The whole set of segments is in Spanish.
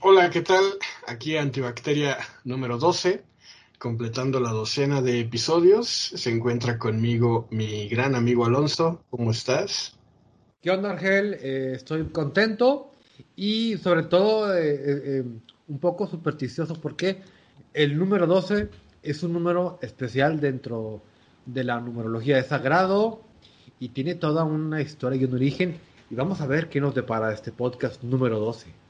Hola, ¿qué tal? Aquí Antibacteria número 12, completando la docena de episodios. Se encuentra conmigo mi gran amigo Alonso. ¿Cómo estás? ¿Qué onda, Argel? Eh, estoy contento y sobre todo eh, eh, un poco supersticioso porque el número 12 es un número especial dentro de la numerología de sagrado y tiene toda una historia y un origen. Y vamos a ver qué nos depara este podcast número 12.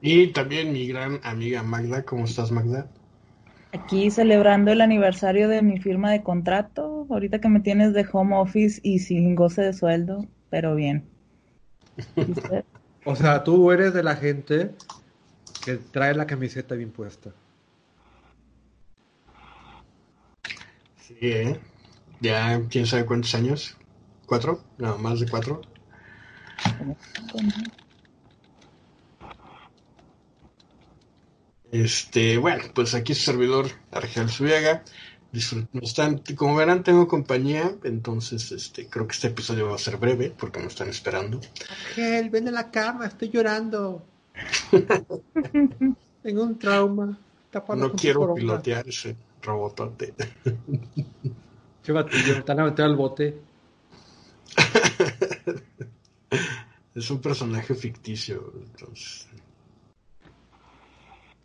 Y también mi gran amiga Magda. ¿Cómo estás, Magda? Aquí celebrando el aniversario de mi firma de contrato. Ahorita que me tienes de home office y sin goce de sueldo, pero bien. o sea, tú eres de la gente que trae la camiseta bien puesta. Sí, ¿eh? Ya, quién sabe cuántos años. ¿Cuatro? No, más de cuatro. Este, bueno, pues aquí su servidor Argel Subiaga. Están, como verán, tengo compañía, entonces este, creo que este episodio va a ser breve porque me están esperando. Argel, ven a la cama, estoy llorando. tengo un trauma. No quiero pilotear ese robotote. Qué batillo, te van a meter al bote. es un personaje ficticio, entonces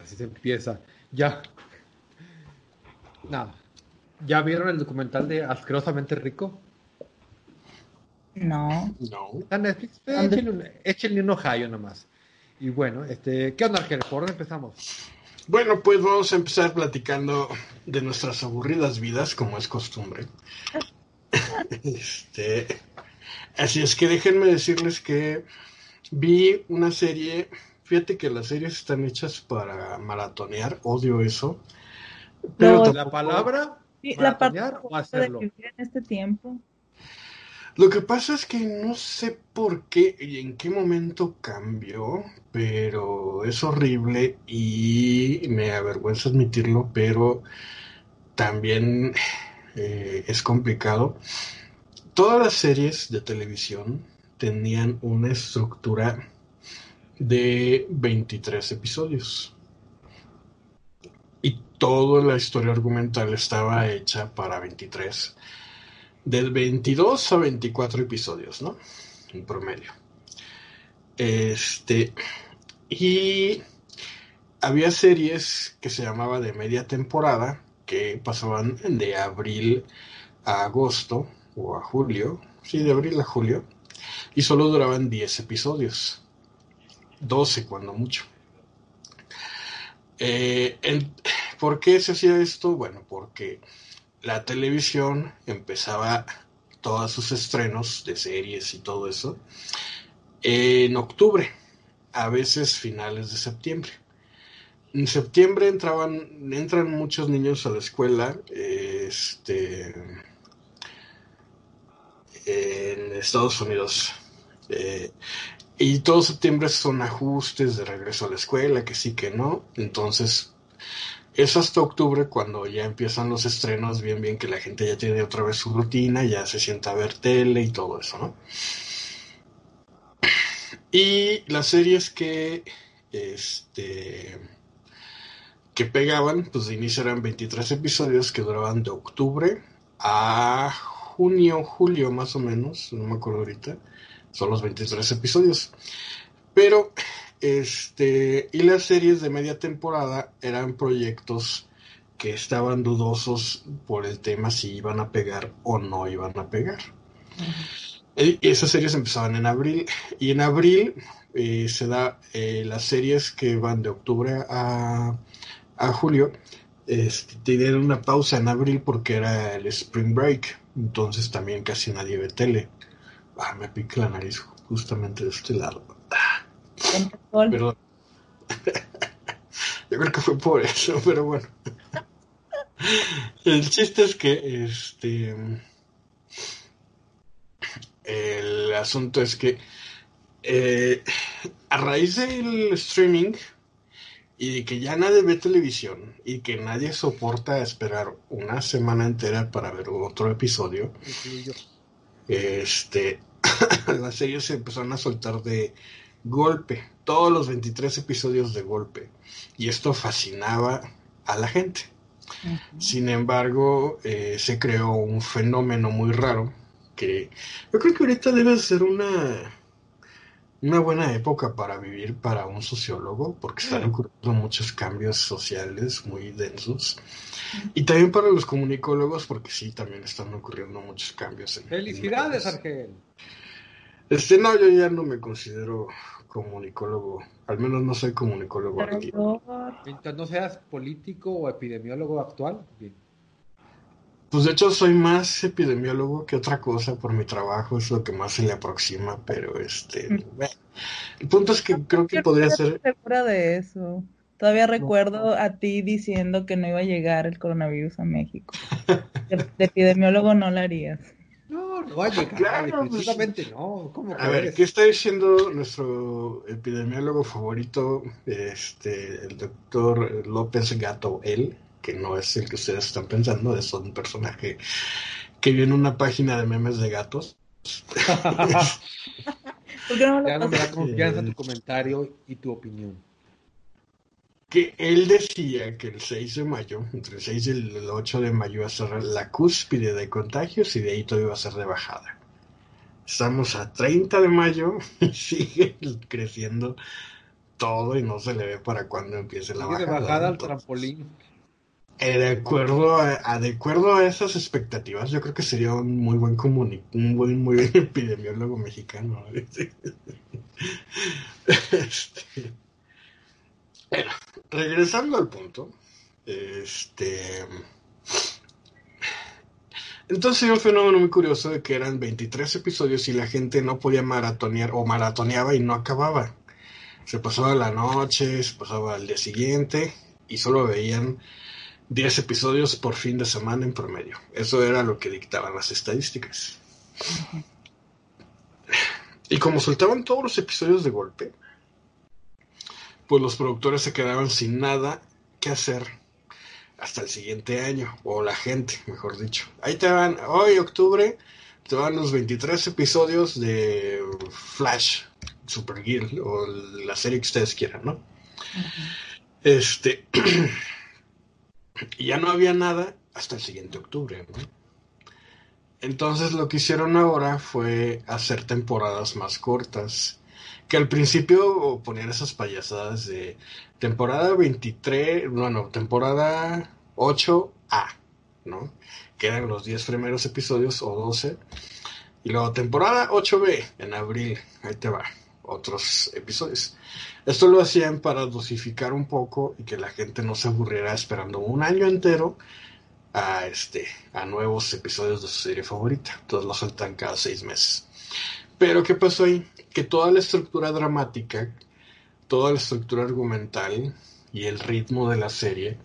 Así se empieza. Ya. Nada. ¿Ya vieron el documental de Asquerosamente Rico? No. No. Está Netflix. Échenle un, Ohio nomás. Y bueno, este, ¿qué onda, Argel? ¿Por dónde empezamos? Bueno, pues vamos a empezar platicando de nuestras aburridas vidas, como es costumbre. este, así es que déjenme decirles que vi una serie Fíjate que las series están hechas para maratonear, odio eso. Pero la palabra maratonear o hacerlo. en este tiempo. Lo que pasa es que no sé por qué y en qué momento cambió, pero es horrible y me avergüenza admitirlo, pero también eh, es complicado. Todas las series de televisión tenían una estructura de 23 episodios. Y toda la historia argumental estaba hecha para 23. Del 22 a 24 episodios, ¿no? En promedio. Este. Y había series que se llamaba de media temporada, que pasaban de abril a agosto o a julio, sí, de abril a julio, y solo duraban 10 episodios. 12 cuando mucho. Eh, ¿Por qué se hacía esto? Bueno, porque la televisión empezaba todos sus estrenos de series y todo eso en octubre, a veces finales de septiembre. En septiembre entraban, entran muchos niños a la escuela, este, en Estados Unidos. Eh, y todo septiembre son ajustes de regreso a la escuela, que sí, que no. Entonces, es hasta octubre cuando ya empiezan los estrenos, bien, bien, que la gente ya tiene otra vez su rutina, ya se sienta a ver tele y todo eso, ¿no? Y las series que, este, que pegaban, pues de inicio eran 23 episodios que duraban de octubre a junio, julio más o menos, no me acuerdo ahorita son los 23 episodios. Pero, este, y las series de media temporada eran proyectos que estaban dudosos por el tema si iban a pegar o no iban a pegar. Y esas series empezaban en abril y en abril eh, se da eh, las series que van de octubre a, a julio. Este, tienen una pausa en abril porque era el spring break, entonces también casi nadie ve tele. Ah, me pica la nariz justamente de este lado. Perdón. Yo creo que fue por eso, pero bueno. El chiste es que este el asunto es que eh, a raíz del streaming y de que ya nadie ve televisión y que nadie soporta esperar una semana entera para ver otro episodio, este, las series se empezaron a soltar de golpe, todos los 23 episodios de golpe. Y esto fascinaba a la gente. Sin embargo, eh, se creó un fenómeno muy raro que yo creo que ahorita debe ser una, una buena época para vivir para un sociólogo, porque están ocurriendo muchos cambios sociales muy densos. Y también para los comunicólogos, porque sí, también están ocurriendo muchos cambios. Felicidades, Argel. Este, no, yo ya no me considero comunicólogo, al menos no soy comunicólogo Mientras no seas político o epidemiólogo actual, bien. Pues de hecho soy más epidemiólogo que otra cosa por mi trabajo, es lo que más se le aproxima, pero este, mm. el punto es que creo que podría ser... segura de eso. Todavía recuerdo a ti diciendo que no iba a llegar el coronavirus a México. de epidemiólogo no lo harías. No, no va a llegar, claro, pues, no. ¿Cómo a ver, ¿qué está diciendo nuestro epidemiólogo favorito, este, el doctor López Gato, él, que no es el que ustedes están pensando, es un personaje que viene en una página de memes de gatos. ya no me da confianza tu comentario y tu opinión que él decía que el 6 de mayo, entre el 6 y el 8 de mayo, iba a ser la cúspide de contagios y de ahí todo iba a ser de bajada. Estamos a 30 de mayo y sigue creciendo todo y no se le ve para cuando empiece la bajada. de bajada al trampolín. Eh, de acuerdo a, de acuerdo a esas expectativas, yo creo que sería un muy buen un buen, muy buen epidemiólogo mexicano. este, regresando al punto, este... Entonces un fenómeno muy curioso de que eran 23 episodios y la gente no podía maratonear o maratoneaba y no acababa. Se pasaba la noche, se pasaba al día siguiente y solo veían 10 episodios por fin de semana en promedio. Eso era lo que dictaban las estadísticas. Y como soltaban todos los episodios de golpe, pues los productores se quedaban sin nada que hacer hasta el siguiente año, o la gente, mejor dicho. Ahí te van, hoy octubre, te van los 23 episodios de Flash, Supergirl, o la serie que ustedes quieran, ¿no? Este, y ya no había nada hasta el siguiente octubre, ¿no? Entonces lo que hicieron ahora fue hacer temporadas más cortas que al principio ponían esas payasadas de temporada 23, bueno, temporada 8A, ¿no? Que eran los 10 primeros episodios o 12. Y luego temporada 8B en abril, ahí te va, otros episodios. Esto lo hacían para dosificar un poco y que la gente no se aburriera esperando un año entero a este a nuevos episodios de su serie favorita. Entonces lo sueltan cada seis meses. Pero ¿qué pasó ahí? Que toda la estructura dramática, toda la estructura argumental y el ritmo de la serie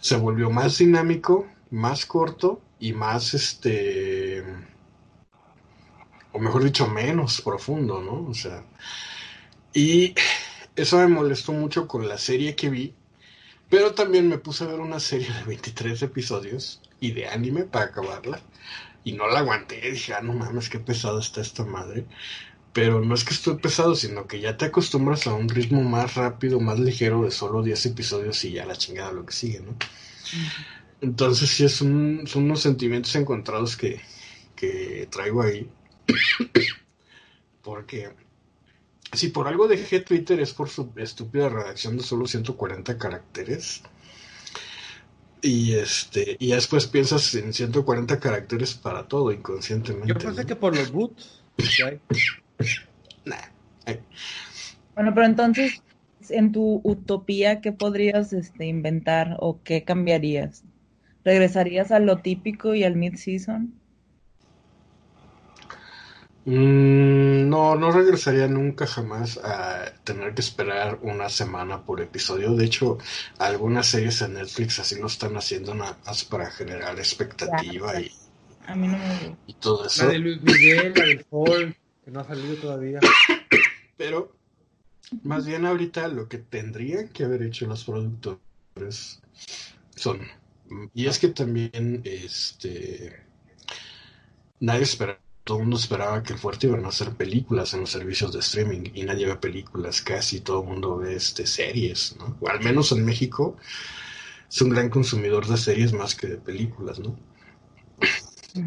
se volvió más dinámico, más corto y más este o mejor dicho menos profundo, ¿no? O sea, y eso me molestó mucho con la serie que vi, pero también me puse a ver una serie de 23 episodios y de anime para acabarla y no la aguanté. Dije, ah, no mames, qué pesado está esta madre. Pero no es que esté pesado, sino que ya te acostumbras a un ritmo más rápido, más ligero de solo 10 episodios y ya la chingada lo que sigue, ¿no? Entonces sí es un, son unos sentimientos encontrados que, que traigo ahí. Porque si por algo dejé Twitter es por su estúpida redacción de solo 140 caracteres. Y este y después piensas en 140 caracteres para todo inconscientemente. Yo pensé que por los boots. Bueno, pero entonces, en tu utopía, ¿qué podrías este, inventar o qué cambiarías? ¿Regresarías a lo típico y al mid-season? Mm, no, no regresaría nunca jamás a tener que esperar una semana por episodio. De hecho, algunas series en Netflix así lo están haciendo nada más para generar expectativa y, a mí no me y todo eso. La de Luis Miguel, la de Paul, que no ha salido todavía. Pero, más bien ahorita lo que tendrían que haber hecho los productores son... Y es que también, este... Nadie espera todo el mundo esperaba que fuerte iban a hacer películas en los servicios de streaming y nadie ve películas, casi todo el mundo ve este, series, ¿no? O al menos en México es un gran consumidor de series más que de películas, ¿no?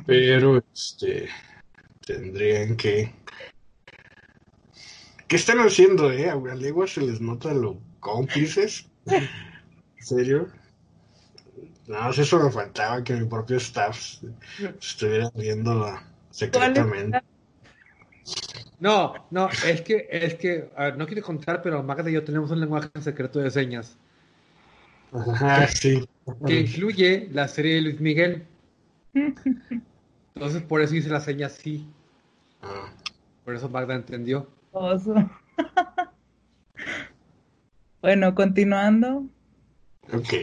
Pero este tendrían que ¿Qué están haciendo, eh? A legua se les nota lo cómplices. ¿En serio? No, eso me faltaba que mi propio staff estuviera viendo secretamente. No, no, es que, es que, a ver, no quiero contar, pero Magda y yo tenemos un lenguaje secreto de señas. Ajá, sí. Que incluye la serie de Luis Miguel. Entonces, por eso hice la seña así. Ah. Por eso Magda entendió. bueno, continuando. Ok.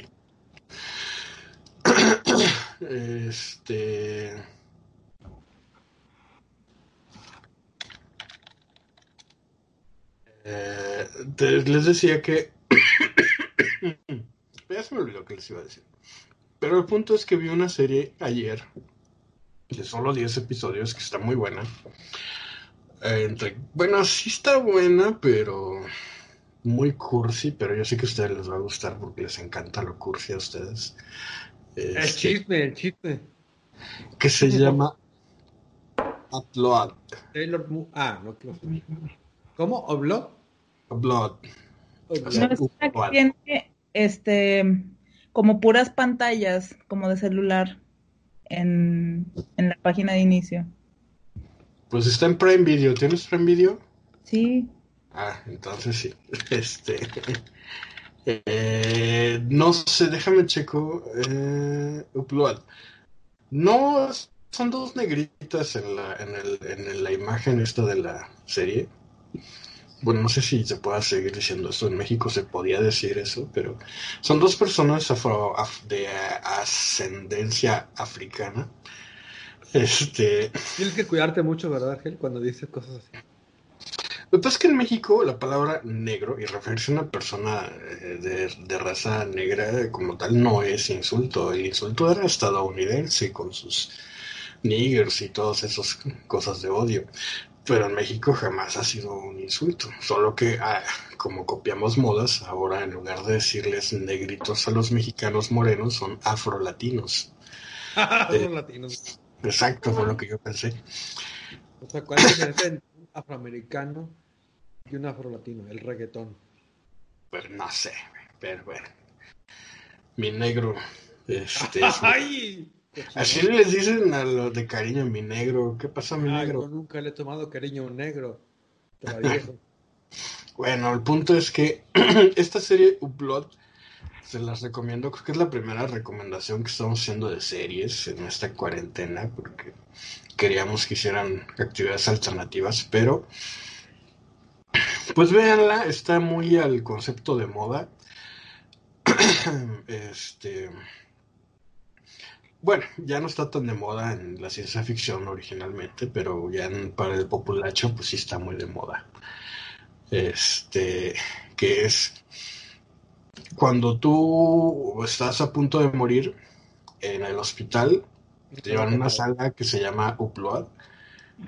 este. Eh, les decía que. ya se me olvidó que les iba a decir. Pero el punto es que vi una serie ayer de solo 10 episodios que está muy buena. entre, bueno, sí está buena, pero muy cursi, pero yo sé que a ustedes les va a gustar porque les encanta lo cursi a ustedes. el este, chisme, el chisme. Que se llama Upload. Taylor ah, no ¿Cómo? ¿Upload? Upload. No, tiene este como puras pantallas, como de celular, en, en la página de inicio. Pues está en Prime Video. ¿Tienes Prime Video? Sí. Ah, entonces sí. Este. Eh, no sé, déjame checo. Eh, upload. No, son dos negritas en la, en, el, en la imagen esta de la serie. Bueno, no sé si se pueda seguir diciendo esto. En México se podía decir eso, pero son dos personas afro, de ascendencia africana. Este. Tienes que cuidarte mucho, ¿verdad, Ángel? Cuando dices cosas así. Lo que pasa es que en México la palabra negro y referirse a una persona eh, de, raza negra como tal no es insulto. El insulto era estadounidense con sus niggers y todas esas cosas de odio. Pero en México jamás ha sido un insulto. Solo que ah, como copiamos modas, ahora en lugar de decirles negritos a los mexicanos morenos, son afrolatinos. afrolatinos. Eh, exacto, fue lo que yo pensé. O sea, ¿cuál es el afroamericano y un afrolatino, el reggaetón. Pues no sé, pero bueno. Mi negro. Este, ¡Ay! Así les dicen a los de cariño, mi negro. ¿Qué pasa, mi negro? Yo nunca le he tomado cariño a un negro. bueno, el punto es que esta serie Upload se las recomiendo. Creo que es la primera recomendación que estamos haciendo de series en esta cuarentena, porque queríamos que hicieran actividades alternativas, pero pues véanla, está muy al concepto de moda. este. Bueno, ya no está tan de moda en la ciencia ficción originalmente, pero ya para el populacho, pues sí está muy de moda. Este, que es cuando tú estás a punto de morir en el hospital, te llevan a una sala que se llama Upload.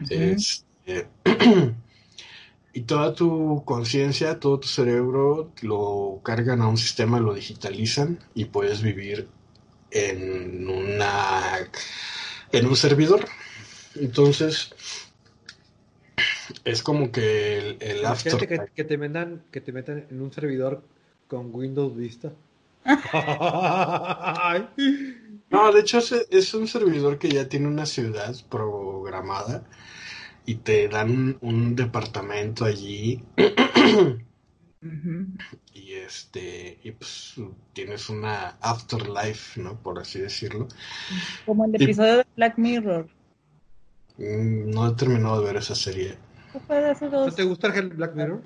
Este, y toda tu conciencia, todo tu cerebro lo cargan a un sistema, lo digitalizan y puedes vivir en una en un servidor. Entonces es como que el, el after... que, que, te metan que te metan en un servidor con Windows Vista. no, de hecho es, es un servidor que ya tiene una ciudad programada y te dan un departamento allí. Y este, y pues tienes una afterlife, ¿no? Por así decirlo. Como el episodio de Black Mirror. Mm, no he terminado de ver esa serie. ¿No te gusta el Black Mirror?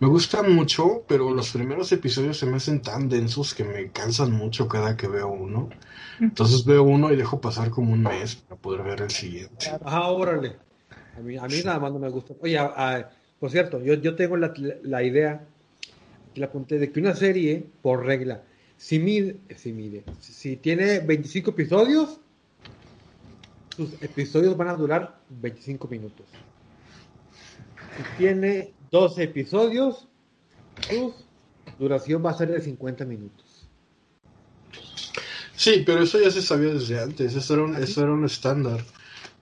Me gusta mucho, pero los primeros episodios se me hacen tan densos que me cansan mucho cada que veo uno. Entonces veo uno y dejo pasar como un mes para poder ver el siguiente. Ah, órale. A mí, a mí nada más no me gusta. Oye, por cierto, yo, yo tengo la, la idea, que la apunté, de que una serie, por regla, si mide, si mide, si tiene 25 episodios, sus episodios van a durar 25 minutos. Si tiene 12 episodios, su duración va a ser de 50 minutos. Sí, pero eso ya se sabía desde antes, eso era un, eso era un estándar.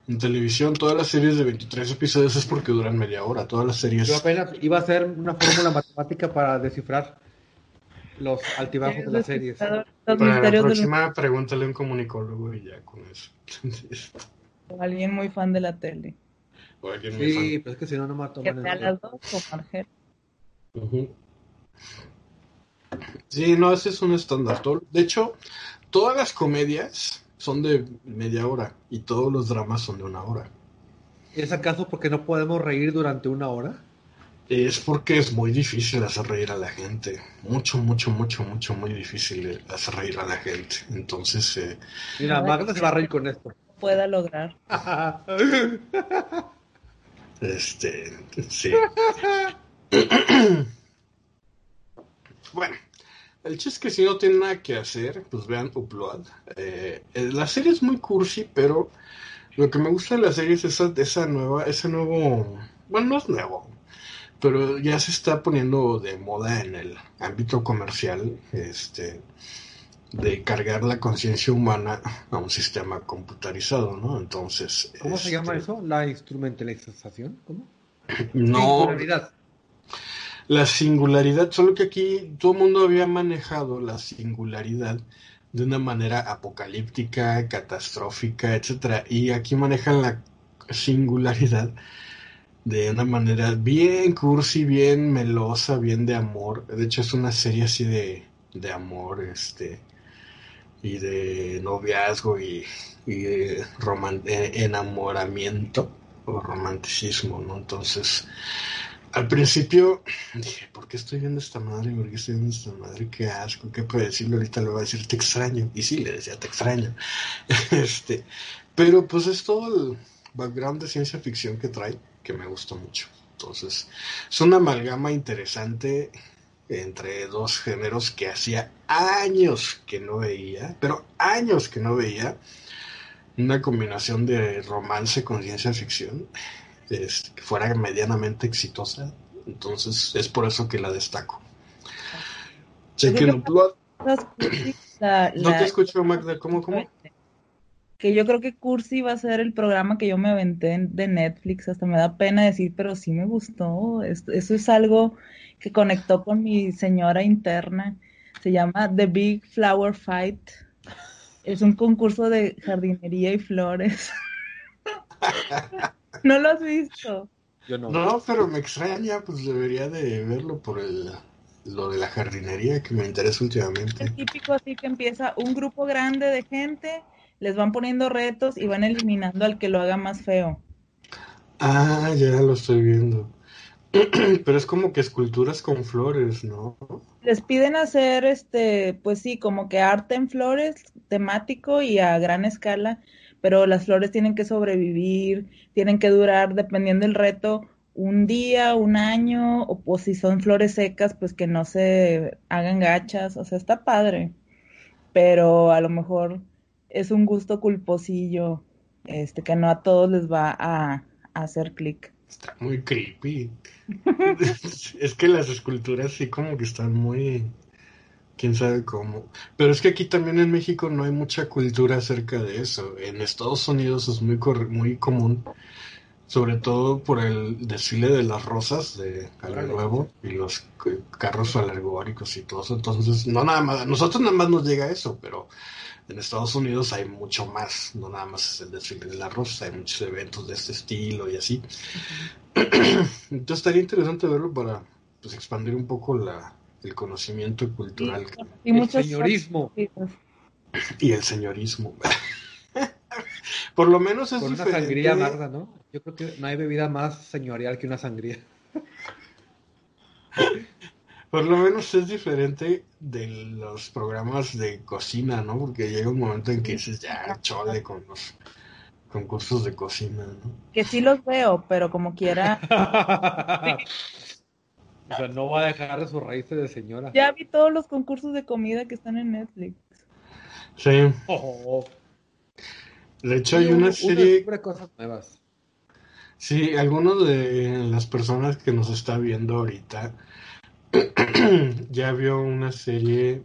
En televisión, todas las series de 23 episodios es porque duran media hora. Todas las series. Yo apenas iba a hacer una fórmula matemática para descifrar los altibajos de las series. Para la próxima, pregúntale a un comunicólogo y ya con eso. o alguien muy fan de la tele. O alguien muy sí, pero es que si no, no me toman Que sea las dos o Margel. Sí, no, ese es un estándar. De hecho, todas las comedias son de media hora y todos los dramas son de una hora. ¿Es acaso porque no podemos reír durante una hora? Es porque es muy difícil hacer reír a la gente. Mucho, mucho, mucho, mucho, muy difícil hacer reír a la gente. Entonces. Eh... Mira, Magda se va a reír con esto. Pueda lograr. este. Sí. bueno, el chiste es que si no tienen nada que hacer, pues vean Upload. Eh, eh, la serie es muy cursi, pero lo que me gusta de la serie es esa, esa nueva, ese nuevo, bueno, no es nuevo, pero ya se está poniendo de moda en el ámbito comercial, este, de cargar la conciencia humana a un sistema computarizado, ¿no? Entonces. ¿Cómo se llama este, eso? ¿La instrumentalización? ¿Cómo? No la singularidad, solo que aquí todo el mundo había manejado la singularidad de una manera apocalíptica, catastrófica, etcétera, y aquí manejan la singularidad de una manera bien cursi, bien melosa, bien de amor. De hecho es una serie así de, de amor, este, y de noviazgo y, y de enamoramiento o romanticismo, ¿no? Entonces, al principio dije, ¿por qué estoy viendo esta madre? ¿Por qué estoy viendo esta madre? Qué asco, ¿qué puede decirle? Ahorita le va a decir, te extraño. Y sí, le decía, te extraño. este, pero pues es todo el background de ciencia ficción que trae, que me gustó mucho. Entonces, es una amalgama interesante entre dos géneros que hacía años que no veía, pero años que no veía. Una combinación de romance con ciencia ficción que fuera medianamente exitosa. Entonces es por eso que la destaco. Chequen no te escucho, Magda. ¿Cómo, cómo? Que yo creo que Cursi va a ser el programa que yo me aventé de Netflix. Hasta me da pena decir, pero sí me gustó. Eso es algo que conectó con mi señora interna. Se llama The Big Flower Fight. Es un concurso de jardinería y flores. ¿No lo has visto? Yo no. No, pero me extraña, pues debería de verlo por el lo de la jardinería que me interesa últimamente. Es típico así que empieza un grupo grande de gente, les van poniendo retos y van eliminando al que lo haga más feo. Ah, ya lo estoy viendo. Pero es como que esculturas con flores, ¿no? Les piden hacer, este, pues sí, como que arte en flores, temático y a gran escala pero las flores tienen que sobrevivir, tienen que durar, dependiendo del reto, un día, un año, o, si son flores secas, pues que no se hagan gachas, o sea, está padre, pero a lo mejor es un gusto culposillo, este, que no a todos les va a, a hacer clic. Está muy creepy. es que las esculturas sí como que están muy quién sabe cómo. Pero es que aquí también en México no hay mucha cultura acerca de eso. En Estados Unidos es muy, muy común, sobre todo por el desfile de las rosas de Año Nuevo y los carros alegóricos y todo eso. Entonces, no nada más, a nosotros nada más nos llega eso, pero en Estados Unidos hay mucho más, no nada más es el desfile de las rosas, hay muchos eventos de este estilo y así. Entonces estaría interesante verlo para pues, expandir un poco la, el conocimiento cultural. Y, el señorismo. Y el señorismo. Por lo menos es Con una sangría amarga, ¿no? Yo creo que no hay bebida más señorial que una sangría. Por lo menos es diferente de los programas de cocina, ¿no? Porque llega un momento en que dices, ya, chole con los concursos de cocina, ¿no? Que sí los veo, pero como quiera. O sea, no va a dejar sus raíces de señora. Ya vi todos los concursos de comida que están en Netflix. Sí. Oh. De hecho, hay una serie. cosas nuevas. Sí, algunos de las personas que nos está viendo ahorita ya vio una serie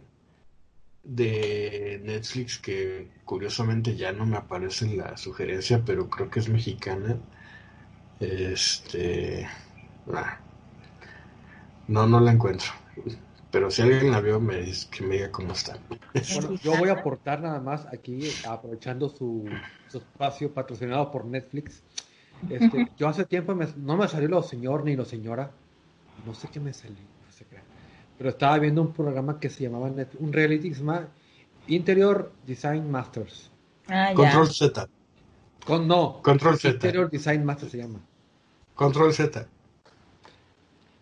de Netflix que curiosamente ya no me aparece en la sugerencia, pero creo que es mexicana. Este. No, no la encuentro. Pero si alguien la vio, me dice que me diga cómo está. Bueno, yo voy a aportar nada más aquí, aprovechando su, espacio patrocinado por Netflix. Este, yo hace tiempo no me salió lo señor ni lo señora. No sé qué me salió, no sé qué. Pero estaba viendo un programa que se llamaba un reality que se llama Interior Design Masters. Ah, Control Z. Con, no. Control Z. Interior Design Masters se llama. Control Z.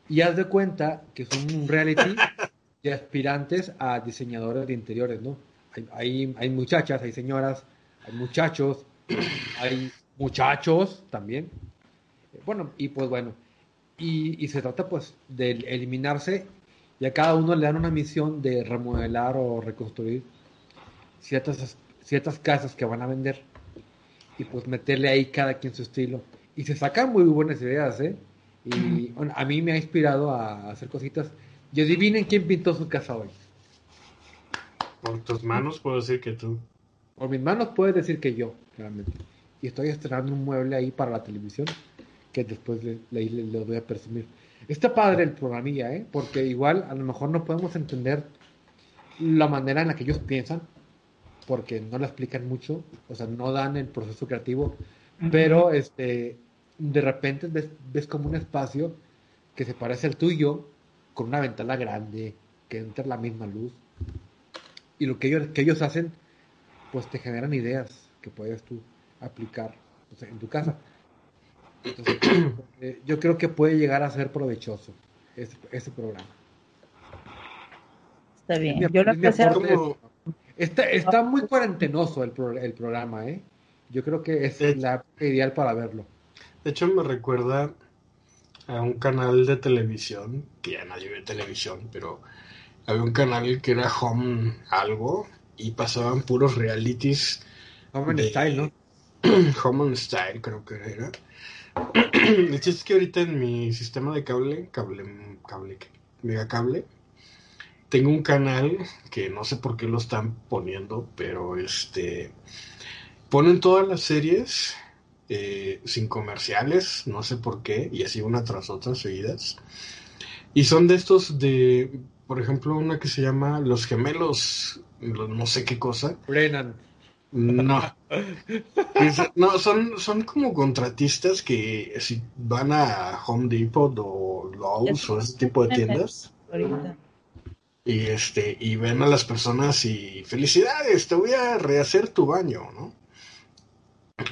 Y haz de cuenta que son un reality de aspirantes a diseñadores de interiores, ¿no? Hay, hay, muchachas, hay señoras, hay muchachos, hay muchachos también. Bueno, y pues bueno, y, y, se trata pues de eliminarse y a cada uno le dan una misión de remodelar o reconstruir ciertas, ciertas casas que van a vender y pues meterle ahí cada quien su estilo. Y se sacan muy buenas ideas, ¿eh? Y a mí me ha inspirado a hacer cositas. Y adivinen quién pintó su casa hoy. Por tus manos puedo decir que tú. Por mis manos puedes decir que yo, realmente. Y estoy estrenando un mueble ahí para la televisión que después le, le, voy a presumir. Está padre el programilla, ¿eh? Porque igual a lo mejor no podemos entender la manera en la que ellos piensan, porque no la explican mucho, o sea, no dan el proceso creativo, pero este de repente ves, como un espacio que se parece al tuyo, con una ventana grande, que entra la misma luz. Y lo que ellos, que ellos hacen, pues te generan ideas que puedes tú aplicar en tu casa. Eh, yo creo que puede llegar a ser provechoso ese, programa. Está bien. yo lo empecé está, está muy cuarentenoso el, el programa, ¿eh? Yo creo que es la ideal para verlo. De hecho, me recuerda a un canal de televisión, que ya nadie ve televisión, pero había un canal que era Home algo y pasaban puros realities. Home Style, ¿no? Home Style, creo que era. El chiste es que ahorita en mi sistema de cable, cable, cable, mega cable, tengo un canal que no sé por qué lo están poniendo, pero este ponen todas las series eh, sin comerciales, no sé por qué, y así una tras otra seguidas. Y son de estos de, por ejemplo, una que se llama Los Gemelos, no sé qué cosa. Brennan. No. no, son, son como contratistas que si van a Home Depot o Lowe's o ese tipo de tiendas. Y este, y ven a las personas y felicidades, te voy a rehacer tu baño, ¿no?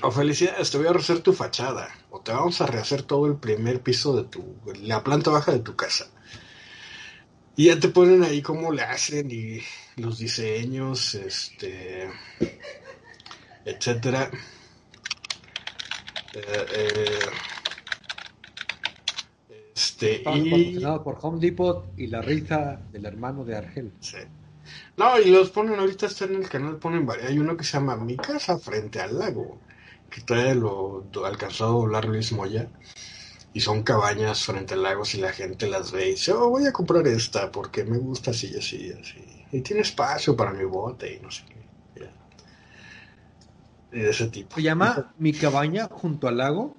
O felicidades, te voy a rehacer tu fachada. O te vamos a rehacer todo el primer piso de tu. la planta baja de tu casa. Y ya te ponen ahí cómo le hacen y los diseños, este. etcétera. Eh, eh, este, y... por Home Depot y la risa del hermano de Argel. Sí. No, y los ponen ahorita, está en el canal, ponen varios. Hay uno que se llama Mi casa frente al lago que todavía lo, alcanzó a doblar Luis Moya. Y son cabañas frente al lago si la gente las ve y dice, oh, voy a comprar esta porque me gusta así, así, así. Y tiene espacio para mi bote y no sé qué. Y de ese tipo. ¿Se llama Mi cabaña junto al lago?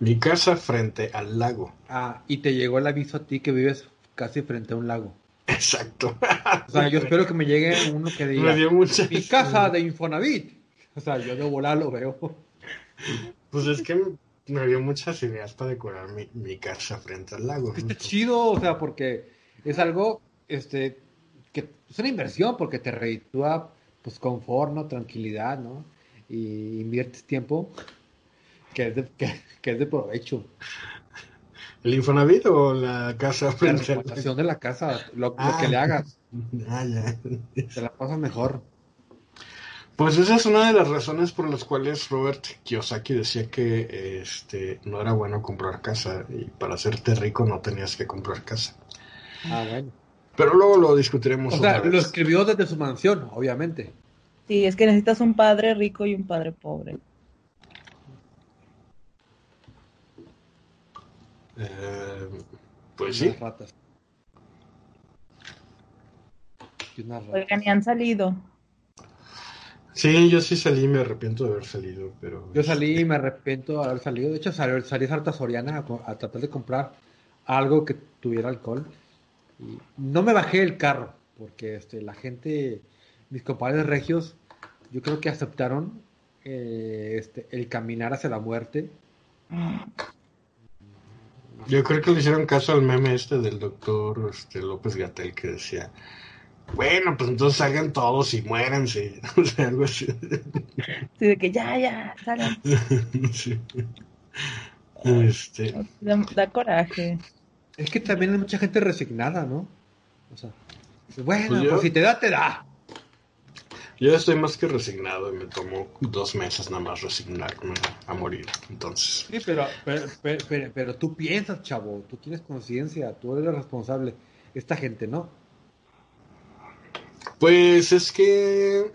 Mi casa frente al lago. Ah, y te llegó el aviso a ti que vives casi frente a un lago. Exacto. O sea, yo espero que me llegue uno que diga Mi casa de Infonavit. O sea, yo de volar lo veo. Pues es que me dio muchas ideas para decorar mi, casa frente al lago. Está chido, o sea, porque es algo, este, que es una inversión porque te reditúa, pues, confort, ¿no? Tranquilidad, ¿no? Y inviertes tiempo que es de, que, es de provecho. ¿El Infonavit o la casa frente la al lago? de la casa, lo, lo que le ah. hagas. Ah, ya. Te la pasas mejor. Pues esa es una de las razones por las cuales Robert Kiyosaki decía que este no era bueno comprar casa y para hacerte rico no tenías que comprar casa. Ah, bueno. Pero luego lo discutiremos. O sea, lo escribió desde su mansión, obviamente. Sí, es que necesitas un padre rico y un padre pobre. Eh, pues sí. Ratas. Oigan, y han salido. Sí, yo sí salí, me arrepiento de haber salido, pero... Yo salí y me arrepiento de haber salido. De hecho, salí, salí a Sarta Soriana a, a tratar de comprar algo que tuviera alcohol. Y no me bajé del carro, porque este, la gente, mis compadres regios, yo creo que aceptaron eh, este, el caminar hacia la muerte. Yo creo que le hicieron caso al meme este del doctor este, López Gatel que decía, bueno, pues entonces salgan todos y muéranse, o sea, algo así. Sí, de que ya, ya, salgan. Sí. Este, Da, da coraje. Es que también hay mucha gente resignada, ¿no? O sea, bueno, Pues yo- pues si te da, te da. yo estoy más que resignado y me tomó dos meses nada más resignarme a morir, entonces. Sí, pero, pero, pero, pero- pero tú piensas, chavo, tú tienes conciencia, tú eres el responsable. Esta gente no. Pues es que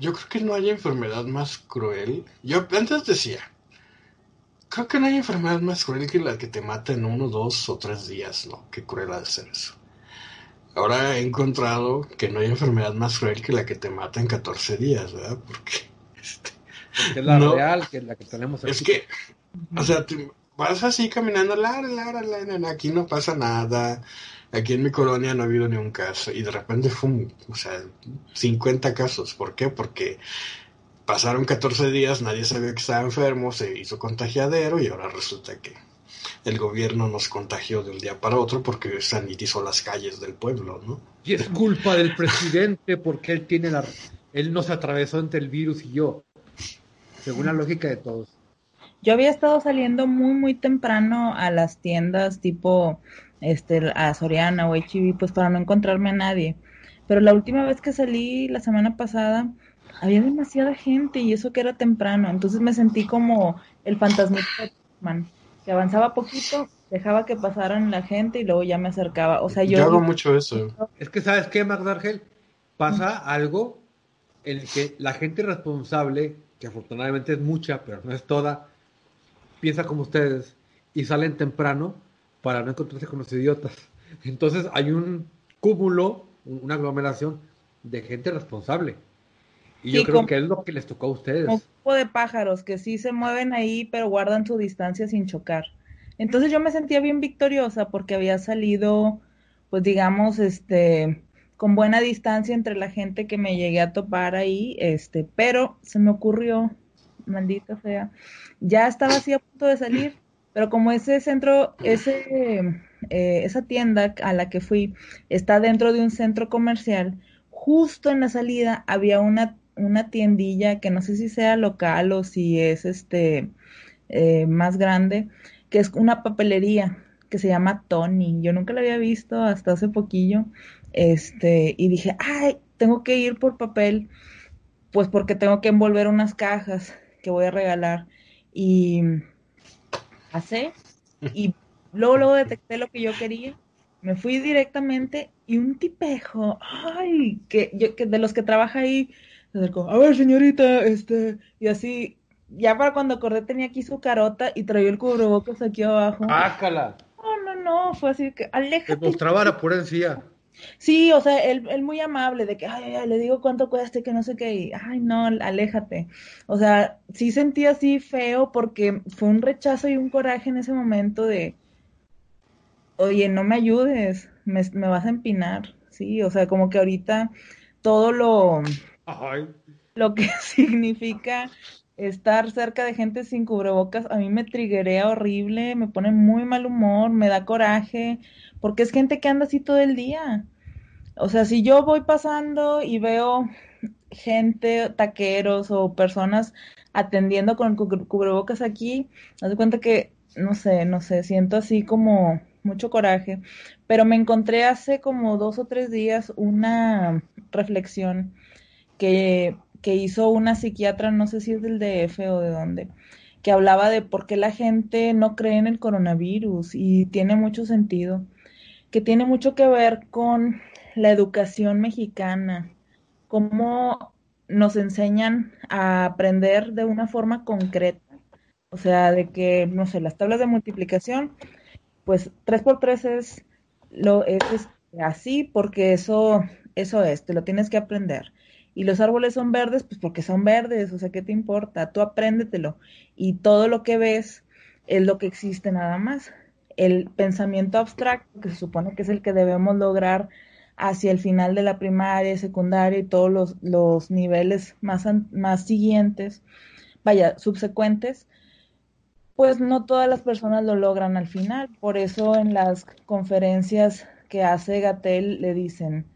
yo creo que no hay enfermedad más cruel. Yo antes decía, creo que no hay enfermedad más cruel que la que te mata en uno, dos o tres días, ¿no? Qué cruel ha de ser eso. Ahora he encontrado que no hay enfermedad más cruel que la que te mata en 14 días, ¿verdad? Porque este, Que es la No. real, que es la que tenemos aquí. es que, o sea, te- vas así caminando, Lara, Lara, Lara, aquí no pasa nada. Aquí en mi colonia no ha habido ni un caso. Y de repente fue, o sea, 50 casos. ¿Por qué? Porque pasaron 14 días, nadie sabía que estaba enfermo, se hizo contagiadero y ahora resulta que el gobierno nos contagió de un día para otro porque sanitizó las calles del pueblo, ¿no? Y es culpa del presidente porque él tiene la... Él nos atravesó entre el virus y yo. Según la lógica de todos. Yo había estado saliendo muy, muy temprano a las tiendas tipo este, a Soriana o HB, pues para no encontrarme a nadie. Pero la última vez que salí, la semana pasada, había demasiada gente y eso que era temprano. Entonces me sentí como el fantasmita de Batman, que avanzaba poquito, dejaba que pasaran la gente y luego ya me acercaba. O sea, yo... Yo hago mucho eso. Es que, ¿sabes qué, Magdargel? Pasa algo en el que la gente responsable, que afortunadamente es mucha, pero no es toda, piensa como ustedes y salen temprano para no encontrarse con los idiotas. Entonces hay un cúmulo, un- una aglomeración de gente responsable. Y yo creo que es lo que les tocó a ustedes. como grupo de pájaros que sí se mueven ahí, pero guardan su distancia sin chocar. Entonces yo me sentía bien victoriosa porque había salido, pues digamos, este, con buena distancia entre la gente que me llegué a topar ahí, este, pero se me ocurrió, maldita sea, ya estaba así a punto de salir, pero como ese centro, ese, eh, esa tienda a la que fui está dentro de un centro comercial, justo en la salida había una, una tiendilla que no sé si sea local o si es este eh, más grande, que es una papelería que se llama Tony. Yo nunca la había visto hasta hace poquillo. Este, y dije, ay, tengo que ir por papel, pues porque tengo que envolver unas cajas que voy a regalar. Y pasé y luego, luego detecté lo que yo quería. Me fui directamente y un tipejo, ay, que, yo, que de los que trabaja ahí, se acercó, a ver señorita, este, y así, ya para cuando acordé tenía aquí su carota y traía el cubrebocas aquí abajo. ¡Ácala! No, no, no, fue así que, Te aléjate. mostraba la pura encía. Sí, o sea, él, él muy amable, de que, ay, ay, le digo cuánto cuesta y que no sé qué, y, ay, no, aléjate. O sea, sí sentí así feo porque fue un rechazo y un coraje en ese momento de, oye, no me ayudes, me, me vas a empinar, sí, o sea, como que ahorita todo lo, Ay, lo que significa estar cerca de gente sin cubrebocas, a mí me triguea horrible, me pone muy mal humor, me da coraje, porque es gente que anda así todo el día. O sea, si yo voy pasando y veo gente, taqueros o personas atendiendo con cubrebocas aquí, haz de cuenta que, no sé, no sé, siento así como mucho coraje. Pero me encontré hace como dos o tres días una reflexión que, que hizo una psiquiatra, no sé si es del DF o de dónde, que hablaba de por qué la gente no cree en el coronavirus y tiene mucho sentido, que tiene mucho que ver con la educación mexicana, cómo nos enseñan a aprender de una forma concreta. O sea, de que, no sé, las tablas de multiplicación, pues 3 por 3 es, lo, es este, así porque eso, eso es, te lo tienes que aprender. Y los árboles son verdes, pues porque son verdes, o sea, ¿qué te importa? Tú apréndetelo. Y todo lo que ves es lo que existe nada más. El pensamiento abstracto, que se supone que es el que debemos lograr hacia el final de la primaria, secundaria y todos los, los niveles más, más siguientes, vaya, subsecuentes, pues no todas las personas lo logran al final. Por eso en las conferencias que hace Gatel le dicen,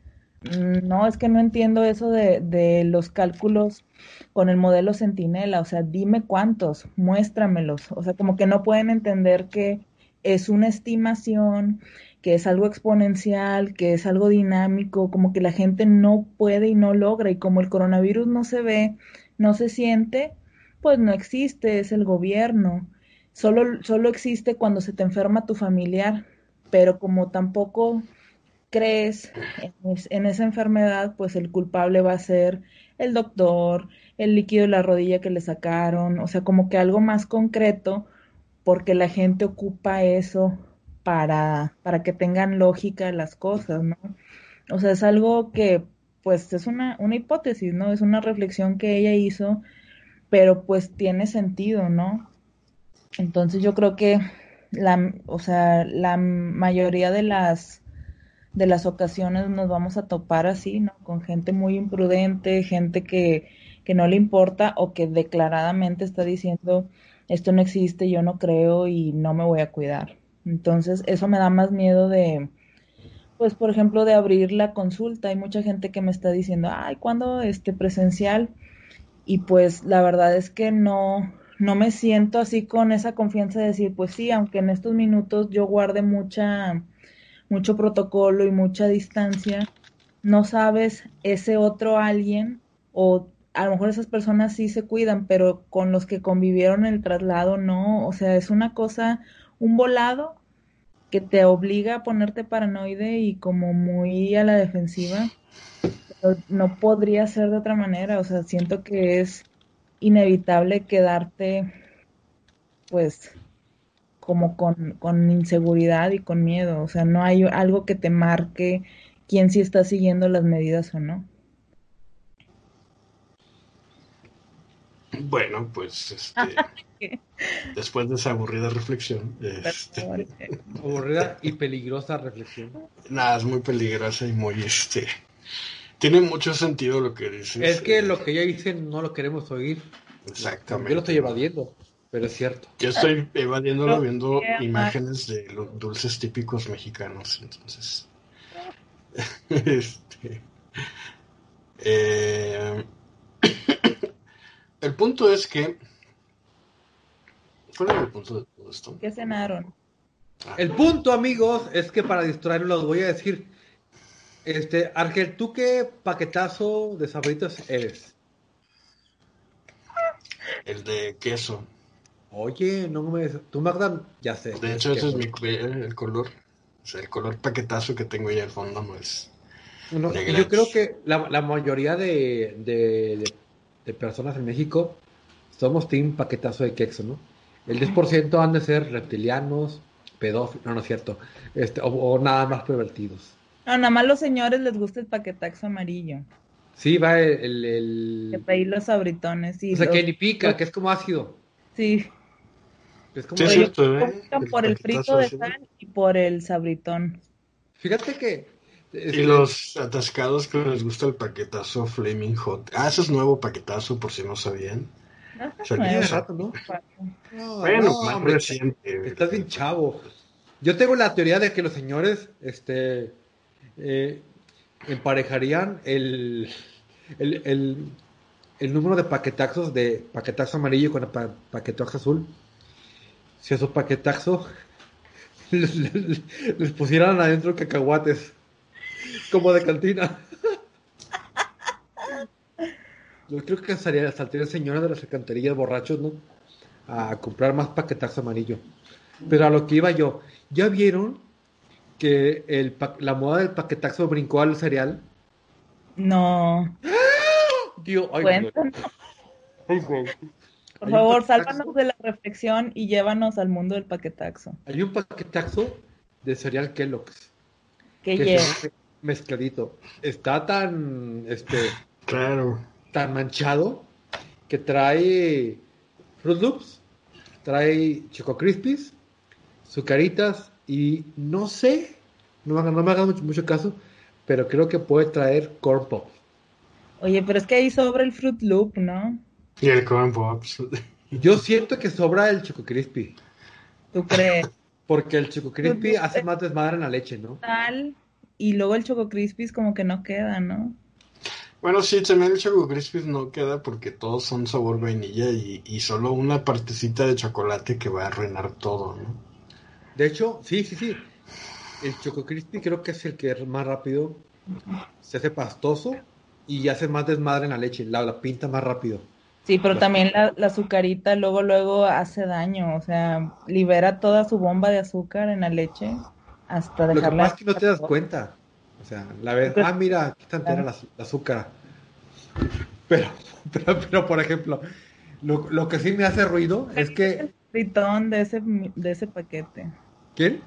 no, es que no entiendo eso de, de los cálculos con el modelo Centinela, o sea, dime cuántos, muéstramelos, o sea, como que no pueden entender que es una estimación, que es algo exponencial, que es algo dinámico, como que la gente no puede y no logra, y como el coronavirus no se ve, no se siente, pues no existe, es el gobierno. Solo, solo existe cuando se te enferma tu familiar, pero como tampoco crees en, esa enfermedad, pues el culpable va a ser el doctor, el líquido de la rodilla que le sacaron, o sea, como que algo más concreto, porque la gente ocupa eso para, para que tengan lógica las cosas, ¿no? O sea, es algo que, pues, es una, una hipótesis, ¿no? Es una reflexión que ella hizo, pero pues tiene sentido, ¿no? Entonces yo creo que la, o sea, la mayoría de las de las ocasiones nos vamos a topar así, ¿no? Con gente muy imprudente, gente que, que no le importa o que declaradamente está diciendo esto no existe, yo no creo y no me voy a cuidar. Entonces, eso me da más miedo de, pues, por ejemplo, de abrir la consulta. Hay mucha gente que me está diciendo, ay, ¿cuándo este presencial? Y pues la verdad es que no, no me siento así con esa confianza de decir, pues sí, aunque en estos minutos yo guarde mucha, mucho protocolo y mucha distancia, no sabes ese otro alguien o a lo mejor esas personas sí se cuidan, pero con los que convivieron el traslado no, o sea, es una cosa un volado que te obliga a ponerte paranoide y como muy a la defensiva. Pero no podría ser de otra manera, o sea, siento que es inevitable quedarte pues como con, con inseguridad y con miedo, o sea, no hay algo que te marque quién sí está siguiendo las medidas o no. Bueno, pues este, después de esa aburrida reflexión. Este, aburrida y peligrosa reflexión. Nada, es muy peligrosa y muy este. Tiene mucho sentido lo que dices. Es que lo que ella dice no lo queremos oír. Exactamente. Yo lo estoy evadiendo, pero es cierto. Yo estoy evadiéndolo viendo imágenes de los dulces típicos mexicanos, entonces. este. Eh, el punto es que. ¿Cuál es el punto de todo esto? ¿Qué cenaron? Ah. El punto, amigos, es que para distraerlos los voy a decir. Este, Argel, ¿tú qué paquetazo de sabritas eres? El de queso. Oye, no me. Tú, Magda, ya sé. De hecho, ese es mi, el color. O sea, el color paquetazo que tengo ahí al fondo no es. No, yo creo que la, la mayoría de, de, de de personas en México somos team paquetazo de quexo, ¿no? El 10% han de ser reptilianos, pedófilos, no, no es cierto, este, o, nada más pervertidos. No, nada más los señores les gusta el paquetazo amarillo. Sí, va el... el, Que pedí los sabritones, sí. O sea, que ni pica, que es como ácido. Sí. Es como sí, cierto, ¿eh? por el frito de sal y por el sabritón. Fíjate que y los atascados que les gusta el paquetazo Flaming Hot. Ah, eso es nuevo paquetazo, por si no sabían. Salió rato, ¿no? bueno, más reciente. Estás bien chavo. Yo tengo la teoría de que los señores este, eh, emparejarían el, el, el, el, número de paquetazos de paquetazo amarillo con el paquetazo azul. Si a esos paquetazos les, les, les pusieran adentro cacahuates. Como de cantina. Yo creo que salía, el señora de las alcantarillas borrachos, ¿no? A comprar más paquetazo amarillo. Pero a lo que iba yo, ¿ya vieron que el, la moda del paquetazo brincó al cereal? No. Tío, ay, Cuéntanos. Ay, güey. Por favor, sálvanos de la reflexión y llévanos al mundo del paquetaxo. Hay un paquetaxo de cereal Kellogg's. Que que mezcladito. Está tan, este, Claro. tan manchado que trae Fruit Loops, trae Choco Crispies, Zucaritas y no sé, no me hagan, no me hagan mucho, mucho caso, pero creo que puede traer Corn Pop. Oye, pero es que ahí sobra el Fruit Loop, ¿no? Y el Corn Pops. Yo siento que sobra el Choco Crispy, ¿Tú crees? porque el Choco Crispy Pues, hace más desmadre en la leche, ¿no? Tal. Y luego el Choco Crispies como que no queda, ¿no? Bueno, sí, también el Choco Crispies no queda porque todos son sabor vainilla y, y solo una partecita de chocolate que va a arruinar todo, ¿no? De hecho, sí, sí, sí. El Choco Crispy creo que es el que más rápido se hace pastoso y hace más desmadre en la leche, la, la pinta más rápido. Sí, pero también la, la azucarita luego, luego hace daño, o sea, libera toda su bomba de azúcar en la leche hasta Lo que dejarla. pasa es que no te das cuenta. O sea, la ves, ah, mira, aquí está entera la, la azúcar. Pero, pero, pero, por ejemplo, lo, lo que sí me hace ruido es que. El sabritón de ese, de ese paquete. ¿Quién?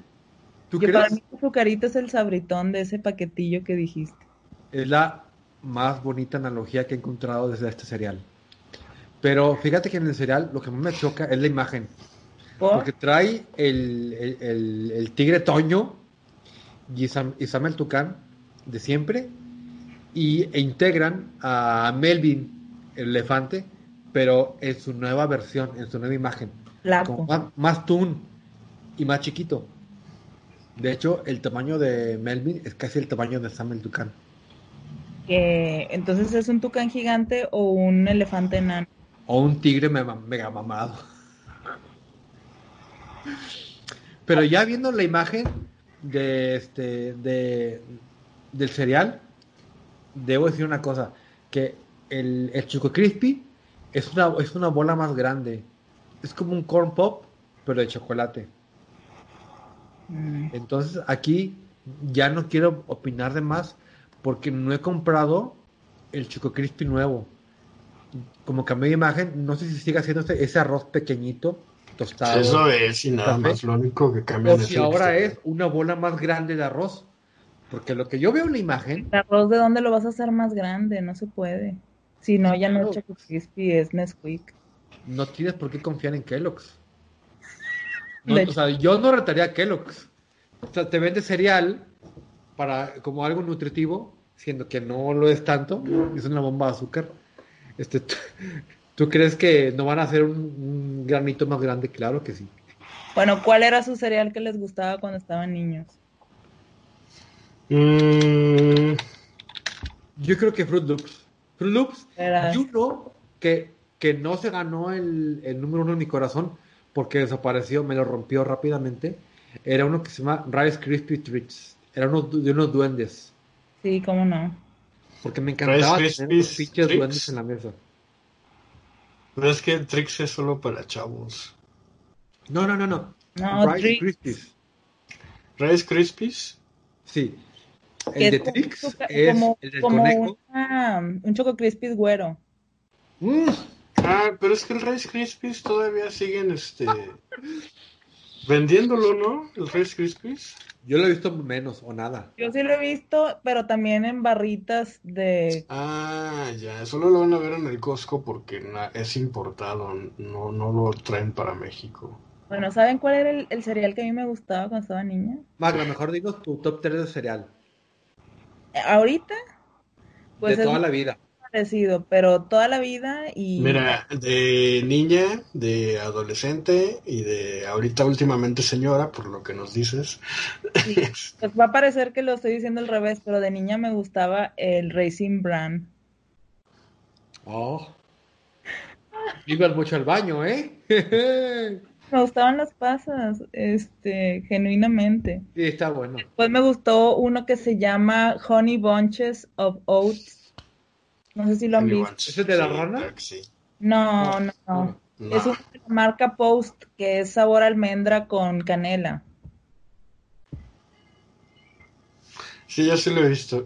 ¿Tú para mí azucarita es el sabritón de ese paquetillo que dijiste. Es la más bonita analogía que he encontrado desde este cereal. Pero fíjate que en el cereal lo que más me choca es la imagen. ¿Por? Porque trae el, el- el- el tigre Toño y Sam, y Sam el Tucán de siempre y, e integran a Melvin el elefante, pero en su nueva versión, en su nueva imagen, como más, más toon y más chiquito. De hecho, el tamaño de Melvin es casi el tamaño de Sam el Tucán. Entonces es un tucán gigante o un elefante enano. O un tigre mega, mamado. Pero ya viendo la imagen de este de del cereal, debo decir una cosa, que el, el Choco Crispy es una, es una bola más grande. Es como un corn pop, pero de chocolate. Mm. Entonces aquí ya no quiero opinar de más porque no he comprado el Choco Crispy nuevo. Como cambié de imagen, no sé si sigue haciendo ese, ese arroz pequeñito, tostado. Eso es y nada Café. más. Lo único que cambia o si ahora es una bola más grande de arroz. Porque lo que yo veo en la imagen, ¿El arroz de dónde lo vas a hacer más grande? No se puede. Si no, ya no es Choco Crispy, es Nesquik. no tienes por qué confiar en Kellogg's. No, o sea, yo no retaría a Kellogg's. O sea, te vende cereal para como algo nutritivo, siendo que no lo es tanto, es una bomba de azúcar. Este, ¿tú, tú crees que no van a hacer un, un granito más grande? Claro que sí. Bueno, ¿cuál era su cereal que les gustaba cuando estaban niños? Mm, Yo creo que Fruit Loops. Fruit Loops, Era- y uno que, que no se ganó el, el número uno en mi corazón porque desapareció, me lo rompió rápidamente. Era uno que se llama Rice Krispie Treats. Era uno de unos duendes. Sí, cómo no. Porque me encantaba tener unos Krispies pinches duendes en la mesa. pero es que el Trix es solo para chavos. No, no, no, no. No, Rice. Krispies. Rice Krispies. Sí. El de es Trix como- es como, el del como conejo. una- un Choco Crispy güero. Mm, Ah, pero es que el Rice Krispies todavía siguen este vendiéndolo, ¿no? El Rice Krispies. yo lo he visto menos o nada. Yo sí lo he visto, pero también en barritas de... Ah, ya, solo lo van a ver en el Costco porque es importado, no, no lo traen para México. Bueno, ¿saben cuál era el, el cereal que a mí me gustaba cuando estaba niña? Magla, mejor digo tu top 3 de cereal. Eh, Ahorita, pues de es toda la vida. Parecido, pero toda la vida y... Mira, de niña, de adolescente y de ahorita últimamente señora, por lo que nos dices. sí, pues va a parecer que lo estoy diciendo al revés, pero de niña me gustaba el Racing Brand. Oh. Ibas mucho al baño, ¿eh? Me gustaban las pasas, este, genuinamente. sí, está bueno. Después me gustó uno que se llama Honey Bunches of Oats. No sé si lo han visto. ¿Ese de la Sí, rana? sí. No, no, no. No. Es una marca Post que es sabor almendra con canela. Sí, ya sí lo he visto.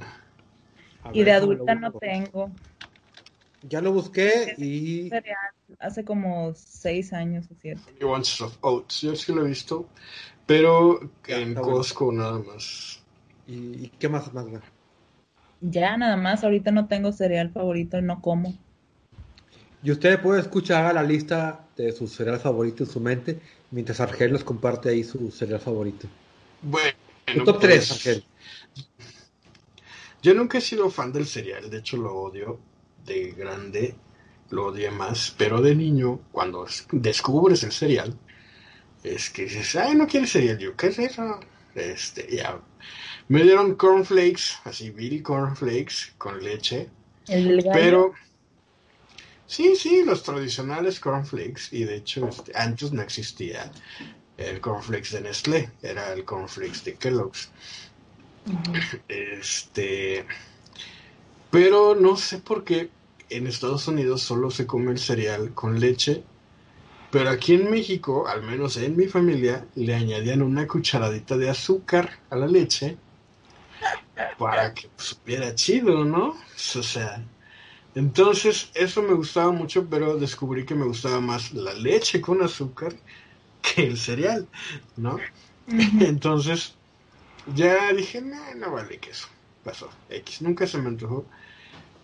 A Y ver, de adulta no tengo. Ya lo busqué y. Hace como seis años o siete. Once of Oats, yo sí lo he visto, pero en Costco nada más. ¿Y, qué más, Magda? Ya, nada más. Ahorita no tengo cereal favorito y no como. Y usted puede escuchar la lista de su cereal favorito en su mente, mientras Argel nos comparte ahí su cereal favorito. Bueno. top 3, pues, Argel. Yo nunca he sido fan del cereal, de hecho lo odio de grande, lo odié más, pero de niño, cuando descubres el cereal, es que dices, ay, no quieres cereal, yo, ¿qué es eso? Este, ya. Me dieron cornflakes, así, Billy cornflakes con leche. pero, sí, sí, los tradicionales cornflakes, y de hecho, este, antes no existía el cornflakes de Nestlé, era el cornflakes de Kellogg's. Este, pero no sé por qué en Estados Unidos solo se come el cereal con leche, pero aquí en México, al menos en mi familia, le añadían una cucharadita de azúcar a la leche para que supiera chido, ¿no? O sea, entonces eso me gustaba mucho, pero descubrí que me gustaba más la leche con azúcar que el cereal, ¿no? Entonces ya dije, no, no vale que eso. Pasó. X. Nunca se me antojó.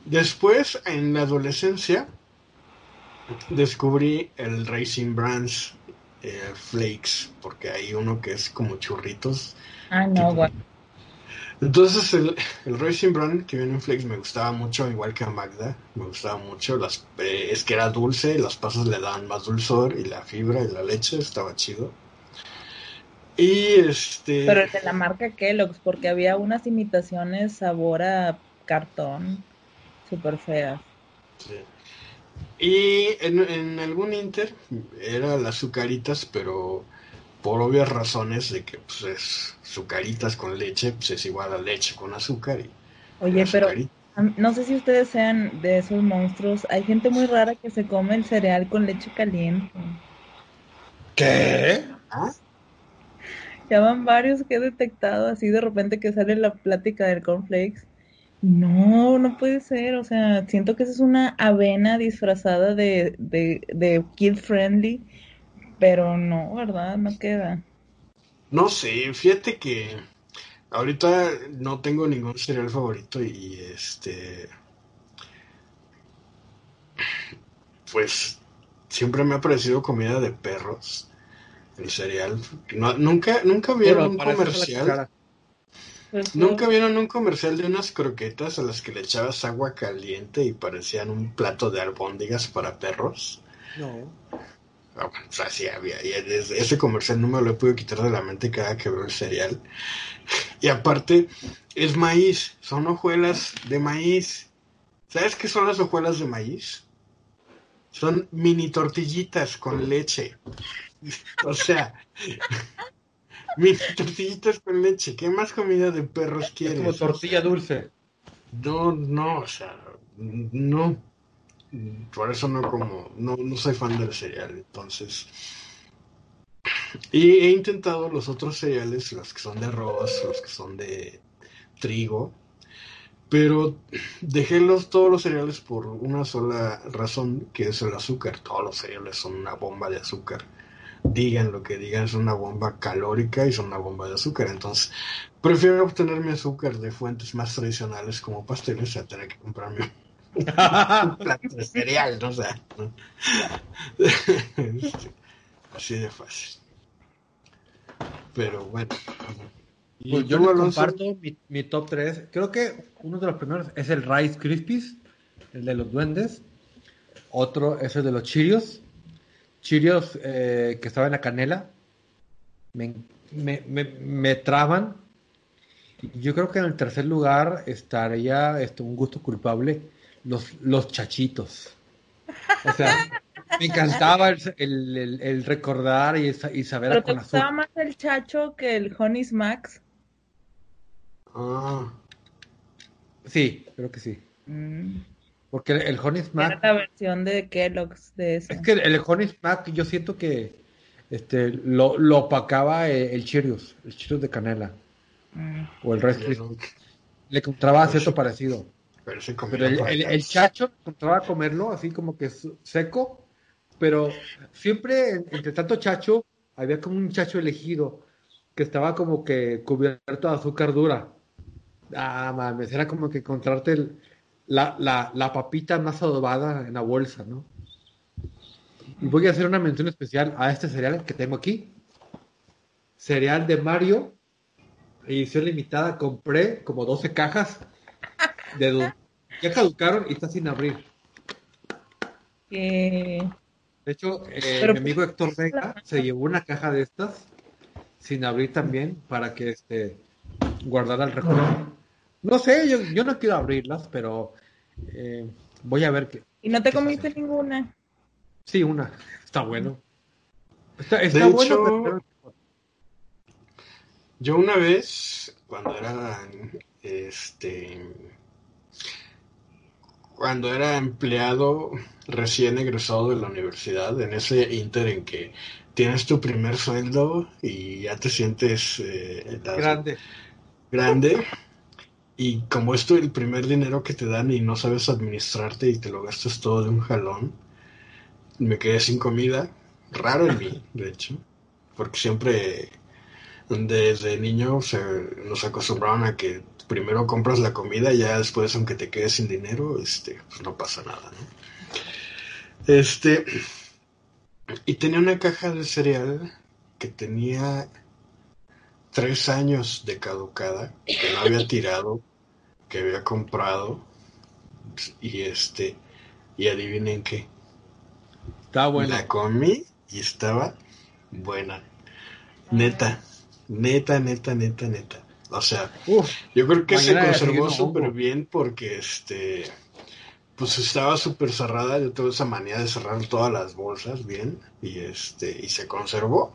Después, en la adolescencia, descubrí el Racing Brands eh, Flakes, porque hay uno que es como churritos. Ah, no, bueno. Entonces el, el, Racing Brand que viene en Flakes me gustaba mucho, igual que a Magda, me gustaba mucho. Las, eh, es que era dulce, las pasas le daban más dulzor y la fibra y la leche estaba chido. Y este. Pero el de la marca Kellogg's, porque había unas imitaciones sabor a cartón súper feas. Sí. Y en, algún Inter era las azucaritas, pero por obvias razones de que pues es azucaritas con leche, pues es igual a leche con azúcar. Y Oye, pero no sé si ustedes sean de esos monstruos. Hay gente muy rara que se come el cereal con leche caliente. ¿Qué? ¿Ah? Ya van varios que he detectado así de repente que sale la plática del cornflakes. No, no puede ser. O sea, siento que esa es una avena disfrazada de, de, de kid friendly, pero no, ¿verdad? No queda. No sé, fíjate que ahorita no tengo ningún cereal favorito y este. Pues siempre me ha parecido comida de perros el cereal. nunca, nunca vieron un comercial. Pues nunca vieron un comercial de unas croquetas a las que le echabas agua caliente y parecían un plato de albóndigas para perros. No. Ah, o sea, sí había. Y ese comercial no me lo he podido quitar de la mente cada que veo el cereal. Y aparte, es maíz. Son hojuelas de maíz. ¿Sabes qué son las hojuelas de maíz? Son mini tortillitas con leche. o sea, mis tortillitas con leche. ¿Qué más comida de perros quieres? como tortilla dulce. No, no, o sea, no. Por eso no como, no, no soy fan del cereal, entonces. Y he intentado los otros cereales, los que son de arroz, los que son de trigo, pero dejé los, todos los cereales por una sola razón, que es el azúcar. Todos los cereales son una bomba de azúcar digan lo que digan, es una bomba calórica y son una bomba de azúcar. Entonces, prefiero obtener mi azúcar de fuentes más tradicionales como pasteles a tener que comprarme un plato de cereal, ¿no? O sea, así de fácil. Pero bueno. Pues yo comparto mi, mi, top 3. Creo que uno de los primeros es el Rice Krispies, el de los duendes. Otro es el de los Cheerios chirios eh, que estaba en la canela me, me, me, traban. Yo creo que en el tercer lugar estaría este, un gusto culpable, los, los chachitos. O sea, me encantaba el, el, recordar y, y saber ¿Pero te gustaba más el chacho que el Honey Max? Ah. Sí, creo que sí. Mm. Porque el, Honey Smack. la versión de Kellogg's de eso. Es que el Honey Smack, yo siento que este lo, lo opacaba el, el Cheerios, el Cheerios de canela. Mm. O el resto. Le encontraba cierto parecido. Pero comía Pero el, el- chacho encontraba comerlo así como que seco, pero siempre en- entre tanto chacho había como un chacho elegido que estaba como que cubierto de azúcar dura. Ah, mames, era como que encontrarte el- la, la, la papita más adobada en la bolsa, ¿no? Y voy a hacer una mención especial a este cereal que tengo aquí. Cereal de Mario, edición limitada. Compré como 12 cajas de dos. Ya caducaron y está sin abrir. Que... De hecho, eh, Pero- mi amigo Héctor Vega se llevó una caja de estas sin abrir también para que este guardara el recuerdo. No sé, yo, yo no quiero abrirlas, pero eh, voy a ver qué. Y no te ¿Qué comiste pasa? ninguna. Sí, una. Está bueno. Está, está De bueno, hecho- pero- Yo una vez, cuando era, este, cuando era empleado recién egresado de la universidad, en ese inter en que tienes tu primer sueldo y ya te sientes eh, grande. grande, y como esto es el primer dinero que te dan y no sabes administrarte y te lo gastas todo de un jalón, me quedé sin comida, raro en mí, de hecho, porque siempre desde niño se, nos acostumbraban a que primero compras la comida y ya después, aunque te quedes sin dinero, este, pues no pasa nada, ¿no? Este, y tenía una caja de cereal que tenía tres años de caducada, que no había tirado, que había comprado, y este, y adivinen qué, Está bueno. la comí y estaba buena. Neta, neta, neta, neta, neta. O sea, Uf, yo creo que se conservó súper bien porque este pues estaba súper cerrada, yo tuve esa manía de cerrar todas las bolsas bien y este y se conservó.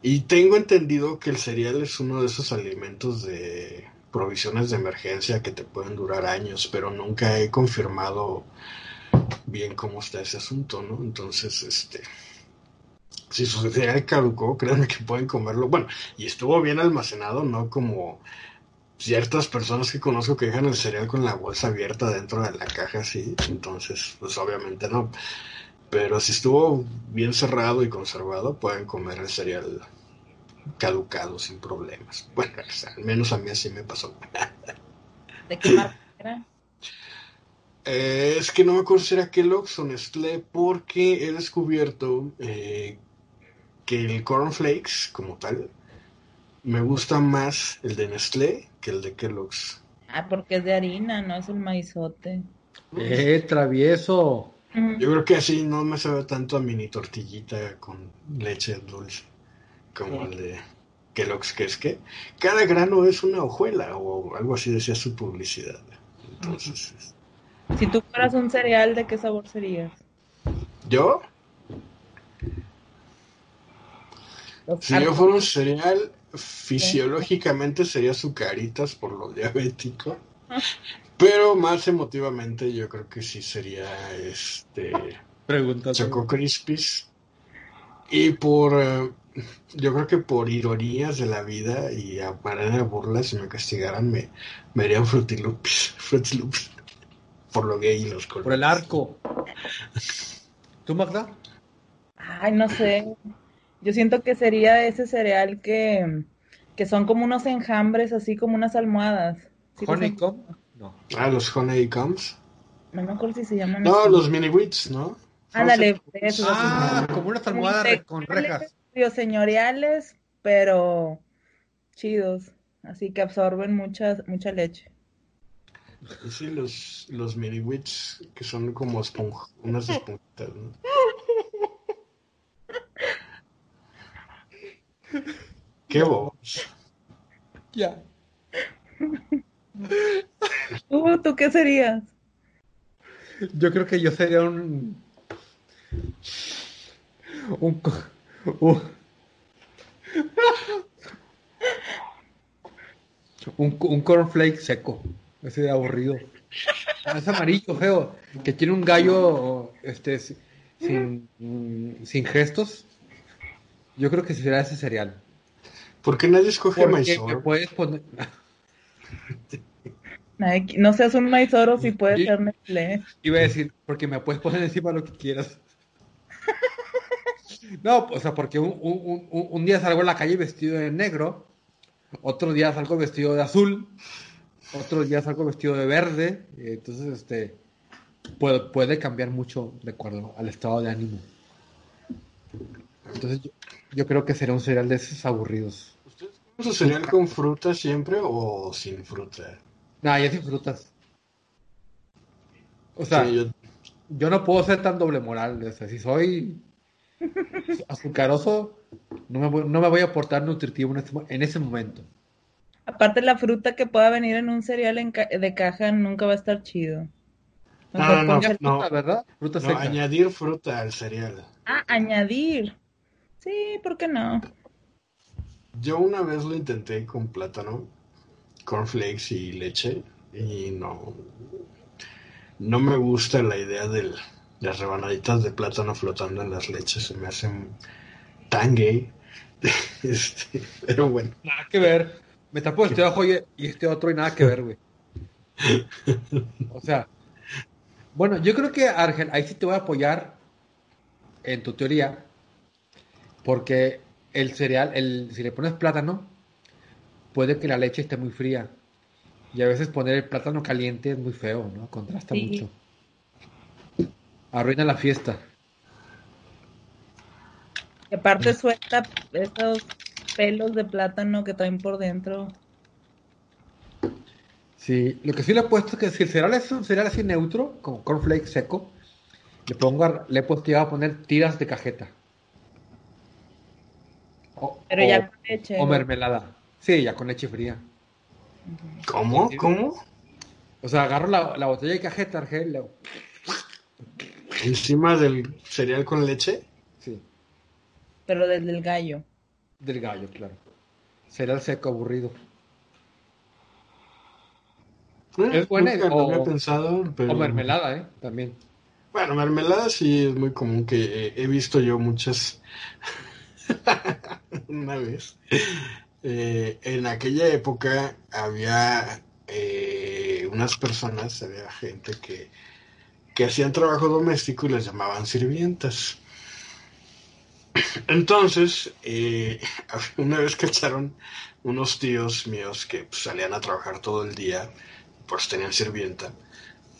Y tengo entendido que el cereal es uno de esos alimentos de provisiones de emergencia que te pueden durar años, pero nunca he confirmado bien cómo está ese asunto, ¿no? Entonces, este si su cereal caducó, créanme que pueden comerlo. Bueno, y estuvo bien almacenado, no como ciertas personas que conozco que dejan el cereal con la bolsa abierta dentro de la caja, sí. Entonces, pues obviamente no. Pero si estuvo bien cerrado y conservado, pueden comer el cereal caducado sin problemas. Bueno, o sea, al menos a mí así me pasó. ¿De qué marca era? Eh, es que no me acuerdo si era Kellogg's o Nestlé porque he descubierto eh, que el cornflakes como tal me gusta más el de Nestlé que el de Kellogg's. Ah, porque es de harina, no es el maizote. eh, travieso. Yo creo que así no me sabe tanto a mini tortillita con leche dulce como el de Kellogg's, que es que cada grano es una hojuela o algo así decía su publicidad. Entonces, Si tú fueras un cereal, ¿de qué sabor serías? yo, Los si yo fuera un cereal, fisiológicamente sería Zucaritas por lo diabético. Pero más emotivamente yo creo que sí sería este Pregunta. Choco Crispies. Y por, eh, yo creo que por ironías de la vida y a manera de burla, si me castigaran, me, me harían frutilupis. Frutilupis. Por lo gay y los colores. Por el arco. ¿Tú, Magda? Ay, no sé. Yo siento que sería ese cereal que, que son como unos enjambres, así como unas almohadas. ¿Sí ¿Honeycomb? No. Ah, los Honeycombs. No me acuerdo si se llaman No, así. los mini wheats, ¿no? Ándale, así. Ah, como unas almohadas re- con rejas. medio señoriales, pero chidos. Así que absorben mucha, mucha leche. Sí, los, los mini que son como esponj unas esponjitas, ¿no? Qué bobos. Ya. ¿Tú, tú qué serías? Yo creo que yo sería un. Un. Un, un, un cornflake seco. Ese de aburrido. Es amarillo, feo. Que tiene un gallo este, si- sin, sin gestos. Yo creo que será ese cereal. ¿Por qué nadie escoge Porque me maizor? puedes poner. No seas un maizoro si puedes ser Nestlé. Iba a decir, porque me puedes poner encima lo que quieras. No, o sea, porque un, un- un- un día salgo a la calle vestido de negro, otro día salgo vestido de azul, otro día salgo vestido de verde, entonces este puede, puede cambiar mucho de acuerdo al estado de ánimo. Entonces yo, yo creo que será un cereal de esos aburridos. ¿Ustedes comen su cereal con fruta siempre o sin fruta? Nada, ya sin frutas. O sea, Sí, yo- yo no puedo ser tan doble moral. O sea, si soy azucaroso, no me voy, no me voy a aportar nutritivo en, este en ese momento. Aparte, la fruta que pueda venir en un cereal en ca- de caja nunca va a estar chido. No, no, Fruta, ¿verdad? Fruta no, seca. añadir fruta al cereal. Ah, añadir. Sí, ¿por qué no? Yo una vez lo intenté con plátano, cornflakes y leche y no, no me gusta la idea de las rebanaditas de plátano flotando en las leches, se me hacen tan gay. Este, pero bueno, Nada que ver. Me tapo este ojo y, y este otro y nada que ver, güey. O sea, bueno, yo creo que Argel, ahí sí te voy a apoyar en tu teoría, porque el cereal, el, si le pones plátano, puede que la leche esté muy fría. Y a veces poner el plátano caliente es muy feo, ¿no? Contrasta Sí. mucho. Arruina la fiesta. Y aparte suelta esos pelos de plátano que traen por dentro. Sí, lo que sí le he puesto es que si el cereal es un cereal así neutro, como cornflake seco, le pongo, le he puesto a poner tiras de cajeta. O, Pero o- ya con leche. o mermelada. Sí, ya con leche fría. ¿cómo? ¿Cómo? O sea, agarro la, la botella de cajeta, Argel, le- ¿Encima del cereal con leche? sí, Pero desde el gallo. del gallo, claro. Cereal seco, aburrido. Eh, Es buena, o- había pensado, pero... O mermelada, ¿eh? También. Bueno, mermelada sí es muy común que he visto yo muchas una vez. eh, en aquella época había eh, unas personas, había gente que, que hacían trabajo doméstico y les llamaban sirvientas. Entonces, eh, una vez cacharon unos tíos míos que pues, salían a trabajar todo el día, pues tenían sirvienta.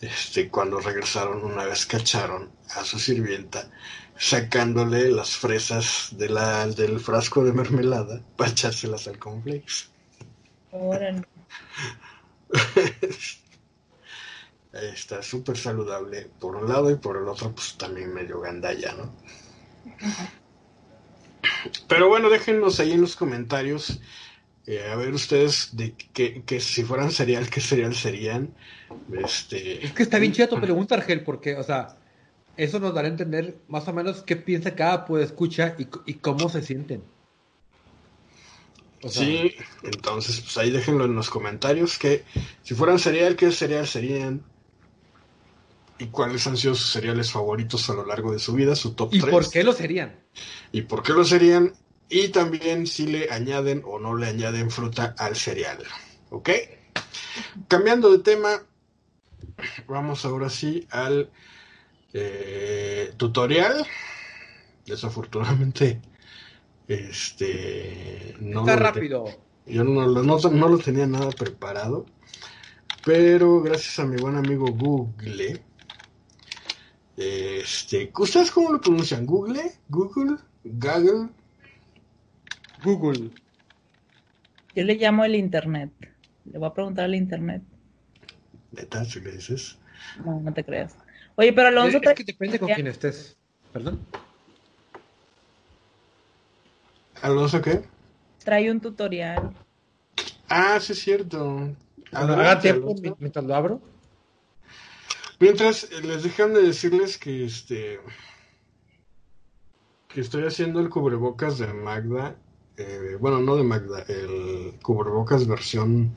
Este, cuando regresaron, una vez cacharon a su sirvienta sacándole las fresas de la, del frasco de mermelada para echárselas al cornflakes. Órale. Está súper saludable por un lado y por el otro, pues también medio gandalla, ¿no? Pero bueno, déjenos ahí en los comentarios. eh, a ver ustedes de qué, que si fueran cereal, qué cereal serían. Este, Es que está bien chida tu pregunta, Argel, porque, o sea, eso nos dará a entender más o menos qué piensa cada pues escucha y, y cómo se sienten. O sea, Sí, entonces pues ahí déjenlo en los comentarios que si fueran cereal, ¿qué cereal serían? ¿Y cuáles han sido sus cereales favoritos a lo largo de su vida? Su top ¿Y 3. por qué lo serían? ¿Y por qué lo serían? Y también si le añaden o no le añaden fruta al cereal. ¿Ok? Cambiando de tema, vamos ahora sí al eh, tutorial. Desafortunadamente, este no Está rápido. yo no, lo- no, no lo tenía nada preparado, pero gracias a mi buen amigo Google, este, ¿ustedes cómo lo pronuncian? ¿Google? ¿Google? ¿Google? Google. Yo le llamo el internet. Le voy a preguntar al internet. Neta, si le dices. No, no te creas. Oye, pero Alonso Es trae- que depende con quién estés. ¿Perdón? ¿Alonso qué? trae un tutorial. Ah, sí es cierto. Haga tiempo Alonso. mientras lo abro. Mientras eh, les dejan de decirles que este que estoy haciendo el cubrebocas de Magda, eh, bueno no de Magda, el cubrebocas versión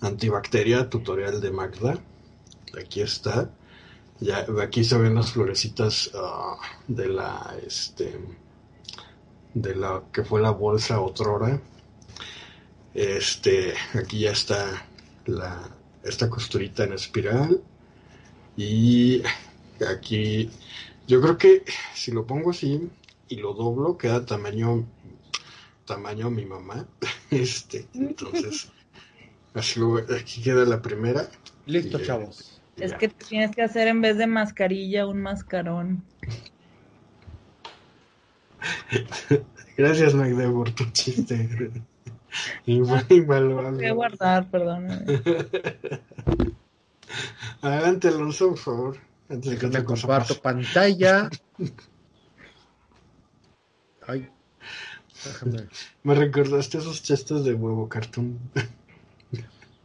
antibacteria tutorial de Magda. Aquí está. Ya aquí se ven las florecitas ah, de la este de la que fue la bolsa otrora. Este, aquí ya está la esta costurita en espiral. Y aquí, yo creo que si lo pongo así y lo doblo, queda tamaño, tamaño mi mamá. Este, entonces, así lo, aquí queda la primera. Listo, chavos. Es que tienes que hacer en vez de mascarilla un mascarón. Gracias, Magda, por tu chiste. Invaluable. Voy a guardar, perdón. Adelante, Alonso, por favor. Antes de que te comparto pantalla. Ay. Déjame. Me recordaste esos chistes de huevo cartoon.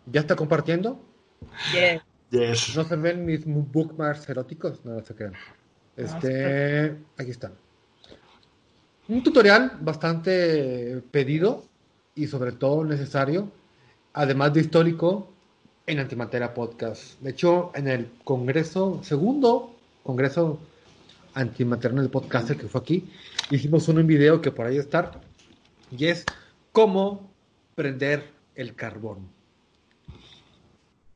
¿Ya está compartiendo? Yes. Yes. ¿No se ven mis bookmarks eróticos? No, se crean. Este, aquí están. Un tutorial bastante pedido y sobre todo necesario, además de histórico, en Antimateria Podcast. De hecho, en el congreso, segundo congreso Antimateria del podcast que fue aquí, hicimos un video que por ahí está, y es cómo prender el carbón.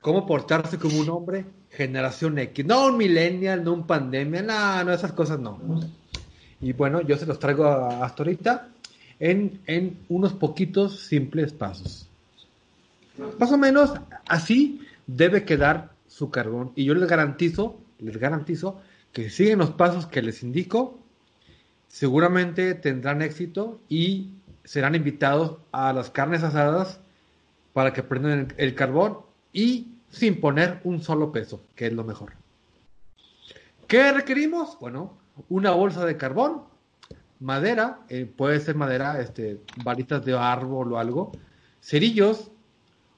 Cómo portarse como un hombre generación X. No un millennial, no un pandemia, no, no, esas cosas no. Y bueno, yo se los traigo hasta ahorita en, en unos poquitos simples pasos. Más o menos así debe quedar su carbón. Y yo les garantizo, les garantizo que si siguen los pasos que les indico, seguramente tendrán éxito y serán invitados a las carnes asadas para que prendan el carbón y sin poner un solo peso, que es lo mejor. ¿Qué requerimos? Bueno, una bolsa de carbón, madera, eh, puede ser madera, este, varitas de árbol o algo, cerillos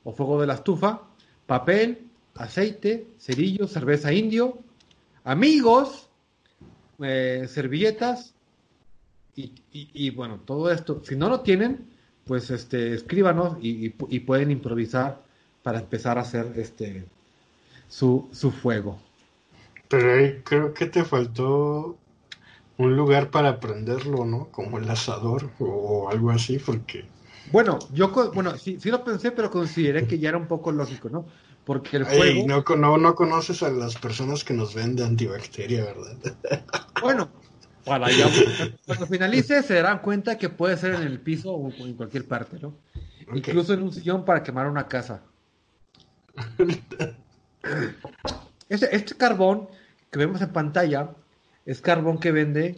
o fuego de la estufa, papel, aceite, cerillos, cerveza indio, amigos, eh, servilletas y, bueno, todo esto. Si no lo tienen, pues este, escríbanos y, pueden improvisar para empezar a hacer este su, su fuego. Pero ahí creo que te faltó un lugar para aprenderlo, ¿no? Como el asador o algo así, porque... Bueno, yo bueno, sí, sí lo pensé, pero consideré que ya era un poco lógico, ¿no? Porque el fuego... no, no, no conoces a las personas que nos venden antibacteria, ¿verdad? Bueno, para ya, cuando finalice se darán cuenta que puede ser en el piso o en cualquier parte, ¿no? Incluso en un sillón para quemar una casa. Este, este carbón que vemos en pantalla es carbón que vende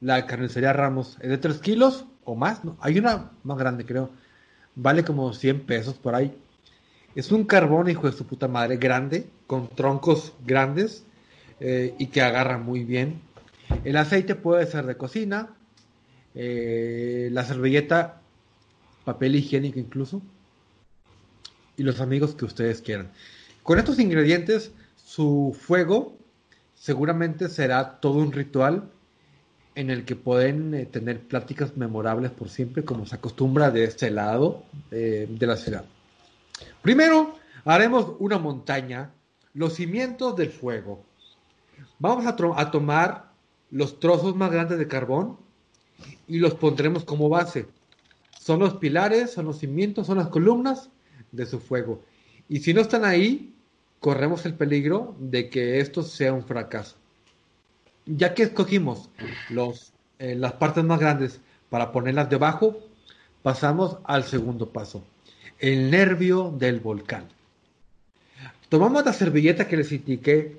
la carnicería Ramos. Es de 3 kilos o más. ¿no? Hay una más grande, creo. Vale como 100 pesos por ahí. Es un carbón, hijo de su puta madre, grande, con troncos grandes eh, y que agarra muy bien. El aceite puede ser de cocina, eh, la servilleta, papel higiénico incluso, y los amigos que ustedes quieran. Con estos ingredientes, su fuego seguramente será todo un ritual en el que pueden eh, tener pláticas memorables por siempre, como se acostumbra de este lado eh, de la ciudad. Primero, haremos una montaña, los cimientos del fuego. Vamos a, a tomar los trozos más grandes de carbón y los pondremos como base. Son los pilares, son los cimientos, son las columnas de su fuego. Y si no están ahí, corremos el peligro de que esto sea un fracaso. Ya que escogimos los, eh, las partes más grandes para ponerlas debajo, pasamos al segundo paso, el nervio del volcán. Tomamos la servilleta que les indiqué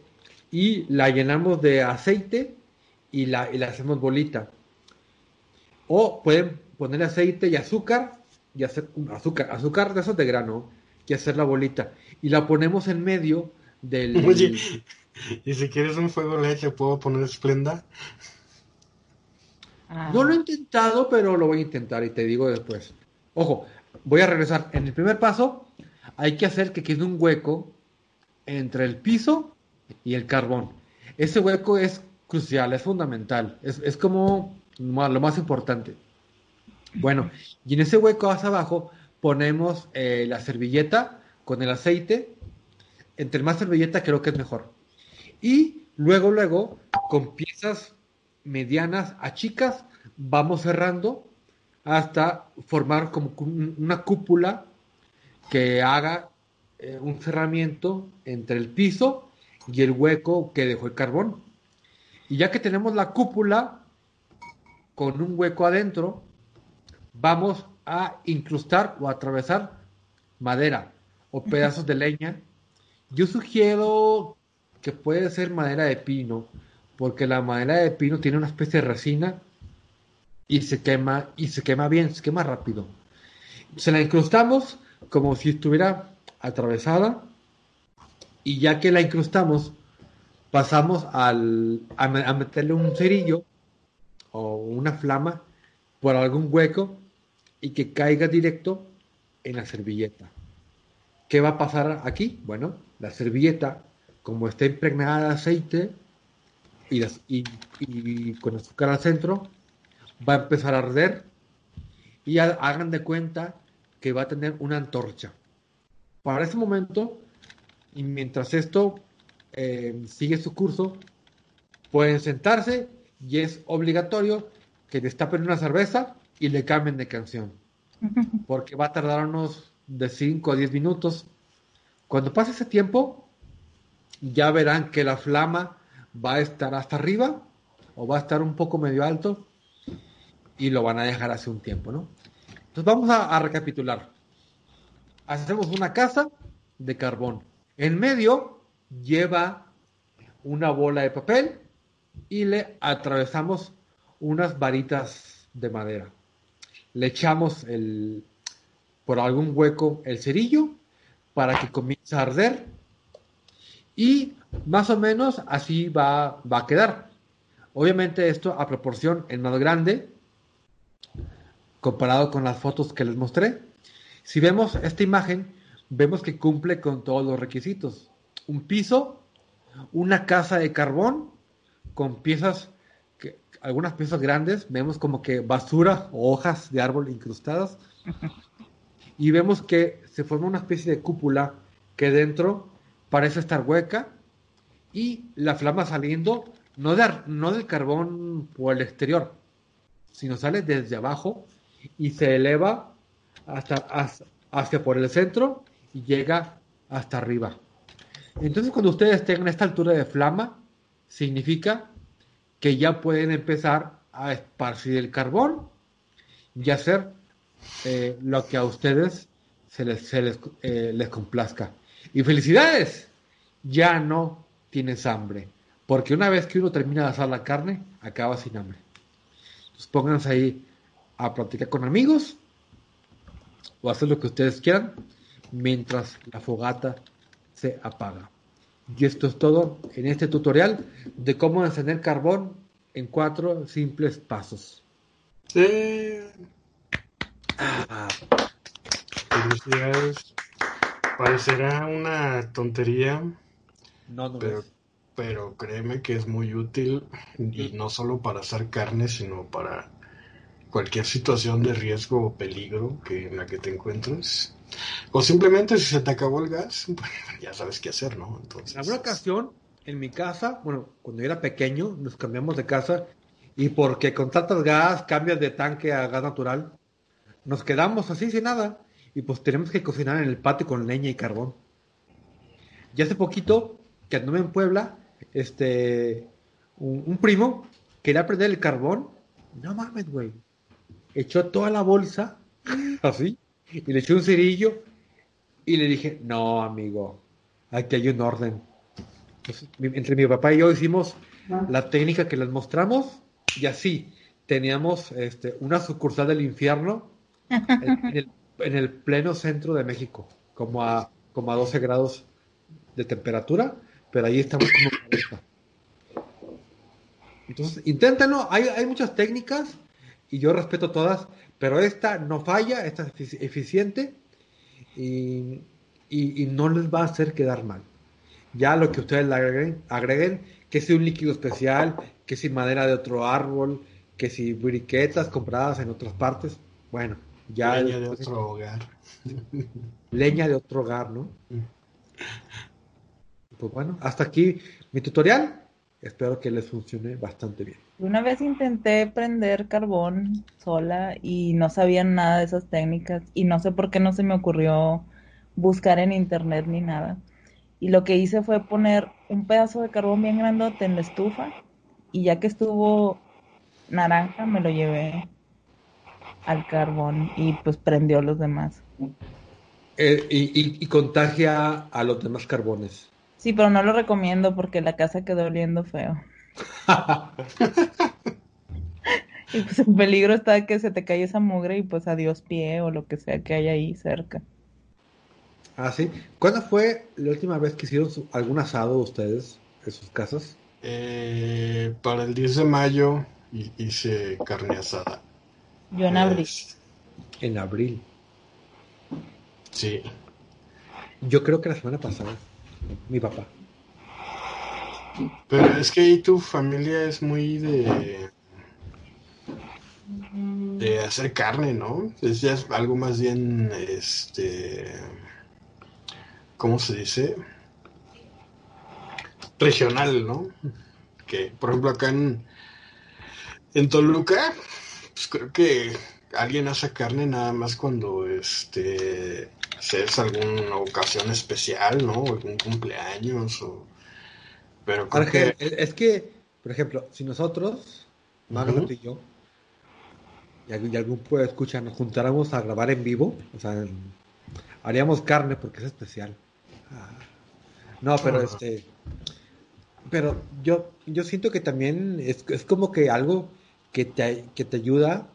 y la llenamos de aceite y la, y la hacemos bolita. O pueden poner aceite y azúcar y hacer azúcar, azúcar de esos de grano y hacer la bolita y la ponemos en medio del... Oye, y si quieres un fuego leche, ¿puedo poner esplenda? Ah. No lo he intentado, pero lo voy a intentar y te digo después. Ojo, voy a regresar. En el primer paso hay que hacer que quede un hueco entre el piso y el carbón. Ese hueco es crucial, es fundamental, es, es como lo más importante. Bueno, y en ese hueco hacia abajo ponemos eh, la servilleta con el aceite. Entre más servilleta creo que es mejor. Y luego, luego, con piezas medianas a chicas, vamos cerrando hasta formar como una cúpula que haga eh, un cerramiento entre el piso y el hueco que dejó el carbón. Y ya que tenemos la cúpula con un hueco adentro, vamos a incrustar o atravesar madera o pedazos de leña. Yo sugiero que puede ser madera de pino, porque la madera de pino tiene una especie de resina y se quema y se quema bien, se quema rápido. Se la incrustamos como si estuviera atravesada y ya que la incrustamos pasamos al, a, a meterle un cerillo o una flama por algún hueco y que caiga directo en la servilleta. ¿Qué va a pasar aquí? Bueno, la servilleta, como está impregnada de aceite y, y, con azúcar al centro, va a empezar a arder y hagan de cuenta que va a tener una antorcha. Para ese momento, y mientras esto eh, sigue su curso, pueden sentarse y es obligatorio que destapen una cerveza y le cambien de canción. Porque va a tardar unos de 5 a 10 minutos. Cuando pase ese tiempo, ya verán que la flama va a estar hasta arriba o va a estar un poco medio alto y lo van a dejar hace un tiempo, ¿no? Entonces vamos a, a recapitular. Hacemos una casa de carbón. En medio lleva una bola de papel y le atravesamos unas varitas de madera. Le echamos el, por algún hueco el cerillo para que comience a arder y más o menos así va, va a quedar. Obviamente esto a proporción es más grande comparado con las fotos que les mostré. Si vemos esta imagen, vemos que cumple con todos los requisitos. Un piso, una casa de carbón con piezas, algunas piezas grandes, vemos como que basura o hojas de árbol incrustadas. Y vemos que se forma una especie de cúpula que dentro parece estar hueca y la flama saliendo no, de, no del carbón por el exterior, sino sale desde abajo y se eleva hasta, hacia por el centro y llega hasta arriba. Entonces cuando ustedes tengan esta altura de flama, significa que ya pueden empezar a esparcir el carbón y hacer eh, lo que a ustedes se les, les, eh, les complazca. Y felicidades, ya no tienes hambre, porque una vez que uno termina de asar la carne, acaba sin hambre. Entonces pónganse ahí a platicar con amigos o hacer lo que ustedes quieran mientras la fogata se apaga. Y esto es todo en este tutorial de cómo encender carbón en cuatro simples pasos. Sí. Ah. Felicidades. Parecerá una tontería. No, no pero, pero créeme que es muy útil y no solo para hacer carne, sino para cualquier situación de riesgo o peligro que, en la que te encuentres. O simplemente si se te acabó el gas, ya sabes qué hacer, ¿no? Entonces... En alguna ocasión, en mi casa, bueno, cuando yo era pequeño, nos cambiamos de casa y porque con tantas gas cambias de tanque a gas natural, nos quedamos así sin nada y pues tenemos que cocinar en el patio con leña y carbón. Y hace poquito, que anduve en Puebla, este, un, un primo quería prender el carbón. No mames, güey echó toda la bolsa, así, y le echó un cerillo, y le dije, no, amigo, aquí hay un orden. entre mi papá y yo hicimos la técnica que les mostramos, y así, teníamos este, una sucursal del infierno en el, pleno centro de México, como a, como a 12 grados de temperatura, pero ahí estamos como... Entonces, inténtenlo, hay, hay muchas técnicas, y yo respeto todas, pero esta no falla, esta es eficiente y, no les va a hacer quedar mal. Ya lo que ustedes le agreguen, agreguen que si un líquido especial, que si madera de otro árbol, que si briquetas compradas en otras partes, bueno, ya... Leña de otro hogar. Leña de otro hogar, ¿no? Pues bueno, hasta aquí mi tutorial. Espero que les funcione bastante bien. Una vez intenté prender carbón sola y no sabía nada de esas técnicas y no sé por qué no se me ocurrió buscar en internet ni nada. Y lo que hice fue poner un pedazo de carbón bien grandote en la estufa y ya que estuvo naranja me lo llevé al carbón y pues prendió los demás. Eh, y, contagia a los demás carbones. Sí, pero no lo recomiendo porque la casa quedó oliendo feo. y pues el peligro está que se te cae esa mugre y pues adiós pie o lo que sea que hay ahí cerca. Ah, sí. ¿Cuándo fue la última vez que hicieron algún asado ustedes en sus casas? Eh, para el 10 de mayo hice carne asada. Yo en abril. En abril. Sí. Yo creo que la semana pasada. Mi papá. Pero es que ahí tu familia es muy de. de hacer carne, ¿no? Es ya algo más bien. Este. ¿Cómo se dice? Regional, ¿no? Que, por ejemplo, acá en. En Toluca, pues creo que alguien hace carne nada más cuando este es alguna ocasión especial, ¿no? Algún cumpleaños o... Pero que... Es que, por ejemplo, si nosotros, Margot y yo, y algún, puede escuchar, nos juntáramos a grabar en vivo, o sea, haríamos carne porque es especial. Ah. No, pero este... Pero yo, yo siento que también es, es como que algo que te, que te ayuda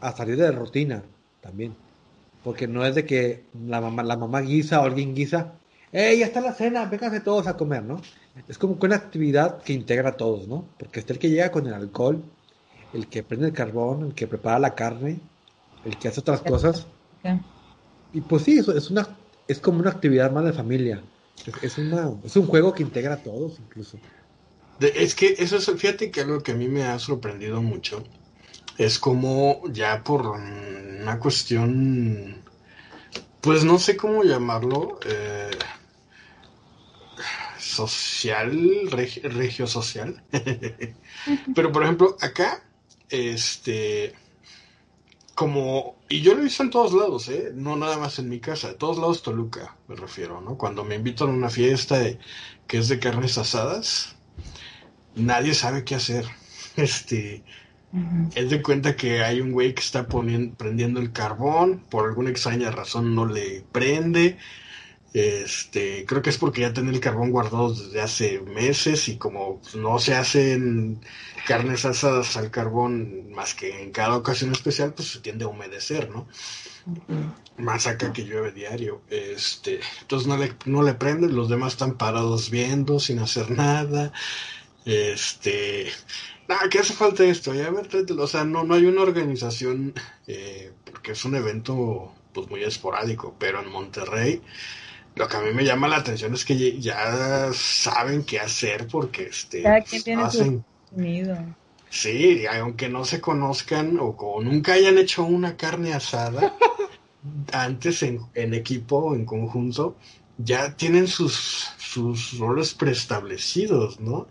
a salir de la rutina también. Porque no es de que la mamá, la mamá guisa o alguien guisa, ¡Ey, ya está la cena! Vénganse todos a comer, ¿no? Es como que una actividad que integra a todos, ¿no? Porque está el que llega con el alcohol, el que prende el carbón, el que prepara la carne, el que hace otras cosas. Y pues sí, es, es, una, es como una actividad más de familia. Es, una, es un juego que integra a todos, incluso. es que eso es, fíjate que algo que a mí me ha sorprendido mucho es como ya por una cuestión, pues no sé cómo llamarlo, eh, social, regio social. Pero por ejemplo, acá, este, como, y yo lo he visto en todos lados, ¿eh? no nada más en mi casa, de todos lados Toluca, me refiero, ¿no? Cuando me invitan a una fiesta que es de carnes asadas, nadie sabe qué hacer. Este, es de cuenta que hay un güey que está poniendo, prendiendo el carbón, por alguna extraña razón no le prende. Este, creo que es porque ya tiene el carbón guardado desde hace meses y como no se hacen carnes asadas al carbón más que en cada ocasión especial, pues se tiende a humedecer, ¿no? Más acá que llueve diario. Este, entonces no le, no le prende, los demás están parados viendo, sin hacer nada. Este, Ah, ¿qué hace falta esto? Ya ver, o sea, no, no hay una organización, eh, porque es un evento pues muy esporádico, pero en Monterrey lo que a mí me llama la atención es que ya saben qué hacer porque este hacen... Sí, aunque no se conozcan o, nunca hayan hecho una carne asada antes en, en equipo, en conjunto, ya tienen sus, sus roles preestablecidos, ¿no?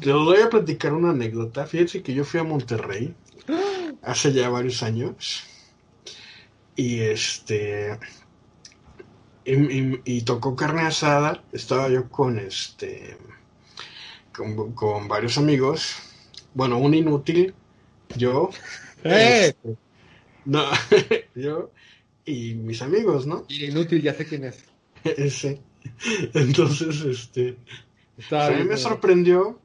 Les voy a platicar una anécdota. Fíjense que yo fui a Monterrey hace ya varios años y este y, tocó carne asada. Estaba yo con este con, con varios amigos. Bueno, un inútil, yo. ¡Eh! Este, no, yo y mis amigos, ¿no? Inútil, ya sé quién es. Ese. Entonces, este. a mí me sorprendió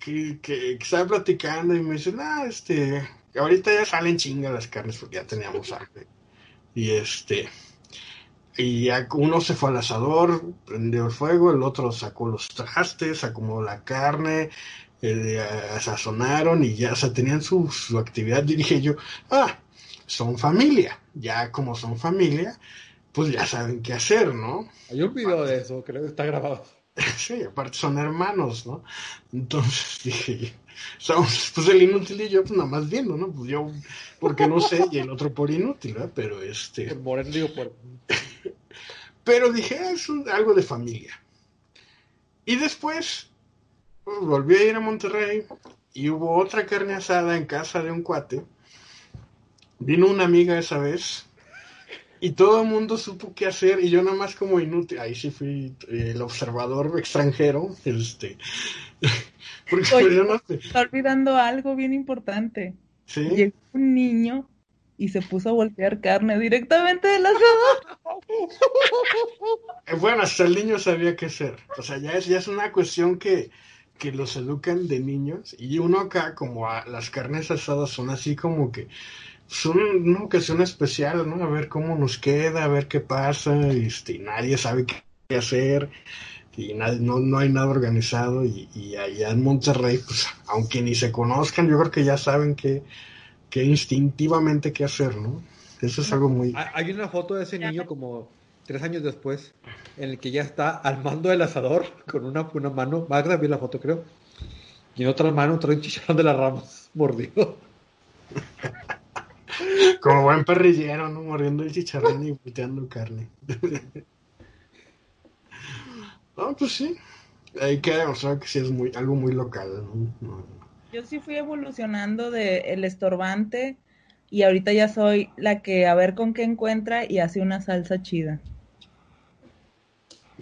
que, que, estaba platicando y me dice, ah, este. Ahorita ya salen chingas las carnes porque ya teníamos hambre. Y este. Y ya uno se fue al asador, prendió el fuego, el otro sacó los trastes, acomodó la carne, eh, sazonaron y ya, o tenían su, su actividad. Y dije yo, ah, son familia. Ya como son familia, pues ya saben qué hacer, ¿no? Hay un video de eso, creo que está grabado. Sí, aparte son hermanos, ¿no? Entonces dije, pues el inútil y yo, pues nada más viendo, ¿no? Pues yo, porque no sé, y el otro por inútil, ¿verdad? Pero este. El moreno digo por. Pero dije, ah, es algo de familia. Y después pues, volví a ir a Monterrey y hubo otra carne asada en casa de un cuate. Vino una amiga esa vez y todo el mundo supo qué hacer y yo nada más como inútil, ahí sí fui eh, el observador extranjero, este, porque Oye, yo no sé. Está olvidando algo bien importante. ¿Sí? Llegó un niño y se puso a voltear carne directamente del asador. Eh, Bueno, hasta el niño sabía qué hacer. O sea, ya es, ya es una cuestión que, que los educan de niños. Y uno acá, como a- las carnes asadas son así como que son una ocasión especial, ¿no? A ver cómo nos queda, a ver qué pasa. Este, y nadie sabe qué, hacer. Y nadie- no, no hay nada organizado. Y, y allá en Monterrey, pues, aunque ni se conozcan, yo creo que ya saben que, que instintivamente qué hacer, ¿no? Eso es algo muy... Hay una foto de ese niño como tres años después, en el que ya está al mando del asador con una, una mano, Magda vio la foto creo, y en otra mano trae un chicharrón de las ramas mordido. Como buen perrillero, ¿no? Mordiendo el chicharrón y volteando carne. no, pues sí. Hay que demostrar que sí es muy, algo muy local, ¿no? No. Yo sí fui evolucionando de el estorbante y ahorita ya soy la que a ver con qué encuentra y hace una salsa chida.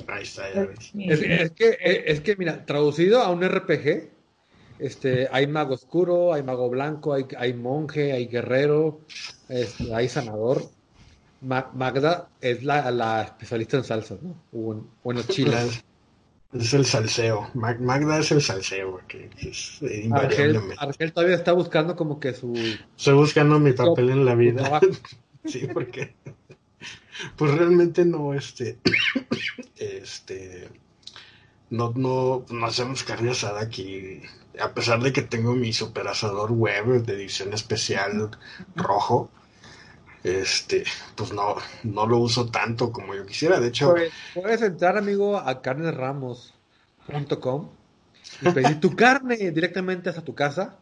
Ahí está, ya ves. Es, es que, es que, mira, traducido a un RPG, este, hay mago oscuro, hay mago blanco, hay, hay monje, hay guerrero, este, hay sanador. Ma- Magda es la, la especialista en salsas, ¿no? O en, o en los chiles. Es el salseo. Mag- Magda es el salseo, que es eh, Argel, invariablemente. Argel todavía está buscando como que su... Estoy buscando mi papel en la vida. Sí, porque pues realmente no, este, este, no, no, no hacemos carne asada aquí, a pesar de que tengo mi super asador web de edición especial rojo, este, pues no, no lo uso tanto como yo quisiera, de hecho, Pues, puedes entrar, amigo, a carnesramos.com y pedir tu carne directamente hasta tu casa.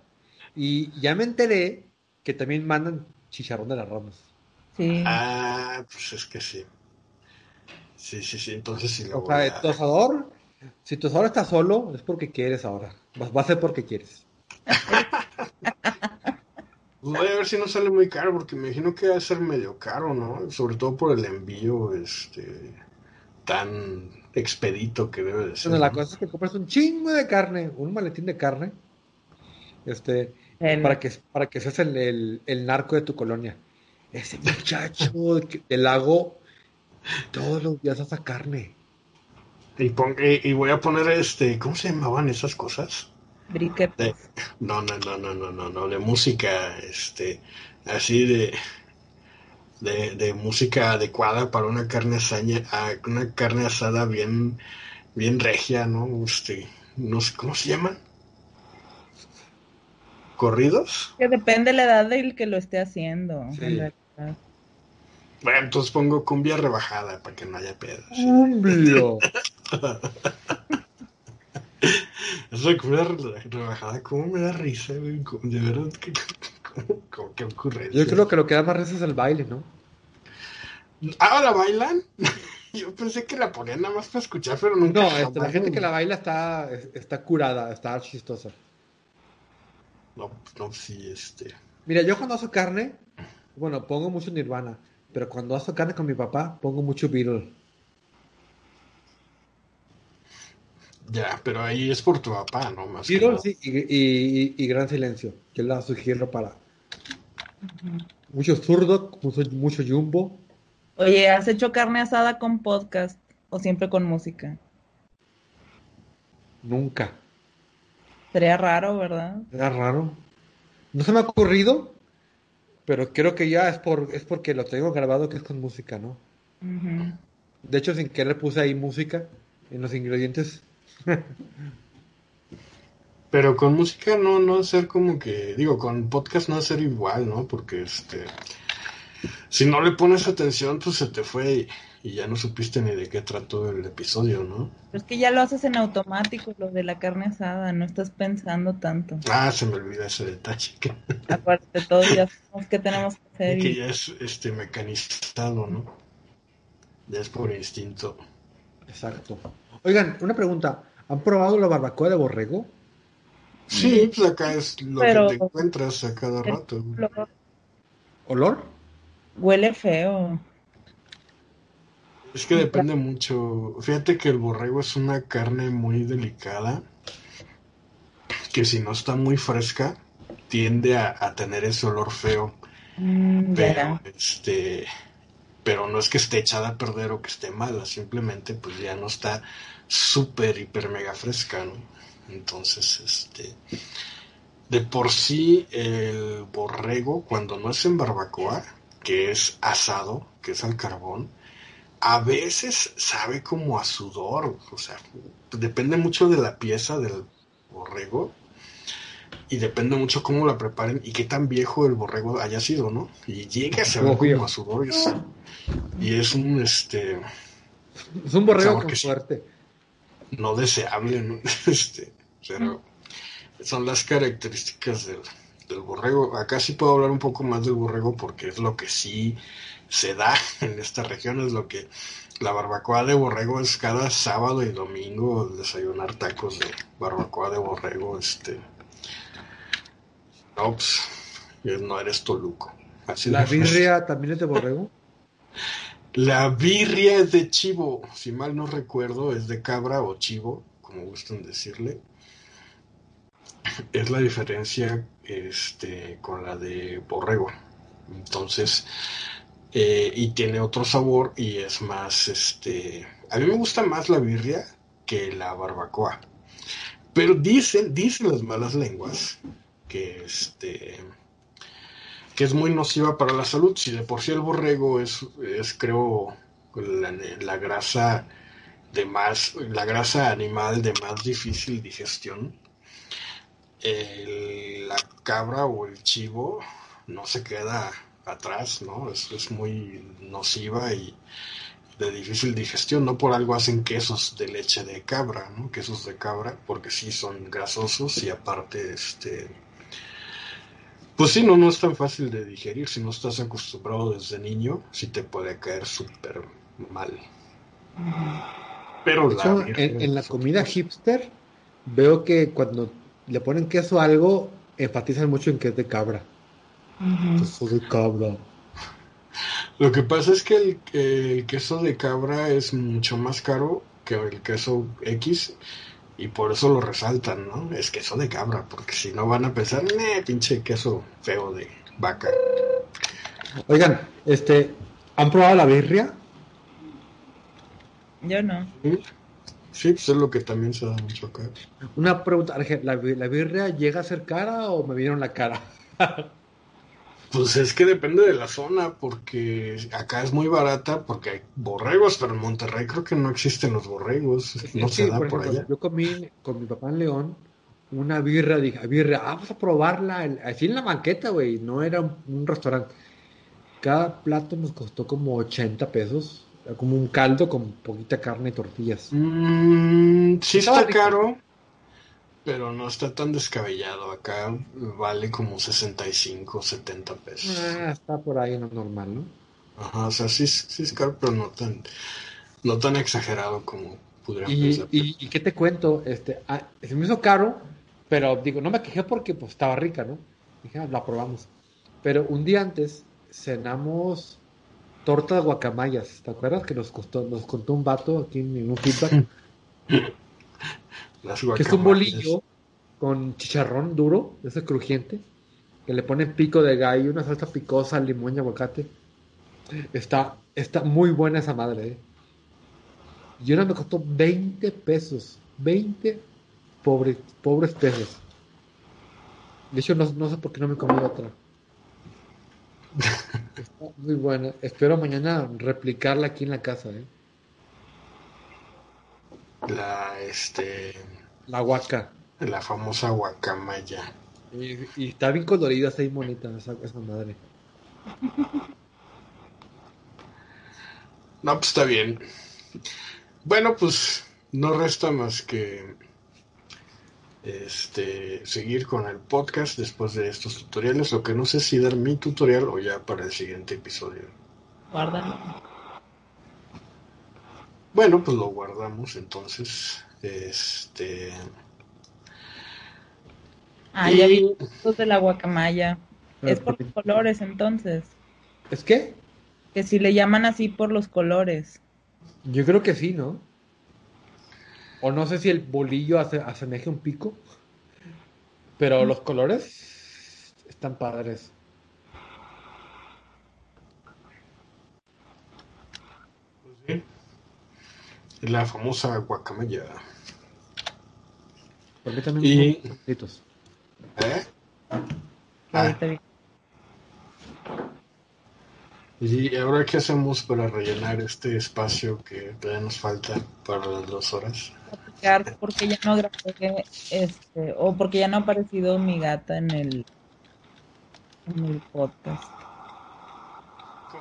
Y ya me enteré que también mandan chicharrón de las ramas. Sí. ah, pues es que sí, sí, sí, sí, entonces sí lo O voy sea, a- tu asador, si tu asador está solo, es porque quieres ahora. Va, va a ser porque quieres. Pues voy a ver si no sale muy caro, porque me imagino que va a ser medio caro, ¿no? Sobre todo por el envío, este, tan expedito que debe de ser. Bueno, la ¿no? cosa es que compras un chingo de carne, un maletín de carne, este, El- para que, para que seas el, el- el narco de tu colonia. Ese muchacho del lago todos los días hace carne. Y, pon- y, y voy a poner, este, ¿cómo se llamaban esas cosas? briquet. De, no, no, no, no, no, no, no, de música, este, así de, de, de música adecuada para una carne asaña, a- una carne asada bien, bien regia, ¿no? Este, no sé, ¿cómo se llaman? ¿Corridos? Que depende de la edad del que lo esté haciendo. Sí. en realidad. Bueno, entonces pongo cumbia rebajada para que no haya pedo. ¿sí? ¡Cumbio! Eso de cumbia re- rebajada, ¿cómo me da risa, güey? ¿Cómo- De verdad, que, ¿cómo, qué ocurrencia? Yo creo que lo que da más risa es el baile, ¿no? ¿Ah, la bailan? Yo pensé que la ponían nada más para escuchar, pero nunca. No, este, la gente que la baila está, está curada, está chistosa. No, no, sí, este. Mira, yo cuando hago carne, bueno, pongo mucho Nirvana, pero cuando hago carne con mi papá, pongo mucho Beatle. Ya, pero ahí es por tu papá, ¿no? Más que Beatle, nada. sí, y, y- y Gran Silencio. Yo la sugiero para mucho zurdo, mucho, mucho jumbo. Oye, ¿has hecho carne asada con podcast o siempre con música? Nunca. Sería raro, ¿verdad? Era raro. No se me ha ocurrido, pero creo que ya es por es porque lo tengo grabado que es con música, ¿no? De hecho, sin querer puse ahí música en los ingredientes. Pero con música no, no ser como que. Digo, con podcast no ser igual, ¿no? Porque este. Si no le pones atención, pues se te fue y, ya no supiste ni de qué trató el episodio, ¿no? Pero es que ya lo haces en automático, lo de la carne asada, no estás pensando tanto. Ah, se me olvida ese detalle. Que, Aparte, todos ya sabemos qué tenemos que hacer. que y- ya es este mecanizado, ¿no? Ya es por instinto. Exacto. Oigan, una pregunta. ¿Han probado la barbacoa de borrego? Sí, pues acá es lo Pero- que te encuentras a cada rato. Lo- ¿Olor? Huele feo. Es que depende mucho. Fíjate que el borrego es una carne muy delicada que si no está muy fresca tiende a, tener ese olor feo. Mm, pero este pero no es que esté echada a perder o que esté mala, simplemente pues ya no está súper hiper mega fresca, ¿no? Entonces, este de por sí el borrego cuando no es en barbacoa, que es asado, que es al carbón, a veces sabe como a sudor, o sea, depende mucho de la pieza del borrego y depende mucho cómo la preparen y qué tan viejo el borrego haya sido, ¿no? Y llega a saber como a sudor y es, un este es un borrego con suerte. No deseable, ¿no? Este, pero son las características del, del borrego. Acá sí puedo hablar un poco más del borrego porque es lo que sí se da en esta región, es lo que la barbacoa de borrego es cada sábado y domingo desayunar tacos de barbacoa de borrego, este no, pues, no eres Toluco. ¿La birria también es de borrego? La birria es de chivo, si mal no recuerdo, es de cabra o chivo, como gustan decirle. Es la diferencia este, con la de borrego. Entonces, eh, y tiene otro sabor y es más, este, a mí me gusta más la birria que la barbacoa. Pero dicen, dicen las malas lenguas que este que es muy nociva para la salud. Si de por sí el borrego es, es creo, la, grasa de más, la grasa animal de más difícil digestión, la cabra o el chivo no se queda atrás, ¿no? Es, es muy nociva y de difícil digestión, no por algo hacen quesos de leche de cabra, ¿no? Quesos de cabra, porque sí son grasosos y aparte, este, pues sí, no, no es tan fácil de digerir. Si no estás acostumbrado desde niño, sí te puede caer súper mal. Pero en, la comida hipster veo que cuando le ponen queso a algo, enfatizan mucho en que es de cabra. Queso de cabra. Lo que pasa es que el, queso de cabra es mucho más caro que el queso X y por eso lo resaltan, ¿no? Es queso de cabra, porque si no van a pensar, eh, pinche queso feo de vaca. Oigan, este, ¿han probado la birria? Yo no. Sí, pues es lo que también se da mucho acá. Una pregunta, ¿la, ¿la birria llega a ser cara o me vieron la cara? Pues es que depende de la zona, porque acá es muy barata porque hay borregos, pero en Monterrey creo que no existen los borregos, no se da por, allá. Yo comí con mi papá en León una birra, dije, birra, vamos a probarla, así en la banqueta, güey, no era un, restaurante. Cada plato nos costó como 80 pesos, como un caldo con poquita carne y tortillas. Mm, sí está caro pero no está tan descabellado. Acá vale como 65, 70 pesos. Ah, está por ahí no normal, ¿no? Ajá, o sea, sí, sí es caro, pero no tan, no tan exagerado como podría y, pensar. Y, qué te cuento? Este, ah, se me hizo caro, pero digo, no me quejé porque pues estaba rica, ¿no? Dije, ah, la probamos. Pero un día antes cenamos torta de guacamayas. ¿Te acuerdas que nos costó, nos contó un vato aquí en un feedback? que es un bolillo con chicharrón duro, ese crujiente, que le pone pico de gallo, una salsa picosa, limón y aguacate. Está, está muy buena esa madre. ¿eh? Y una me costó 20 pesos. 20 pobres, pobres pesos. De hecho, no, no sé por qué no me comí otra. Está muy buena. Espero mañana replicarla aquí en la casa. ¿eh? La, este... La huaca. La famosa guacamaya. Y, y está bien colorida, está bien bonita esa, esa madre. No, pues está bien. Bueno, pues no resta más que este seguir con el podcast después de estos tutoriales. Lo que no sé si dar mi tutorial o ya para el siguiente episodio. Guárdalo. Bueno, pues lo guardamos entonces. Este. Ah, ya vi fotos de la guacamaya. es por los colores entonces. ¿Es qué? Que si le llaman así por los colores. Yo creo que sí, ¿no? O no sé si el bolillo hace, asemeje un pico. Pero los colores están padres. Pues sí. La famosa guacamaya. ¿Por qué también Y-? ¿Eh? Ah, está bien. y ahora qué hacemos para rellenar este espacio que todavía nos falta para las dos horas. porque ya no grabé, este, o porque ya no ha aparecido mi gata en el, en el podcast.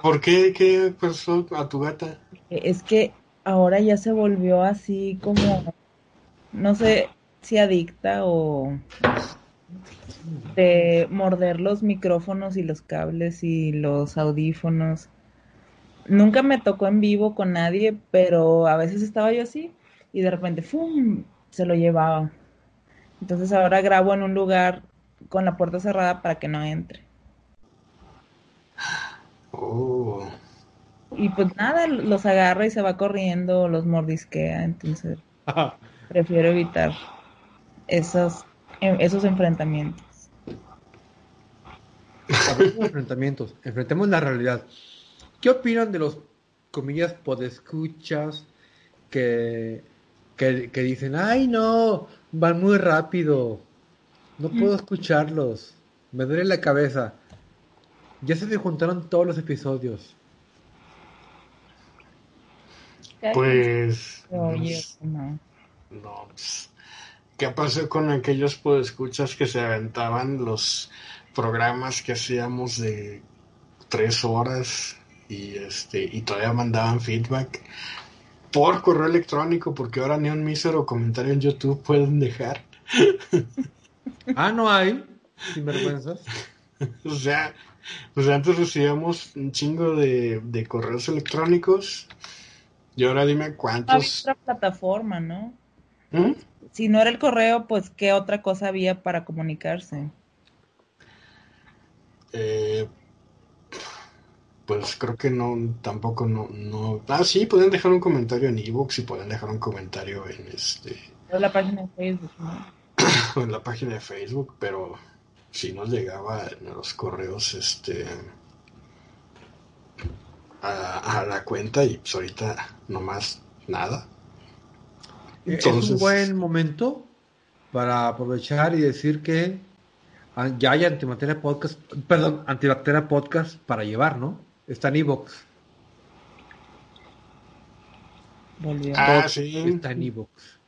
¿Por qué? ¿Qué pasó a tu gata? Es que ahora ya se volvió así como, no sé si adicta o de morder los micrófonos y los cables y los audífonos. Nunca me tocó en vivo con nadie, pero a veces estaba yo así y de repente ¡fum! se lo llevaba. Entonces ahora grabo en un lugar con la puerta cerrada para que no entre. Oh, Y pues nada, los agarra y se va corriendo, los mordisquea, entonces prefiero evitar esos, em- esos enfrentamientos. De enfrentamientos, enfrentemos la realidad. ¿Qué opinan de los comillas podescuchas que, que, que dicen, ay no, van muy rápido, no puedo escucharlos, me duele la cabeza? Ya se me juntaron todos los episodios. Pues... No. No, pues, ¿qué pasó con aquellos podescuchas que se aventaban los programas que hacíamos de tres horas y este y todavía mandaban feedback por correo electrónico porque ahora ni un mísero comentario en YouTube pueden dejar? Ah, no hay, sin vergüenzas. O sea, pues antes recibíamos un chingo de, de correos electrónicos y ahora dime Había cuántos. otra plataforma, ¿no? ¿Mm? Si no era el correo, pues qué otra cosa había para comunicarse. Eh, pues creo que no, tampoco no, no. Ah, sí, pueden dejar un comentario en ebooks y pueden dejar un comentario en este Era la página de Facebook, ¿no? en la página de Facebook, pero si nos llegaba en los correos este a, a la cuenta y pues ahorita nomás nada. Eh, Es un buen momento para aprovechar y decir que ah, ya hay Antibacteria Podcast, perdón, Antibacteria Podcast para llevar, ¿no? Está en Evox. Ah, sí. Está en Evox.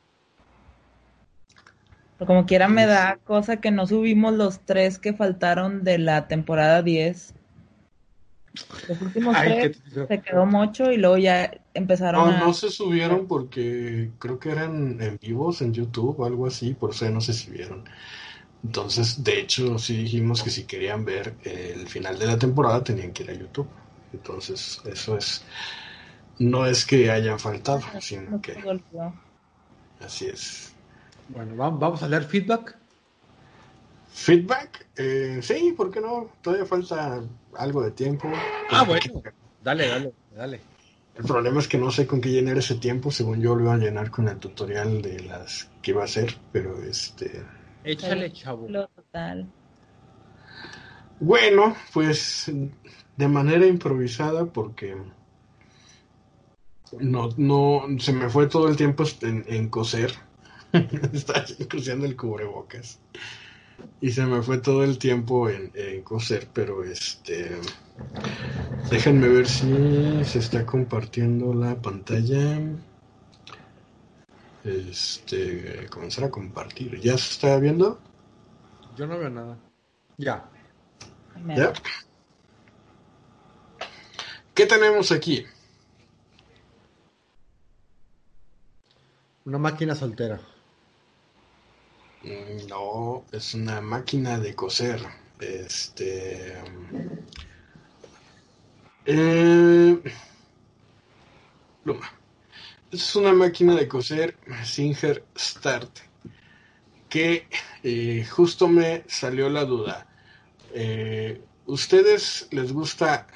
Pero como quiera me da cosa que no subimos los tres que faltaron de la temporada 10. Los últimos Ay, tres se quedó mucho y luego ya empezaron No, a... no se subieron porque creo que eran en vivos en YouTube o algo así, por eso ya no se subieron. Entonces, de hecho, sí dijimos que si querían ver el final de la temporada tenían que ir a YouTube. Entonces, eso es, no es que hayan faltado, sino no que así es. Bueno, va- vamos a leer feedback. Feedback, eh, sí, ¿por qué no? Todavía falta algo de tiempo. Ah, bueno. Dale, dale, dale. El problema es que no sé con qué llenar ese tiempo. Según yo lo iba a llenar con el tutorial de las que iba a hacer, pero este. Échale, chavo. Lo total. Bueno, pues de manera improvisada porque no, no, se me fue todo el tiempo en, en coser. Estaba cosiendo el cubrebocas. Y se me fue todo el tiempo en, en coser, pero este... Déjenme ver si se está compartiendo la pantalla. Este, comenzar a compartir. ¿Ya se está viendo? Yo no veo nada. Ya. ¿Ya? ¿Qué tenemos aquí? Una máquina soltera. Mm, No, es una máquina de coser. Este. eh, pluma. Es una máquina de coser Singer Start. Que eh, justo me salió la duda. Eh, ¿Ustedes les gusta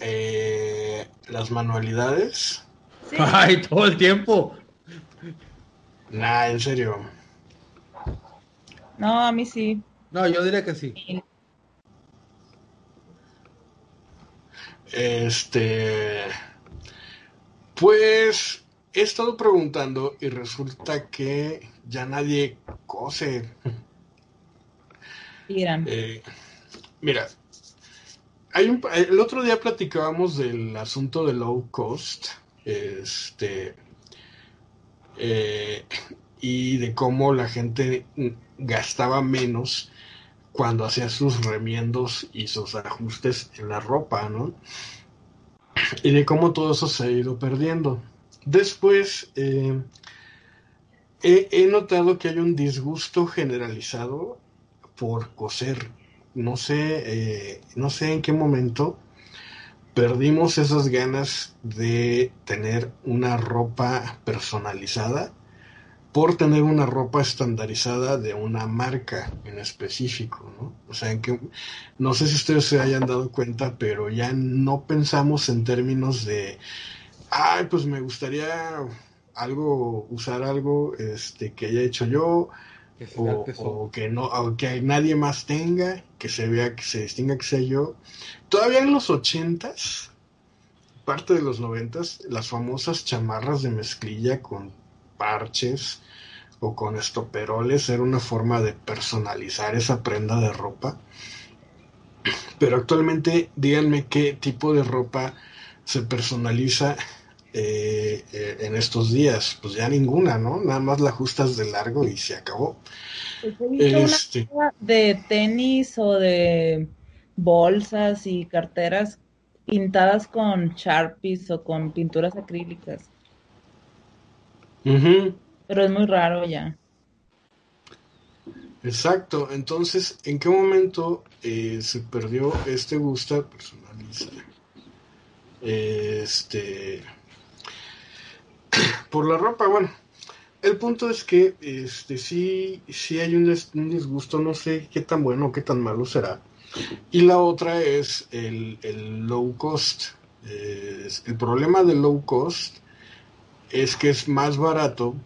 eh, las manualidades. Sí. Ay, todo el tiempo. Nah, en serio. No, a mí sí. No, yo diría que sí. Este. Pues he estado preguntando y resulta que ya nadie cose. Eh, mira, hay un, el otro día platicábamos del asunto de low cost, este, eh, y de cómo la gente gastaba menos cuando hacía sus remiendos y sus ajustes en la ropa, ¿no? Y de cómo todo eso se ha ido perdiendo. Después, eh, he, notado que hay un disgusto generalizado por coser. No sé, eh, no sé en qué momento perdimos esas ganas de tener una ropa personalizada por tener una ropa estandarizada de una marca en específico, ¿no? O sea, en que no sé si ustedes se hayan dado cuenta, pero ya no pensamos en términos de, ay, pues me gustaría algo, usar algo este, que haya hecho yo, Que o, que son- o que no o que nadie más tenga que se vea que se distinga que sea yo todavía en los ochentas parte de los noventas las famosas chamarras de mezclilla con parches o con estoperoles era una forma de personalizar esa prenda de ropa. Pero actualmente díganme qué tipo de ropa se personaliza eh, eh, en estos días. Pues ya ninguna no nada más la ajustas de largo y se acabó. Pues una este de tenis o de bolsas y carteras pintadas con Sharpies o con pinturas acrílicas. Ujú, Pero es muy raro ya. Exacto, entonces, ¿en qué momento eh, se perdió este gusto personalizar? Este, por la ropa, bueno, el punto es que este sí, sí hay un, des- un disgusto, no sé qué tan bueno o qué tan malo será. Y la otra es el, el low cost. Eh, el problema del low cost es que es más barato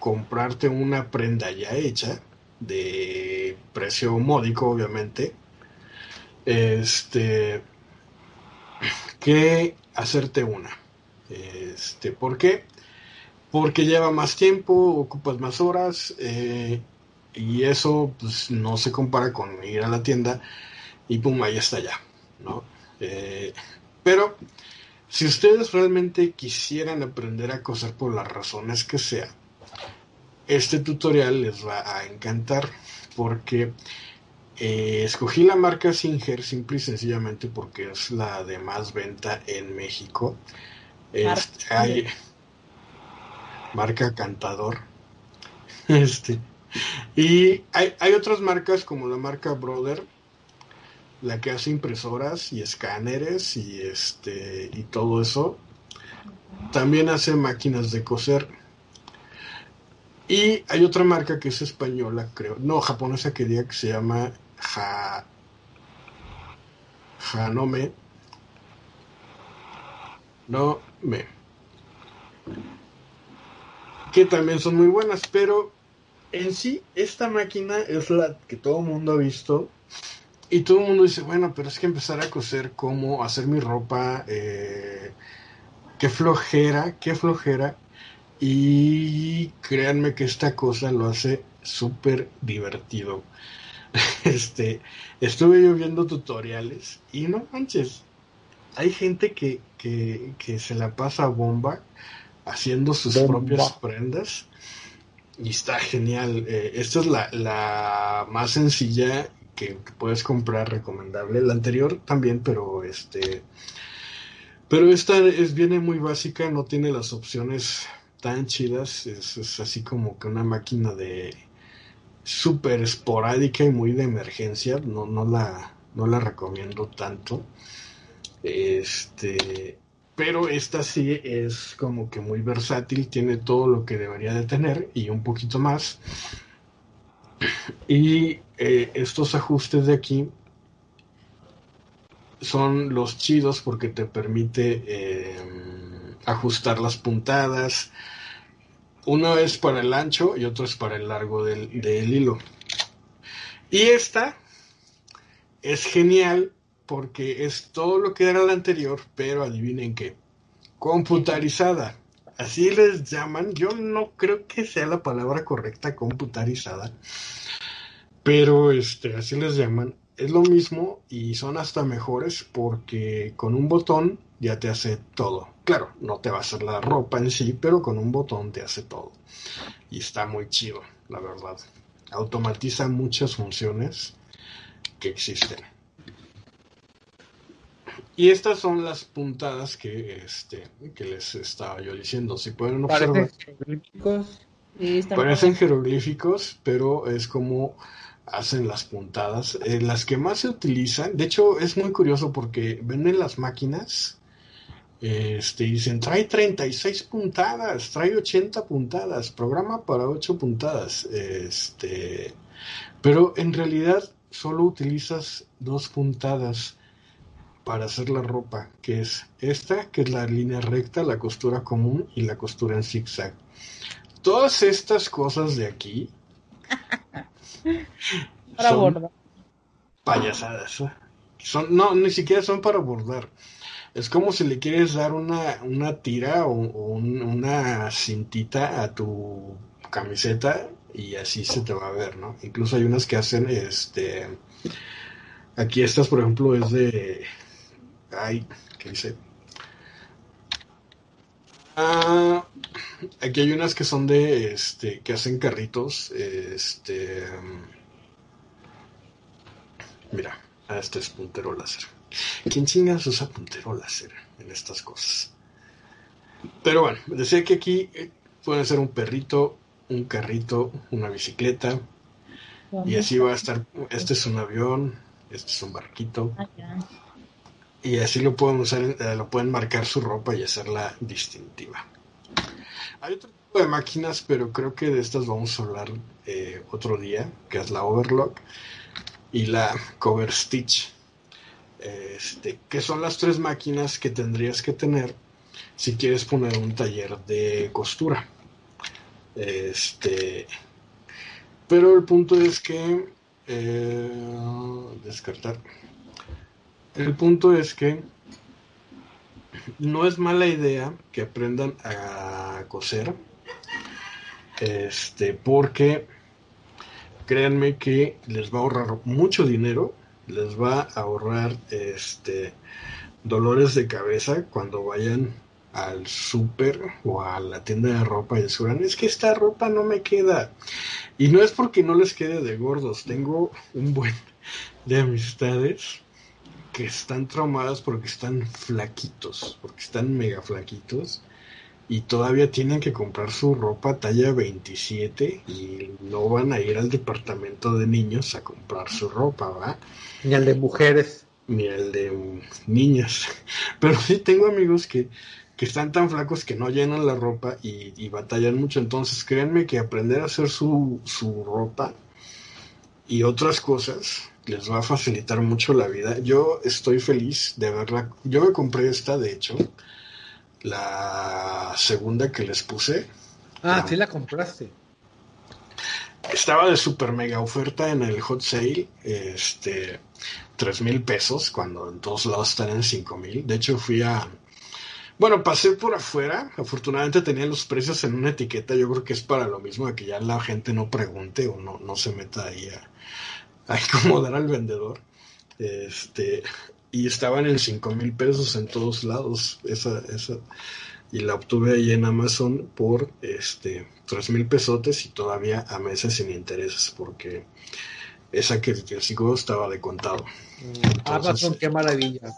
comprarte una prenda ya hecha de precio módico, obviamente, este, que hacerte una. Este, ¿por qué? Porque lleva más tiempo, ocupas más horas, eh, y eso pues, no se compara con ir a la tienda y pum, ahí está ya, ¿no? Eh, pero si ustedes realmente quisieran aprender a coser por las razones que sea, este tutorial les va a encantar porque eh, escogí la marca Singer simple y sencillamente porque es la de más venta en México. Este, hay marca Cantador. Este, y hay, hay otras marcas como la marca Brother, la que hace impresoras y escáneres y este y todo eso. También hace máquinas de coser. Y hay otra marca que es española, creo. No, japonesa que diga que se llama Ja... Hanome. No me. Que también son muy buenas, pero en sí, esta máquina es la que todo el mundo ha visto. Y todo el mundo dice, bueno, pero es que empezar a coser cómo hacer mi ropa, eh, qué flojera, qué flojera. Y créanme que esta cosa lo hace súper divertido. Este, estuve yo viendo tutoriales y no manches, hay gente que, que, que se la pasa bomba haciendo sus Bomba. propias prendas y está genial. Eh, esta es la, la más sencilla que, puedes comprar, recomendable. La anterior también, pero este, pero esta es, viene muy básica, no tiene las opciones tan chidas. Es, es así como que una máquina de súper esporádica y muy de emergencia. No, no la, no la recomiendo tanto. Este, pero esta sí es como que muy versátil, tiene todo lo que debería de tener y un poquito más. Y eh, estos ajustes de aquí son los chidos porque te permite eh, ajustar las puntadas. Uno es para el ancho y otro es para el largo del, del hilo. Y esta es genial porque es todo lo que era la anterior, pero adivinen qué, computarizada. Así les llaman, yo no creo que sea la palabra correcta, computarizada, pero este, así les llaman. Es lo mismo y son hasta mejores porque con un botón ya te hace todo. Claro, no te va a hacer la ropa en sí, pero con un botón te hace todo. Y está muy chido, la verdad. Automatiza muchas funciones que existen. Y estas son las puntadas que, este, que les estaba yo diciendo. Si pueden observar. Parecen jeroglíficos. Sí, Parecen jeroglíficos, pero es como hacen las puntadas. Eh, las que más se utilizan, de hecho es muy curioso porque venden las máquinas, este, y dicen, trae 36 puntadas, trae 80 puntadas, programa para 8 puntadas. Este, pero en realidad solo utilizas dos puntadas para hacer la ropa, que es esta, que es la línea recta, la costura común y la costura en zigzag. Todas estas cosas de aquí para son bordar. payasadas. ¿eh? Son, no, ni siquiera son para bordar. Es como si le quieres dar una, una tira o, o un- una cintita a tu camiseta y así se te va a ver, ¿no? Incluso hay unas que hacen, este, aquí estas, por ejemplo, es de, ay, ¿qué dice? Ah, aquí hay unas que son de, este, que hacen carritos, este, mira, ah, este es puntero láser. ¿Quién chingas usa puntero láser en estas cosas? Pero bueno, decía que aquí eh, puede ser un perrito, un carrito, una bicicleta, y así va a estar, este es un avión, este es un barquito, Ah. Y así lo pueden usar, eh, lo pueden marcar su ropa y hacerla distintiva. Hay otro tipo de máquinas, pero creo que de estas vamos a hablar eh, otro día, que es la Overlock y la Cover Stitch. Este, que son las tres máquinas que tendrías que tener si quieres poner un taller de costura. Este, pero el punto es que eh, descartar. El punto es que no es mala idea que aprendan a coser. Este, porque créanme que les va a ahorrar mucho dinero, les va a ahorrar este dolores de cabeza cuando vayan al súper o a la tienda de ropa y descubran, es que esta ropa no me queda. Y no es porque no les quede de gordos, tengo un buen de amistades que están traumadas porque están flaquitos, porque están mega flaquitos y todavía tienen que comprar su ropa talla 27 y no van a ir al departamento de niños a comprar su ropa, ¿va? Ni al de mujeres. Ni el de niñas. Pero sí tengo amigos que, que están tan flacos que no llenan la ropa y, y batallan mucho. Entonces créanme que aprender a hacer su, su ropa y otras cosas les va a facilitar mucho la vida. Yo estoy feliz de verla. Yo me compré esta, de hecho, la segunda que les puse. Ah, No. sí la compraste. Estaba de super mega oferta en el hot sale, este, tres mil pesos, cuando en todos lados están en cinco mil. De hecho, fui a, bueno, pasé por afuera. Afortunadamente tenían los precios en una etiqueta. Yo creo que es para lo mismo de que ya la gente no pregunte o no, no se meta ahí a, a incomodar al vendedor. Este, y estaban en cinco mil pesos en todos lados. Esa, esa, y la obtuve ahí en Amazon por este tres mil pesotes y todavía a meses sin intereses porque esa que, que sigo estaba de contado. Entonces- Amazon, qué maravilla.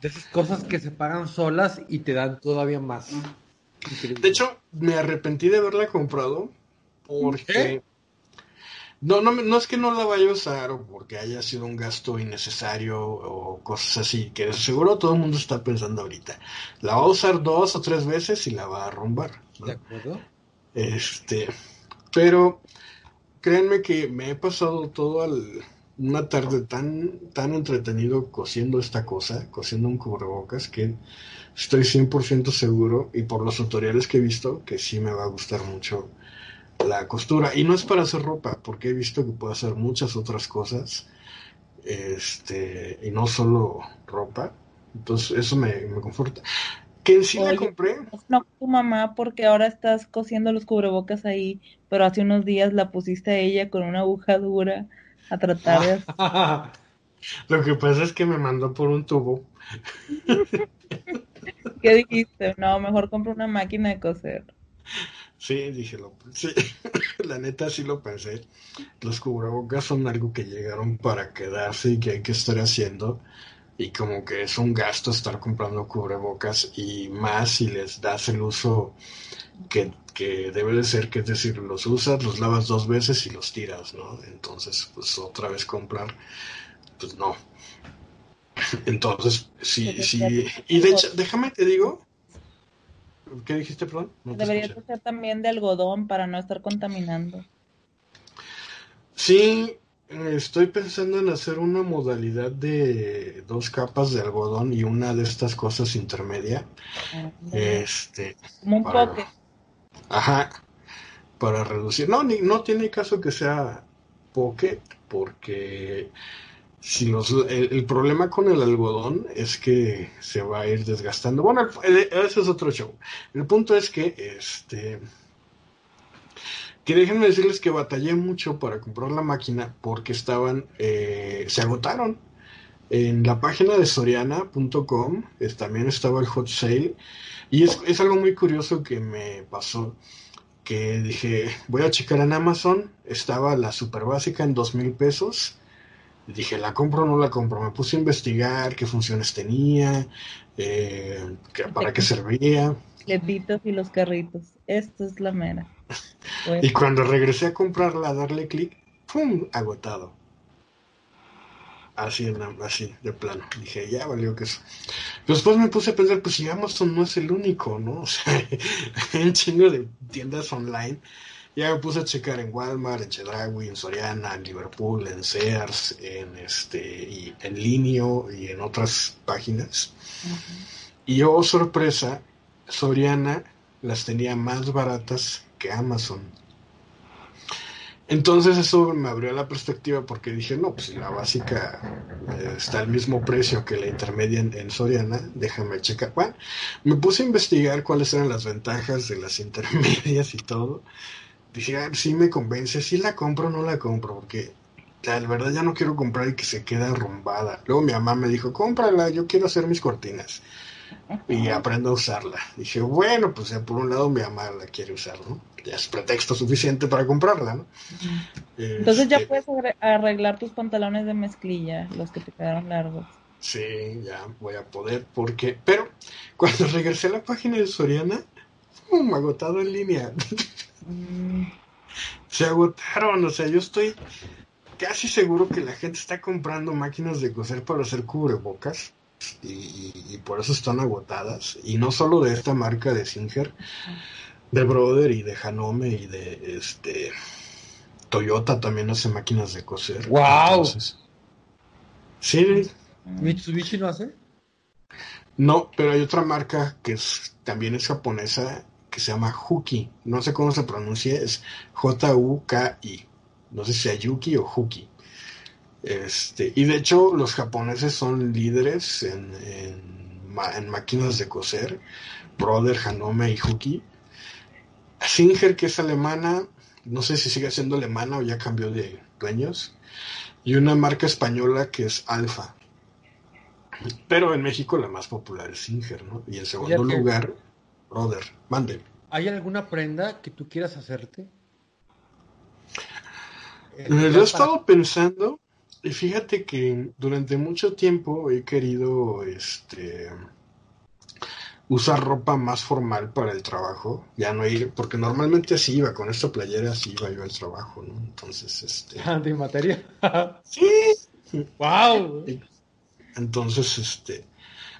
De esas cosas que se pagan solas y te dan todavía más. Increíble. De hecho, me arrepentí de haberla comprado porque ¿Qué? No, no, no es que no la vaya a usar o porque haya sido un gasto innecesario o cosas así, que seguro todo el mundo está pensando ahorita. La va a usar dos o tres veces y la va a arrumbar. ¿no? ¿De acuerdo? Este, pero créanme que me he pasado todo al, una tarde tan, tan entretenido cosiendo esta cosa, cosiendo un cubrebocas, que estoy 100% seguro, y por los tutoriales que he visto, que sí me va a gustar mucho la costura. Y no es para hacer ropa, porque he visto que puedo hacer muchas otras cosas, este, y no solo ropa. Entonces, eso me, me conforta. Que sí compré. No tu mamá, porque ahora estás cosiendo los cubrebocas ahí, pero hace unos días la pusiste a ella con una aguja dura a tratar de... Lo que pasa es que me mandó por un tubo. ¿Qué dijiste? No, mejor compro una máquina de coser. Sí, dije, lo, sí, la neta sí lo pensé. Los cubrebocas son algo que llegaron para quedarse y que hay que estar haciendo. Y como que es un gasto estar comprando cubrebocas y más si les das el uso que, que debe de ser, que es decir, los usas, los lavas dos veces y los tiras, ¿no? Entonces, pues otra vez comprar, pues no. Entonces, sí, sí. Y de hecho, déjame te digo, ¿Qué dijiste, perdón? Debería ser también de algodón para no estar contaminando. Sí, estoy pensando en hacer una modalidad de dos capas de algodón y una de estas cosas intermedia. Ah, este, Como un poke. Ajá. Para reducir. No, ni, no tiene caso que sea poke, porque si los, el, problema con el algodón es que se va a ir desgastando. Bueno, ese es otro show. El punto es que, este, que déjenme decirles que batallé mucho para comprar la máquina porque estaban, eh, se agotaron. En la página de soriana.com también estaba el hot sale y es, es algo muy curioso que me pasó que dije, voy a checar en Amazon, estaba la super básica en dos mil pesos dije, ¿la compro o no la compro? Me puse a investigar qué funciones tenía, eh, para qué servía. Leditos y los carritos. Esto es la mera. y cuando regresé a comprarla, a darle clic, ¡pum! Agotado. Así, así, de plano. Dije, ya valió que eso. Pero después me puse a pensar, pues si Amazon no es el único, ¿no? O sea, hay un chingo de tiendas online ya me puse a checar en Walmart, en Chedraui, en Soriana, en Liverpool, en Sears, en este, y en Linio y en otras páginas. Y yo, oh, sorpresa, Soriana las tenía más baratas que Amazon. Entonces eso me abrió la perspectiva porque dije, no, pues si la básica eh, está al mismo precio que la intermedia en, en, Soriana, déjame checar. Bueno, me puse a investigar cuáles eran las ventajas de las intermedias y todo dije, ah, sí me convence, si la compro o no la compro, porque la verdad ya no quiero comprar y que se quede arrumbada. Luego mi mamá me dijo, cómprala, yo quiero hacer mis cortinas. Y aprendo a usarla. Dije, bueno, pues por un lado mi mamá la quiere usar, ¿no? Ya es pretexto suficiente para comprarla, ¿no? Entonces ya este puedes arreglar tus pantalones de mezclilla, los que te quedaron largos. Sí, ya voy a poder, porque... Pero cuando regresé a la página de Soriana, ¡pum! agotado en línea. Se agotaron, o sea, yo estoy casi seguro que la gente está comprando máquinas de coser para hacer cubrebocas y, por eso están agotadas. Y no solo de esta marca de Singer, de Brother y de Hanome y de este Toyota también hace máquinas de coser. ¡Wow! sí. ¿Mitsubishi no hace? No, pero hay otra marca que también es japonesa que se llama Huki. No sé cómo se pronuncia, es J-U-K-I. No sé si es Yuki o Huki. Este, y de hecho, los japoneses son líderes en, en, máquinas de coser. Brother, Hanome y Huki. Singer, que es alemana, no sé si sigue siendo alemana o ya cambió de dueños. Y una marca española que es Alfa. Pero en México la más popular es Singer, ¿no? Y en segundo lugar, Brother, mande. ¿Hay alguna prenda que tú quieras hacerte? Eh, lo he estado pensando y fíjate que durante mucho tiempo he querido este usar ropa más formal para el trabajo, ya no ir, porque normalmente así iba, con esta playera así iba yo al trabajo, ¿no? Entonces, este... ¿Antimateria? sí. ¡Wow! Entonces, este,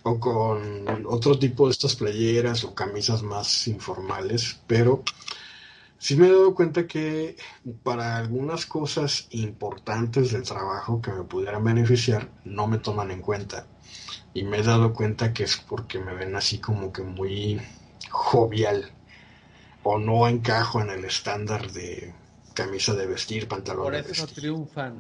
o con otro tipo de estas playeras o camisas más informales, pero sí me he dado cuenta que para algunas cosas importantes del trabajo que me pudieran beneficiar, no me toman en cuenta. Y me he dado cuenta que es porque me ven así como que muy jovial o no encajo en el estándar de camisa de vestir, pantalón Por de eso vestir. triunfan.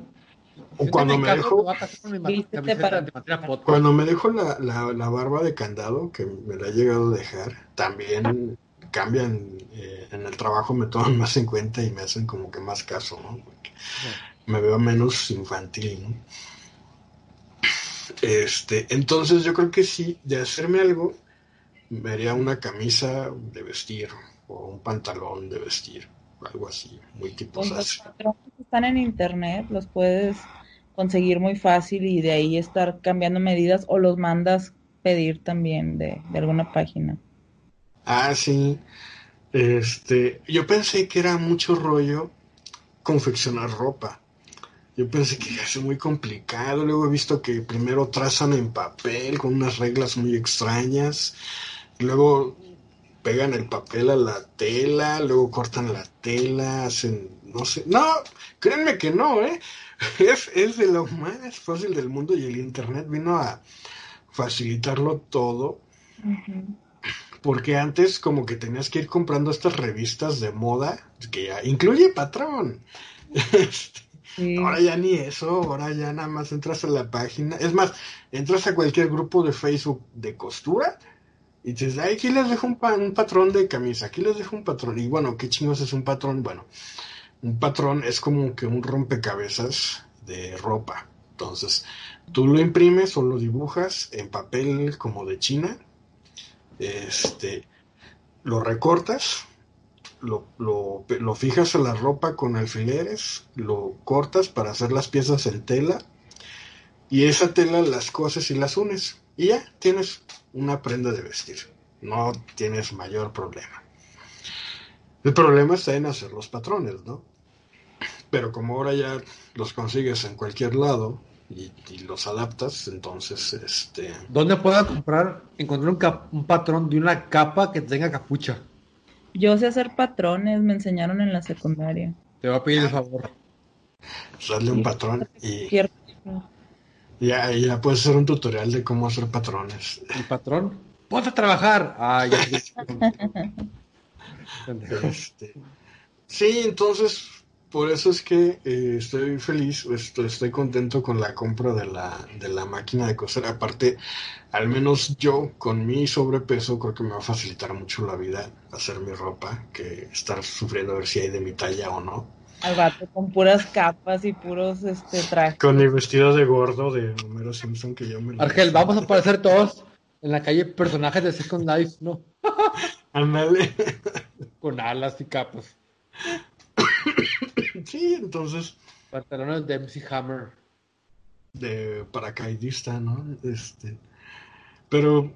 O cuando me encajo, dejo- me voy a casar con mi ma- Vístete camiseta para- de manera podcast. Cuando me dejo la, la, la barba de candado, que me la he llegado a dejar, también cambian eh, en el trabajo, me toman más en cuenta y me hacen como que más caso, ¿no? Porque me veo menos infantil, ¿no? Este, entonces yo creo que sí, de hacerme algo, me haría una camisa de vestir o un pantalón de vestir, algo así, muy tipo los están en internet, los puedes conseguir muy fácil y de ahí estar cambiando medidas o los mandas pedir también de, de alguna página. Ah, sí. Este, yo pensé que era mucho rollo confeccionar ropa. Yo pensé que es muy complicado. Luego he visto que primero trazan en papel con unas reglas muy extrañas. Luego pegan el papel a la tela, luego cortan la tela, hacen, no sé. No, créanme que no, ¿eh? Es, es de lo más fácil del mundo y el internet vino a facilitarlo todo. Porque antes como que tenías que ir comprando estas revistas de moda que ya incluye patrón. Sí. Ahora ya ni eso, ahora ya nada más entras a la página. Es más, entras a cualquier grupo de Facebook de costura y dices, "Ay, aquí les dejo un, pa- un patrón de camisa, aquí les dejo un patrón. Y bueno, ¿qué chingos es un patrón? Bueno, un patrón es como que un rompecabezas de ropa. Entonces, tú lo imprimes o lo dibujas en papel como de China este, lo recortas, lo, lo, lo fijas a la ropa con alfileres, lo cortas para hacer las piezas en tela y esa tela las coses y las unes y ya tienes una prenda de vestir. No tienes mayor problema. El problema está en hacer los patrones, ¿no? Pero como ahora ya los consigues en cualquier lado y, y los adaptas, entonces, este... ¿Dónde puedo comprar, encontrar un, cap- un patrón de una capa que tenga capucha? Yo sé hacer patrones, me enseñaron en la secundaria. Te voy a pedir el favor. darle un patrón y Cierto. Ya, ya puedes hacer un tutorial de cómo hacer patrones. ¿El patrón? ¡Ponte a trabajar! Ah, ya. Este, sí, entonces, por eso es que eh, estoy feliz, estoy, estoy contento con la compra de la, de la máquina de coser. Aparte, al menos yo, con mi sobrepeso, creo que me va a facilitar mucho la vida hacer mi ropa que estar sufriendo a ver si hay de mi talla o no. Al vato con puras capas y puros este trajes. Con mi vestido de gordo de Homero Simpson que yo me... Argel, vamos a aparecer todos en la calle personajes de Second Life, ¿no? Ándale. Con alas y capas. sí, entonces... Pantalones de MC Hammer. de paracaidista, ¿no? Este, pero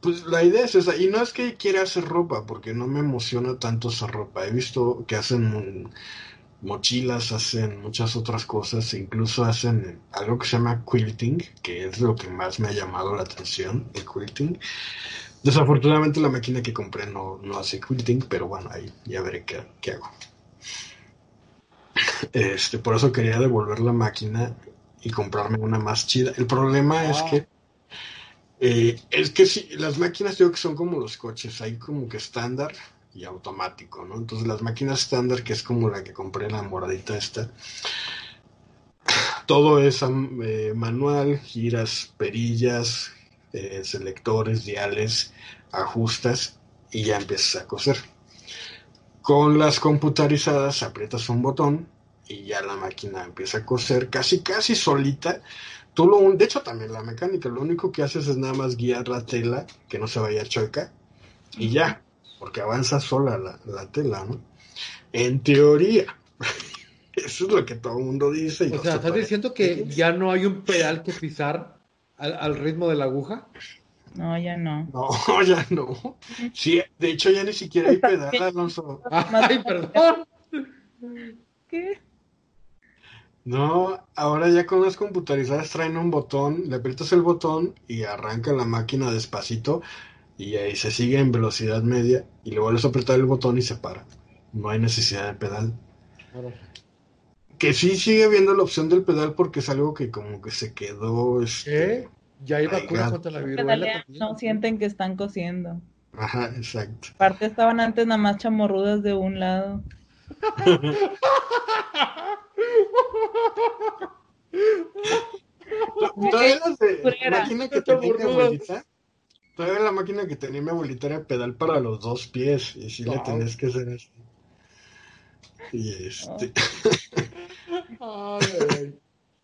pues la idea es esa, y no es que quiera hacer ropa, porque no me emociona tanto esa ropa. He visto que hacen mochilas, hacen muchas otras cosas, e incluso hacen algo que se llama quilting, que es lo que más me ha llamado la atención, el quilting. Desafortunadamente la máquina que compré no, no hace quilting, pero bueno, ahí ya veré qué, qué hago. Este, por eso quería devolver la máquina y comprarme una más chida. El problema es que eh, es que si las máquinas digo que son como los coches, hay como que estándar automático, ¿no? Entonces las máquinas estándar, que es como la que compré, la moradita esta, todo es eh, manual, giras perillas, eh, selectores, diales, ajustas y ya empiezas a coser. Con las computarizadas aprietas un botón y ya la máquina empieza a coser casi casi solita. Tú lo, de hecho también la mecánica, lo único que haces es nada más guiar la tela, que no se vaya chueca, y ya, porque avanza sola la, la tela, ¿no? En teoría. Eso es lo que todo el mundo dice. y O no sea, se ¿estás diciendo que ya no hay un pedal que pisar al, al ritmo de la aguja? No, ya no. No, ya no. Sí, de hecho ya ni siquiera hay pedal, Alonso. Ay, perdón. ¿Qué? No, ahora ya con las computarizadas traen un botón, le aprietas el botón y arranca la máquina despacito y ahí se sigue en velocidad media y le vuelves a apretar el botón y se para. no hay necesidad de pedal. Que sí sigue habiendo la opción del pedal porque es algo que como que se quedó. Este, ¿Qué? Ya hay vacuna contra la viruela. No sienten que están cosiendo. Ajá, exacto. Aparte estaban antes nada más chamorrudas de un lado. Todavía las de máquina que abuelita. Todavía la máquina que tenía mi abuelita era pedal para los dos pies. Y si le tenés que hacer así. Y este.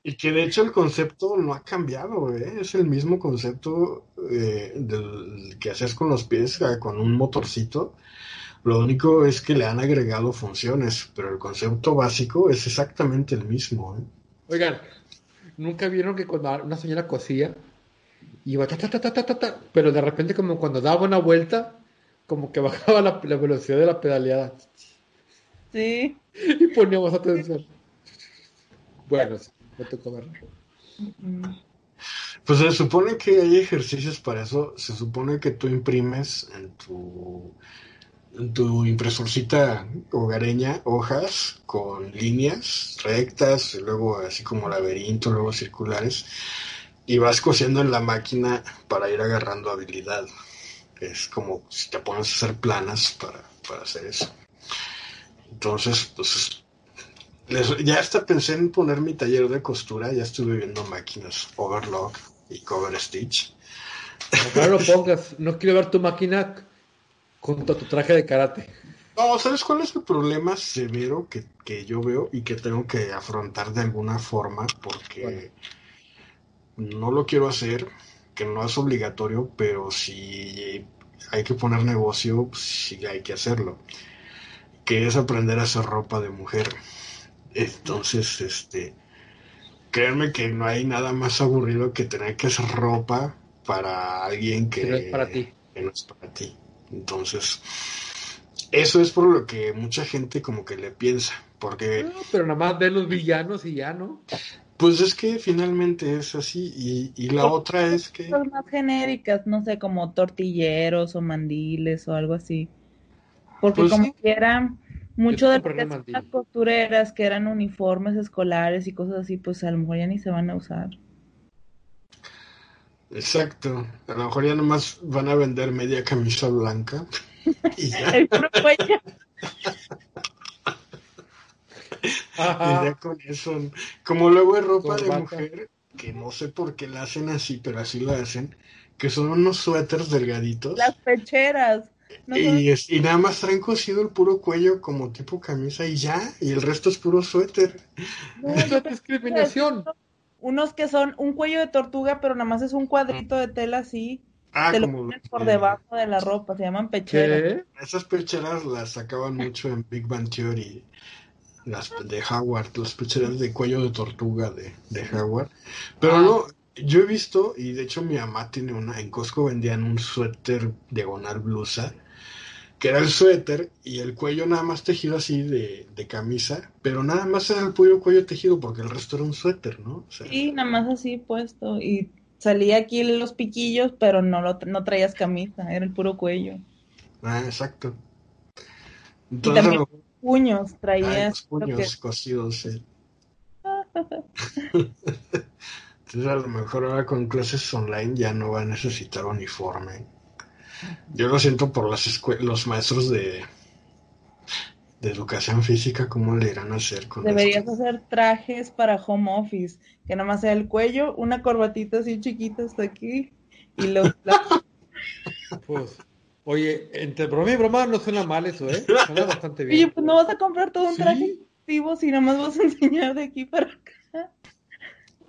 y que de hecho el concepto no ha cambiado, ¿eh? es el mismo concepto eh, del que haces con los pies, con un motorcito. Lo único es que le han agregado funciones, pero el concepto básico es exactamente el mismo. ¿eh? Oigan, ¿nunca vieron que cuando una señora cosía, iba ta, ta, ta, ta, ta, ta, pero de repente como cuando daba una vuelta, como que bajaba la, velocidad de la pedaleada? Sí. Y poníamos atención. Bueno, me tocó verlo. Pues se supone que hay ejercicios para eso. Se supone que tú imprimes en tu tu impresorcita hogareña hojas con líneas rectas, luego así como laberinto, luego circulares, y vas cosiendo en la máquina para ir agarrando habilidad. Es como si te pones a hacer planas para, para hacer eso. Entonces, pues ya hasta pensé en poner mi taller de costura, ya estuve viendo máquinas overlock y cover stitch. No, lo pongas, no quiero ver tu máquina junto a tu traje de karate. No, ¿sabes cuál es el problema severo que, que yo veo y que tengo que afrontar de alguna forma? Porque no lo quiero hacer, que no es obligatorio, pero si hay que poner negocio, sí hay que hacerlo. Que es aprender a hacer ropa de mujer. Entonces, este, créanme que no hay nada más aburrido que tener que hacer ropa para alguien que, no es para ti. Que no es para ti. Entonces, eso es por lo que mucha gente como que le piensa, porque... pero nada más ve los villanos y ya, ¿no? Pues es que finalmente es así y, la otra es que... Son más genéricas, no sé, como tortilleros o mandiles o algo así. Porque pues como que eran mucho de las costureras que eran uniformes escolares y cosas así, pues a lo mejor ya ni se van a usar. Exacto. A lo mejor ya nomás van a vender media camisa blanca. y ya. El y ya con eso. Como luego hay ropa de mujer, que no sé por qué la hacen así, pero así lo hacen, que son unos suéteres delgaditos. Las pecheras. y, y, nada más traen cosido el puro cuello como tipo camisa y ya, y el resto es puro suéter. No, es discriminación unos que son un cuello de tortuga, pero nada más es un cuadrito de tela así. Ah, te lo por debajo de la ropa, se llaman pecheras. Esas pecheras las sacaban mucho en Big Bang Theory, las de Howard, las pecheras de cuello de tortuga de, de Howard. Pero ah. no, yo he visto, y de hecho mi mamá tiene una, en Costco vendían un suéter diagonal blusa que era el suéter y el cuello nada más tejido así de, camisa, pero nada más era el puro cuello tejido porque el resto era un suéter, ¿no? sí, nada más así puesto y salía aquí los piquillos, pero no, lo, no traías camisa, era el puro cuello. Ah, exacto. Entonces, y también puños traías. puños cosidos, sí. Entonces a lo mejor ahora con clases online ya no va a necesitar uniforme. Yo lo siento por las los maestros de, de educación física, ¿cómo le irán a hacer con Deberías hacer trajes para home office, que nada más sea el cuello, una corbatita así chiquita hasta aquí y los... pues, oye, entre broma y broma no suena mal eso, ¿eh? Suena bastante bien. Oye, pues no vas a comprar todo un traje activo si nada más vas a enseñar de aquí para acá.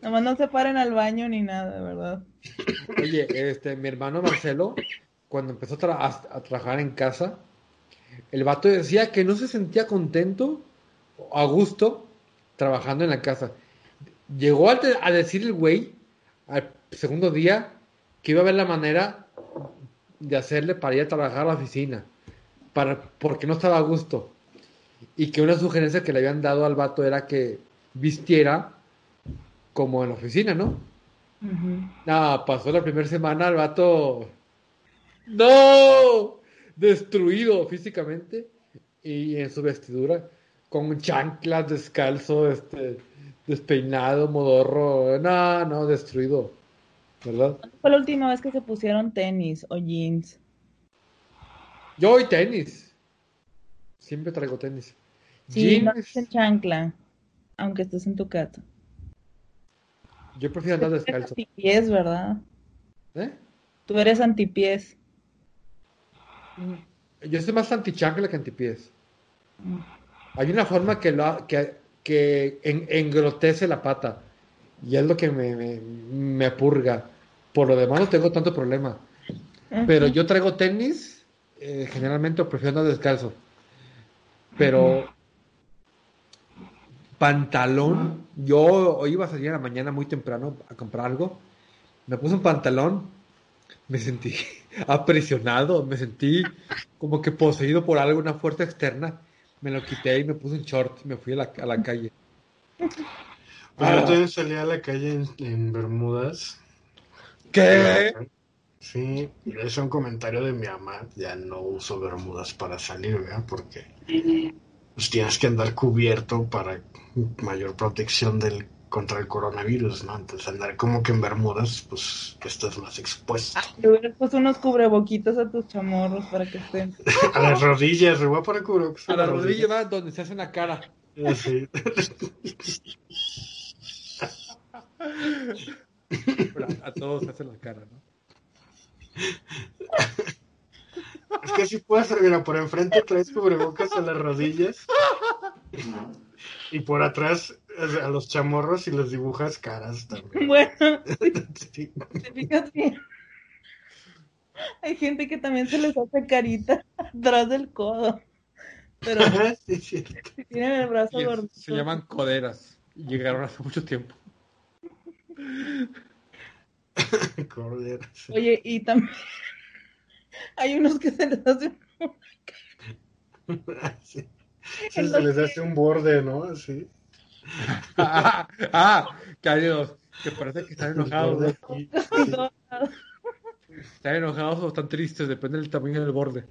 Nada más no se paren al baño ni nada, ¿verdad? Oye, este, mi hermano Marcelo cuando empezó a, trabajar en casa, el vato decía que no se sentía contento, a gusto, trabajando en la casa. Llegó a, decir el güey, al segundo día, que iba a ver la manera de hacerle para ir a trabajar a la oficina, para, porque no estaba a gusto. Y que una sugerencia que le habían dado al vato era que vistiera como en la oficina, ¿no? Nada, pasó la primera semana, el vato no, destruido físicamente. y en su vestidura, con chanclas, descalzo, este, despeinado, modorro, no, no, destruido, ¿verdad? Fue la última vez que se pusieron tenis o jeans. Yo hoy tenis. Siempre traigo tenis. Sí, no en chancla, aunque estés en tu casa. Yo prefiero andar descalzo. Antipies, ¿verdad? ¿Eh? Tú eres antipies. Mm, yo soy más antichancla que antipies. Mm. Hay una forma que, lo, que, que en, engrotece la pata. Y es lo que me, me, me, purga. Por lo demás no tengo tanto problema. Pero yo traigo tenis, eh, generalmente prefiero andar descalzo. Pero pantalón, yo iba a salir a la mañana muy temprano a comprar algo. Me puse un pantalón, me sentí aprisionado, me sentí como que poseído por algo, una fuerza externa. Me lo quité y me puse un short y me fui a la, a la calle. Pues yo también salí a la calle en, Bermudas. ¿Qué? Sí, es un comentario de mi mamá. Ya no uso Bermudas para salir, ¿verdad? Porque pues, tienes que andar cubierto para mayor protección del contra el coronavirus, ¿no? Entonces andar como que en Bermudas, pues que estás más expuesto. Ah, te hubieras puesto unos cubreboquitos a tus chamorros para que estén. a las rodillas, voy a poner cubrebocas. A, las rodillas va donde se hace la cara. Ah, sí. a todos se hace la cara, ¿no? Es que si puedes, mira, por enfrente traes cubrebocas a las rodillas y por atrás a los chamorros y les dibujas caras también. Bueno, sí. te fijas bien. Hay gente que también se les hace carita atrás del codo. Pero sí, si tienen el brazo gordo. Se llaman coderas y llegaron hace mucho tiempo. Oye, y también hay unos que se les hace sí. se les hace un borde, ¿no? Así. ah, ah que parece que están enojados. Están enojados o están tristes, depende del tamaño del borde.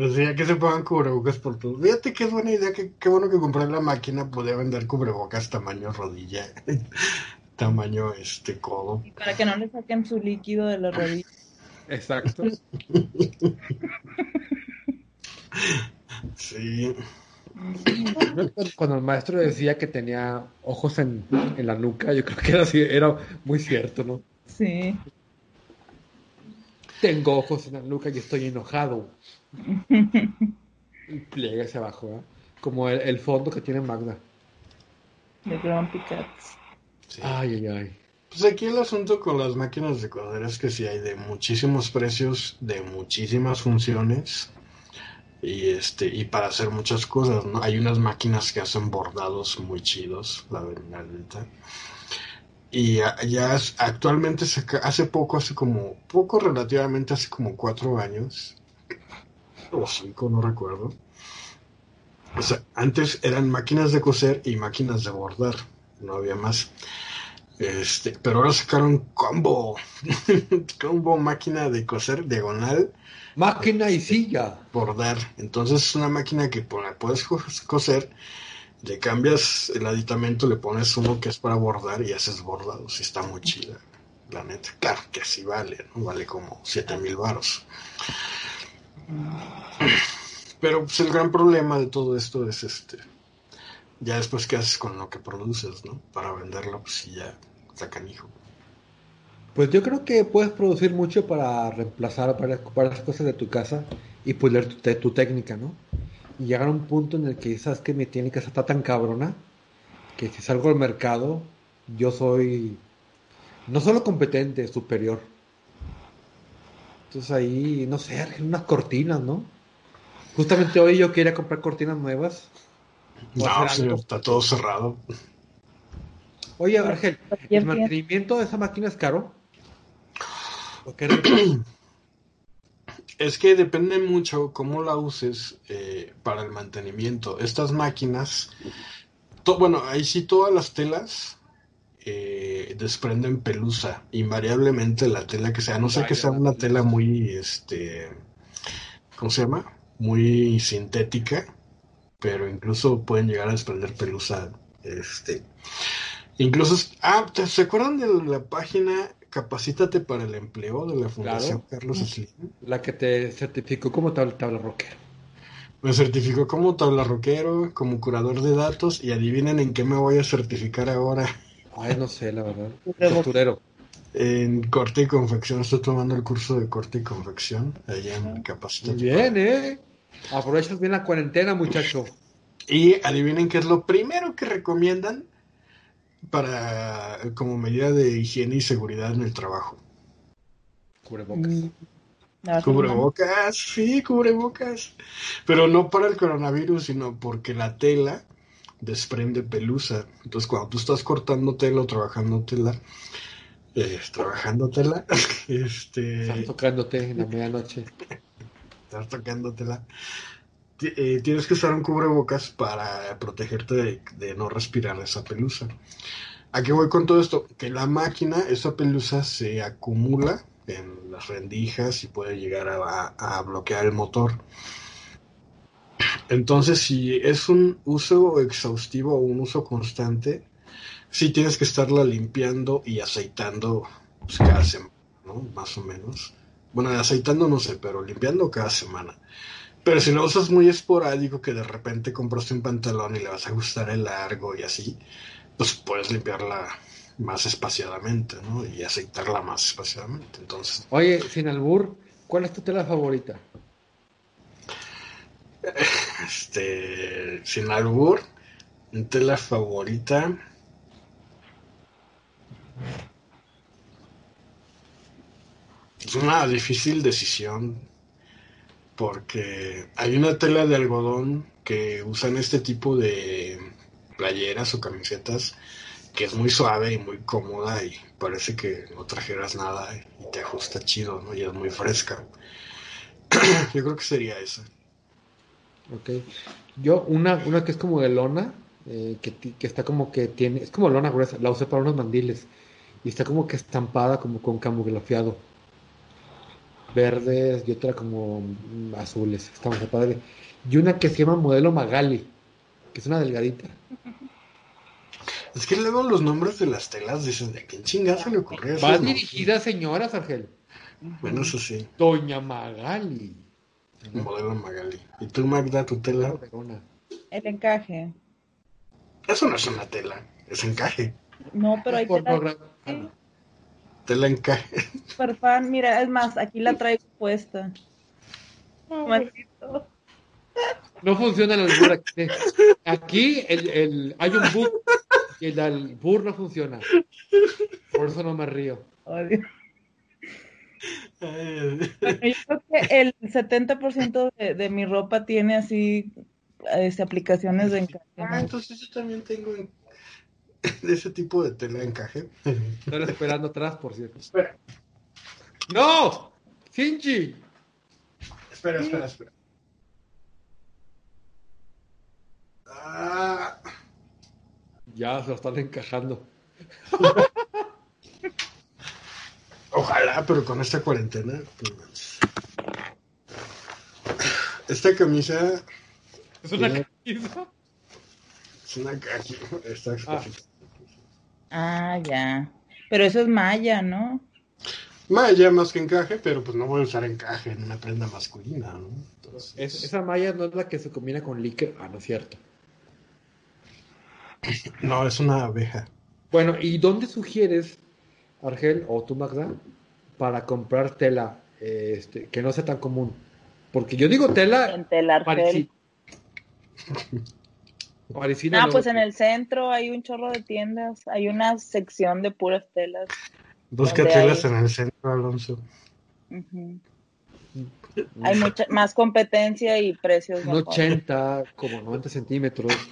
O sea, que se pongan cubrebocas por todo. Fíjate qué buena idea, qué, qué bueno que compré la máquina, podía vender cubrebocas tamaño rodilla, tamaño este codo. Y para que no le saquen su líquido de la rodilla. Exacto. sí. Cuando el maestro decía que tenía ojos en, la nuca, yo creo que era, así, era muy cierto, ¿no? Sí. Tengo ojos en la nuca y estoy enojado. Y pliega hacia abajo, ¿eh? Como el, fondo que tiene Magda. De Grumpy Cats. Ay, ay, ay. Pues aquí el asunto con las máquinas de coser es que sí hay de muchísimos precios, de muchísimas funciones y este y para hacer muchas cosas no hay unas máquinas que hacen bordados muy chidos la verdad y ya, actualmente se, hace poco hace como poco relativamente hace como cuatro años o cinco no recuerdo o sea antes eran máquinas de coser y máquinas de bordar no había más este pero ahora sacaron combo combo máquina de coser diagonal Máquina y silla. Bordar. Entonces es una máquina que puedes coser, le cambias el aditamento, le pones uno que es para bordar y haces bordados. Y está muy chida, la neta. Claro que así vale, ¿no? Vale como 7 mil varos. Pero pues, el gran problema de todo esto es este. Ya después qué haces con lo que produces, ¿no? Para venderlo, pues sí ya está canijo. Pues yo creo que puedes producir mucho para reemplazar varias, cosas de tu casa y pulir tu, tu, técnica, ¿no? Y llegar a un punto en el que sabes que mi técnica está tan cabrona que si salgo al mercado, yo soy no solo competente, superior. Entonces ahí, no sé, unas cortinas, ¿no? Justamente hoy yo quería comprar cortinas nuevas. No, señor, está todo cerrado. Oye, Ángel, ¿el mantenimiento de esa máquina es caro? Es que depende mucho cómo la uses eh, para el mantenimiento. Estas máquinas, bueno, ahí sí todas las telas eh, desprenden pelusa, invariablemente la tela que sea, no sé que sea una tela muy, este, ¿cómo se llama? Muy sintética, pero incluso pueden llegar a desprender pelusa. Este, incluso, ah, ¿se acuerdan de la página Capacítate para el Empleo de la Fundación Carlos Slim? La que te certificó como tabla, tabla rockero. Me certificó como tabla rockero, como curador de datos, y adivinen en qué me voy a certificar ahora. Ay, no sé, la verdad. Costurero. En corte y confección, estoy tomando el curso de corte y confección allá en Capacítate. Muy bien, ¿eh? Aprovechas bien la cuarentena, muchacho. Y adivinen qué es lo primero que recomiendan para como medida de higiene y seguridad en el trabajo. Cubrebocas. Mm. Cubrebocas, sí, cubrebocas. Pero no para el coronavirus, sino porque la tela desprende pelusa. Entonces, cuando tú estás cortando tela o trabajando tela, eh, trabajando tela, este... Estás tocándote en la medianoche. Estás tocándotela. Eh, tienes que usar un cubrebocas para protegerte de, de, no respirar esa pelusa. ¿A qué voy con todo esto? Que la máquina, esa pelusa se acumula en las rendijas y puede llegar a, a bloquear el motor. Entonces, si es un uso exhaustivo o un uso constante, sí tienes que estarla limpiando y aceitando pues, cada semana, ¿no? Más o menos. Bueno, aceitando no sé, pero limpiando cada semana. Pero si lo usas muy esporádico, que de repente compraste un pantalón y le vas a gustar el largo y así, pues puedes limpiarla más espaciadamente, ¿no? Y aceitarla más espaciadamente. Entonces. Oye, sin albur, ¿cuál es tu tela favorita? Este, sin albur, tela favorita. Es una difícil decisión porque hay una tela de algodón que usan este tipo de playeras o camisetas que es muy suave y muy cómoda y parece que no trajeras nada y te ajusta chido, ¿no? Y es muy fresca. Yo creo que sería esa. Ok. Yo, una, una que es como de lona, eh, que, que, está como que tiene, es como lona gruesa, la usé para unos mandiles y está como que estampada como con camuflajeado. Verdes y otra como azules, está muy padre. Y una que se llama modelo Magali, que es una delgadita. Es que luego los nombres de las telas dicen de quién chingada se le ocurrió eso. Va dirigida a señoras, Argel. Bueno, eso sí. Doña Magali. Modelo Magali. ¿Y tú, Magda, tu tela? El encaje. Eso no es una tela, es encaje. No, pero hay tela. programa. Ah, no. Tela encaje. Super fan, mira, es más, aquí la traigo puesta. Maldito. No funciona el albur aquí. Aquí el, el, hay un bug y el albur no funciona. Por eso no me río. Odio. Bueno, yo creo que el 70% de, de mi ropa tiene así este, aplicaciones de encaje. Ah, entonces yo también tengo en- de ese tipo de tela de encaje. Estoy esperando atrás, por cierto. Espera, ¡No! ¡Shinji! espera, espera, espera. Ah, Ya se lo están encajando. ojalá, pero con esta cuarentena. manches. Esta camisa Es una camisa. es una caja. Esta Ah. Ah, ya. Pero eso es malla, ¿no? Malla más que encaje, pero pues no voy a usar encaje en una prenda masculina, ¿no? Entonces, Es- esa malla no es la que se combina con líquido. Ah, no es cierto. No, es una abeja. Bueno, ¿y dónde sugieres, Argel o tú, Magda, para comprar tela eh, este, que no sea tan común? Porque yo digo tela En parisi- parisina. Ah, no, pues en el centro hay un chorro de tiendas. Hay una sección de puras telas. Busca ¿Dónde telas hay? en el centro, Alonso. Ujú. Hay mucha más competencia y precios Un mejores. 80, como 90 centímetros.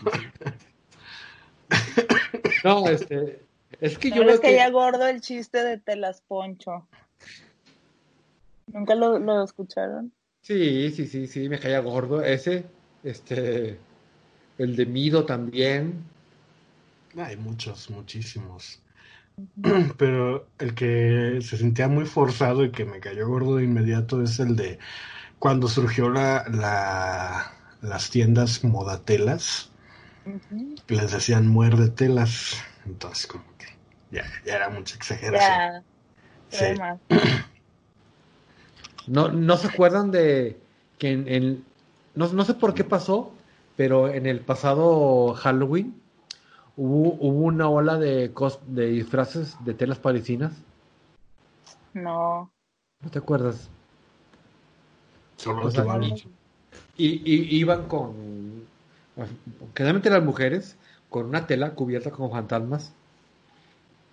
No, este. Es que ¿No yo veo que. caía gordo el chiste de telas poncho? ¿Nunca lo, lo escucharon? Sí, sí, sí, sí, me caía gordo. Ese, este. El de Mido también. Hay muchos, muchísimos. Pero el que se sentía muy forzado y que me cayó gordo de inmediato es el de cuando surgió la, la, las tiendas modatelas, Ujú. les decían muerde telas. Entonces, como que ya, ya era mucha exageración. Ya, Sí. ¿No, no se acuerdan de que en, en- no, no sé por qué pasó, pero en el pasado Halloween hubo, hubo una ola de, cos- de disfraces de telas parisinas? No. ¿No te acuerdas? Solo O sea, te van- Y, y iban con, generalmente las mujeres, con una tela cubierta con fantasmas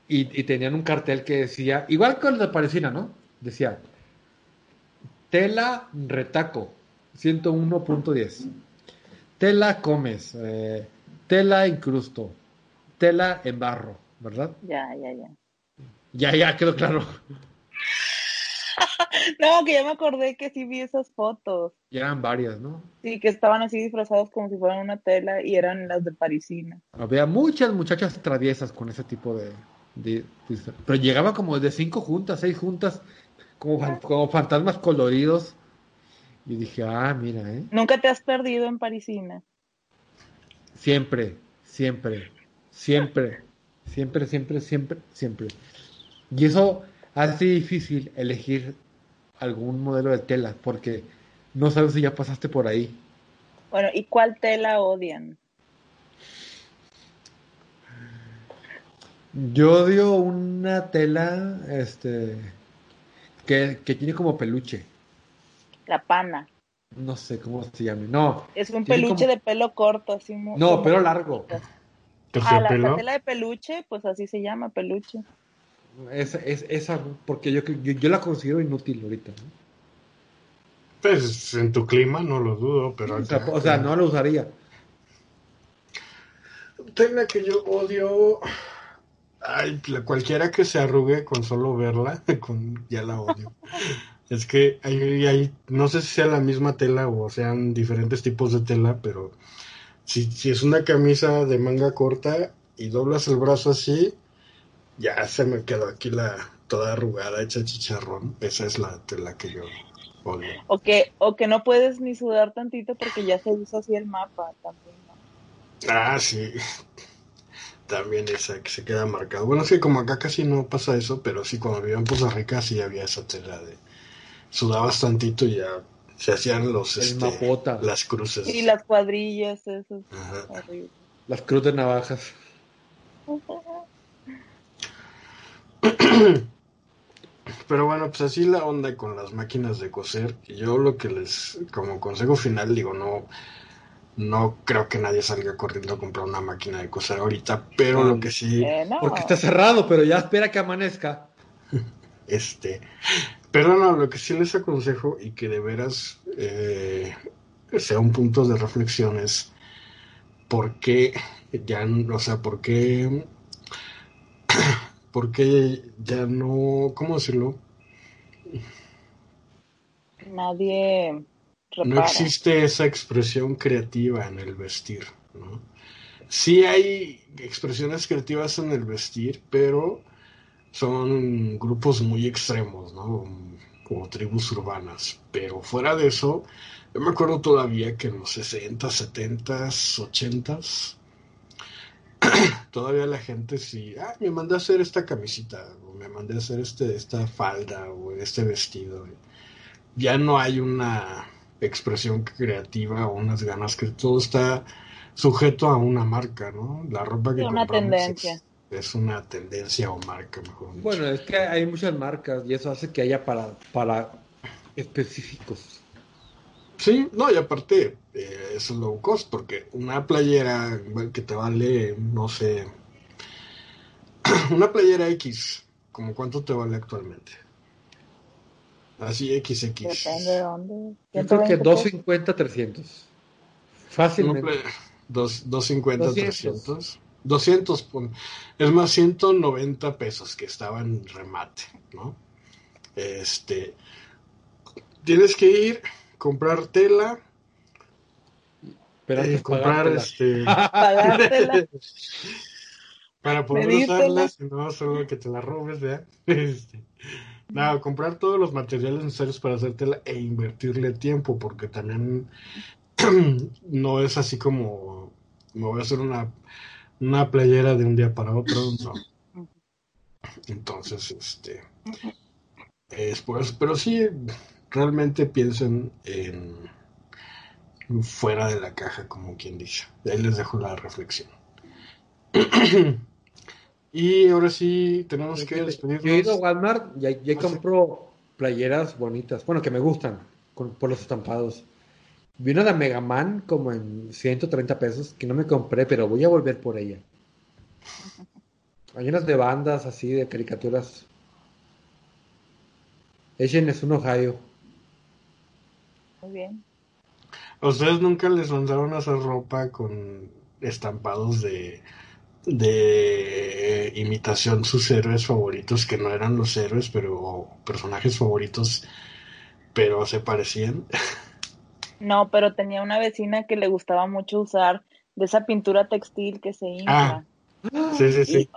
y, y tenían un cartel que decía, igual que el de Parisina, ¿no? Decía, tela retaco, 101.10. Tela comes, eh, tela incrusto, tela en barro, ¿verdad? Ya, ya, ya. Ya, ya, quedó claro. No, que ya me acordé que sí vi esas fotos. Ya eran varias, ¿no? Sí, que estaban así disfrazados como si fueran una tela y eran las de Parisina. Había muchas muchachas traviesas con ese tipo de, de- de- Pero llegaba como de cinco juntas, seis juntas, como, como fantasmas coloridos. Y dije, ah, mira, ¿eh? ¿Nunca te has perdido en Parisina? Siempre, siempre, siempre, siempre, siempre, siempre, siempre. Y eso hace difícil elegir algún modelo de tela, porque no sabes si ya pasaste por ahí. Bueno, ¿y cuál tela odian? Yo odio una tela, este, que, que tiene como peluche. La pana. No sé cómo se llame. No, Es un peluche como- de pelo corto, así. no, como- pero largo. Ah, la, tela de peluche, pues así se llama, peluche. Es, es, esa, porque yo, yo, yo la considero inútil ahorita. ¿no? Pues en tu clima no lo dudo, pero O sea, acá- o sea, no la usaría. Tela que yo odio. Ay, cualquiera que se arrugue con solo verla, con, ya la odio. es que hay, hay- no sé si sea la misma tela o sean diferentes tipos de tela, pero si, si es una camisa de manga corta y doblas el brazo así, ya se me quedó aquí la toda arrugada, hecha chicharrón. Esa es la tela que yo odio. O que, o que no puedes ni sudar tantito porque ya se hizo así el mapa también. ¿no? Ah, sí. También esa que se queda marcado. Bueno, es que como acá casi no pasa eso, pero sí cuando vivía en Poza Rica sí había esa tela de sudabas tantito y ya se hacían los El este, mapota. las cruces. Y las cuadrillas, eso es. Las cruz de navajas. Pero bueno, pues así la onda con las máquinas de coser. Y yo lo que les, como consejo final, digo, no, no creo que nadie salga corriendo a comprar una máquina de coser ahorita, pero lo que sí, Eh, no. Porque está cerrado, pero ya espera que amanezca. este, pero no, lo que sí les aconsejo y que de veras eh, sea un punto de reflexión es por qué ya, o sea, por qué, por qué ya no, ¿cómo decirlo? Nadie No existe esa expresión creativa en el vestir, ¿no? Sí hay expresiones creativas en el vestir, pero son grupos muy extremos, ¿no? Como tribus urbanas. Pero fuera de eso, yo me acuerdo todavía que en los 60, 70, 80, todavía la gente sí, ah, me mandé a hacer esta camisita, o me mandé a hacer este, esta falda, o este vestido. Ya no hay una expresión creativa o unas ganas que todo está sujeto a una marca, ¿no? La ropa que Sí, una compramos tendencia. Es, es una tendencia o marca, mejor dicho. Bueno, es que hay muchas marcas y eso hace que haya para, para específicos. Sí, no, y aparte eh, es low cost, porque una playera igual que te vale, no sé, una playera X, ¿como cuánto te vale actualmente? Así XX. Depende de dónde. Yo creo que 120 pesos. 250, 300. Una Fácilmente. play- dos- 250, 200. 300. 200, pon- es más 190 pesos que estaba en remate, ¿no? Este, tienes que ir, comprar tela, Pero eh, comprar pagártela. este... Pagártela. Para poder usarlas, y no solo que te la robes, ¿verdad? Este, Nada, comprar todos los materiales necesarios para hacértela e invertirle tiempo, porque también no es así como me voy a hacer una, una playera de un día para otro, no. Entonces, este es por eso, pero sí realmente piensen en fuera de la caja, como quien dice. Ahí les dejo la reflexión. y ahora sí tenemos que despedirnos. Yo he ido a Walmart y ahí, compro playeras bonitas, bueno, que me gustan, por los estampados. Vi una de Mega Man como en 130 pesos, que no me compré, pero voy a volver por ella. Hay unas de bandas así, de caricaturas. Echen es un Ohio. Muy bien. ¿A ustedes nunca les mandaron a hacer ropa con estampados de, de imitación sus héroes favoritos, que no eran los héroes, pero personajes favoritos, pero se parecían? No, pero tenía una vecina que le gustaba mucho usar de esa pintura textil que se infla. Ah, sí, sí, sí.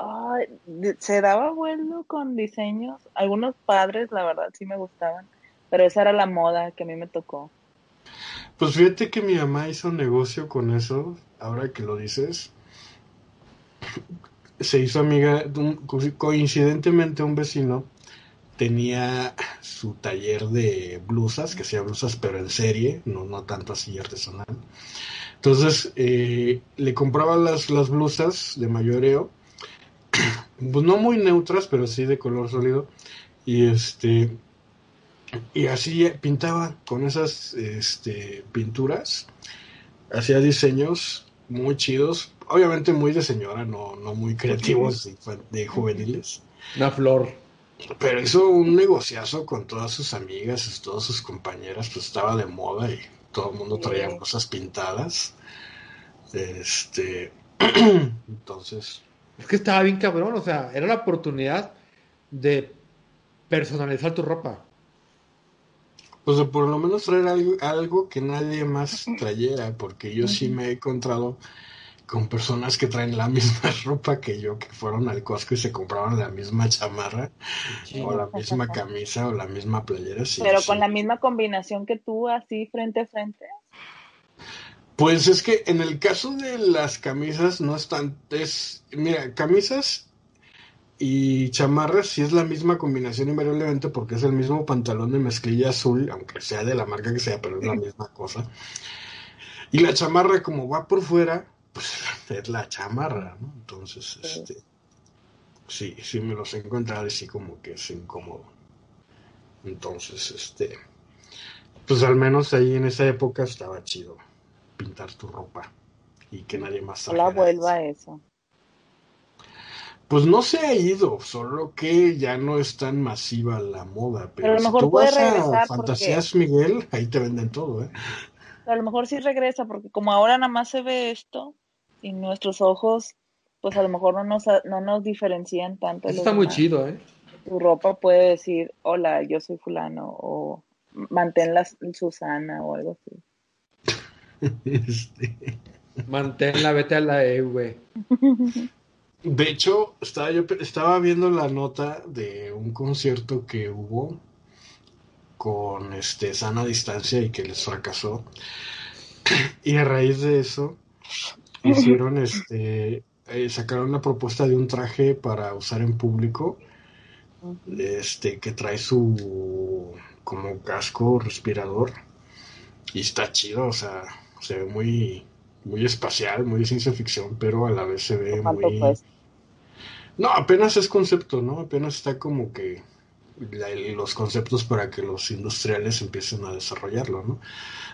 se daba vuelo con diseños. Algunos padres, la verdad, sí me gustaban. Pero esa era la moda que a mí me tocó. Pues fíjate que mi mamá hizo un negocio con eso, ahora que lo dices. Se hizo amiga, coincidentemente un vecino tenía su taller de blusas, que sea blusas pero en serie, no, no tanto así artesanal. Entonces eh, le compraba las, las blusas de mayoreo, pues no muy neutras, pero sí de color sólido. Y este y así pintaba con esas este, pinturas, hacía diseños muy chidos, obviamente muy de señora, no, no muy creativos de, juveniles. Una flor. Pero hizo un negociazo con todas sus amigas, todas sus compañeras, pues estaba de moda y todo el mundo traía cosas pintadas. Este, entonces. Es que estaba bien cabrón, o sea, era la oportunidad de personalizar tu ropa. Pues por lo menos traer algo, algo que nadie más trayera, porque yo sí me he encontrado con personas que traen la misma ropa que yo, que fueron al Costco y se compraron la misma chamarra, o la misma camisa, o la misma playera. Pero con la misma combinación que tú, así frente a frente. Pues es que en el caso de las camisas no es tan, es, mira, camisas y chamarras si es la misma combinación invariablemente porque es el mismo pantalón de mezclilla azul, aunque sea de la marca que sea, pero es la misma cosa. Y la chamarra como va por fuera, pues es la chamarra, ¿no? Entonces, este, sí, sí me los he encontrado y sí como que es incómodo. Entonces, este, pues al menos ahí en esa época estaba chido pintar tu ropa y que nadie más La vuelva a eso. Pues no se ha ido, solo que ya no es tan masiva la moda. Pero, a lo mejor puede regresar. Fantasías Miguel, ahí te venden todo, ¿eh? a lo mejor sí regresa, porque como ahora nada más se ve esto, y nuestros ojos, pues a lo mejor no nos, no nos diferencian tanto. está muy chido, ¿eh? Tu ropa puede decir, hola, yo soy fulano, o manténla Susana, o algo así. este... Manténla, vete a la E, güey. De hecho, estaba yo estaba viendo la nota de un concierto que hubo con este sana distancia y que les fracasó. Y a raíz de eso hicieron este eh, sacaron la propuesta de un traje para usar en público este que trae su como casco respirador y está chido, o sea, se ve muy muy espacial, muy ciencia ficción, pero a la vez se ve muy... No, apenas es concepto, ¿no? Apenas está como que los conceptos para que los industriales empiecen a desarrollarlo, ¿no?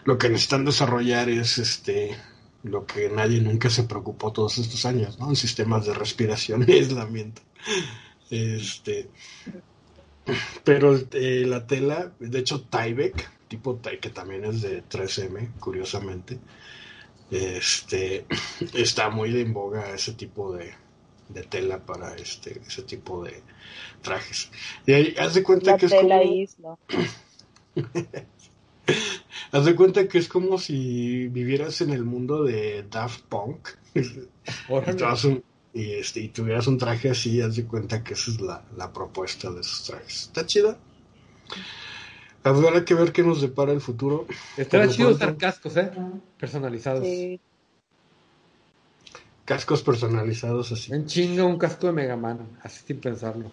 Lo que necesitan desarrollar es este lo que nadie nunca se preocupó todos estos años, ¿no? En sistemas de respiración y aislamiento. Este, pero eh, la tela, de hecho, Tyvek, tipo que también es de 3M, curiosamente, este, está muy de en boga ese tipo de, tela para este, ese tipo de trajes. Y ahí, haz de cuenta que es como... haz de cuenta que es como si vivieras en el mundo de Daft Punk. y, este, y tuvieras un traje así, haz de cuenta que esa es la, la propuesta de esos trajes. Está chida. Habrá que ver qué nos depara el futuro. Estará chido usar cascos, ¿eh? Personalizados. Sí. Cascos personalizados así. En chinga un casco de Mega Man, así sin pensarlo.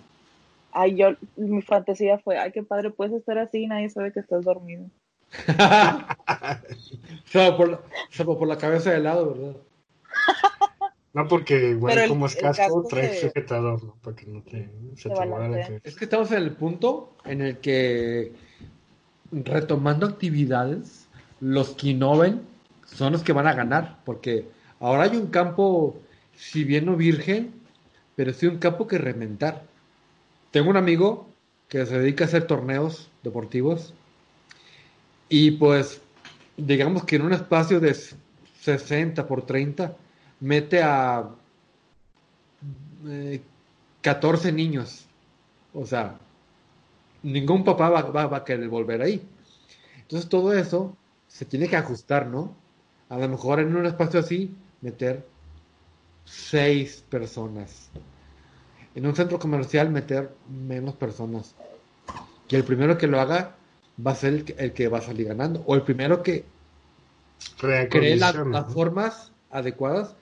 Ay, yo, mi fantasía fue, ay, qué padre, puedes estar así y nadie sabe que estás dormido. Salvo por, la, salvo por la cabeza de lado, ¿verdad? No, porque el- como es casco, casco trae se- sujetador, ¿no? Para que no te, se Se te mueva la. Es que estamos en el punto en el que, retomando actividades, los que innoven son los que van a ganar, porque ahora hay un campo, si bien no virgen, pero sí un campo que reventar. Tengo un amigo que se dedica a hacer torneos deportivos y pues, digamos que en un espacio de 60 por 30, mete a eh, 14 niños. O sea, ningún papá va, va- va a querer volver ahí. Entonces todo eso se tiene que ajustar, ¿no? A lo mejor en un espacio así, meter seis personas. En un centro comercial, meter menos personas. Y el primero que lo haga va a ser el que, el que va a salir ganando. O el primero que cree la- las formas adecuadas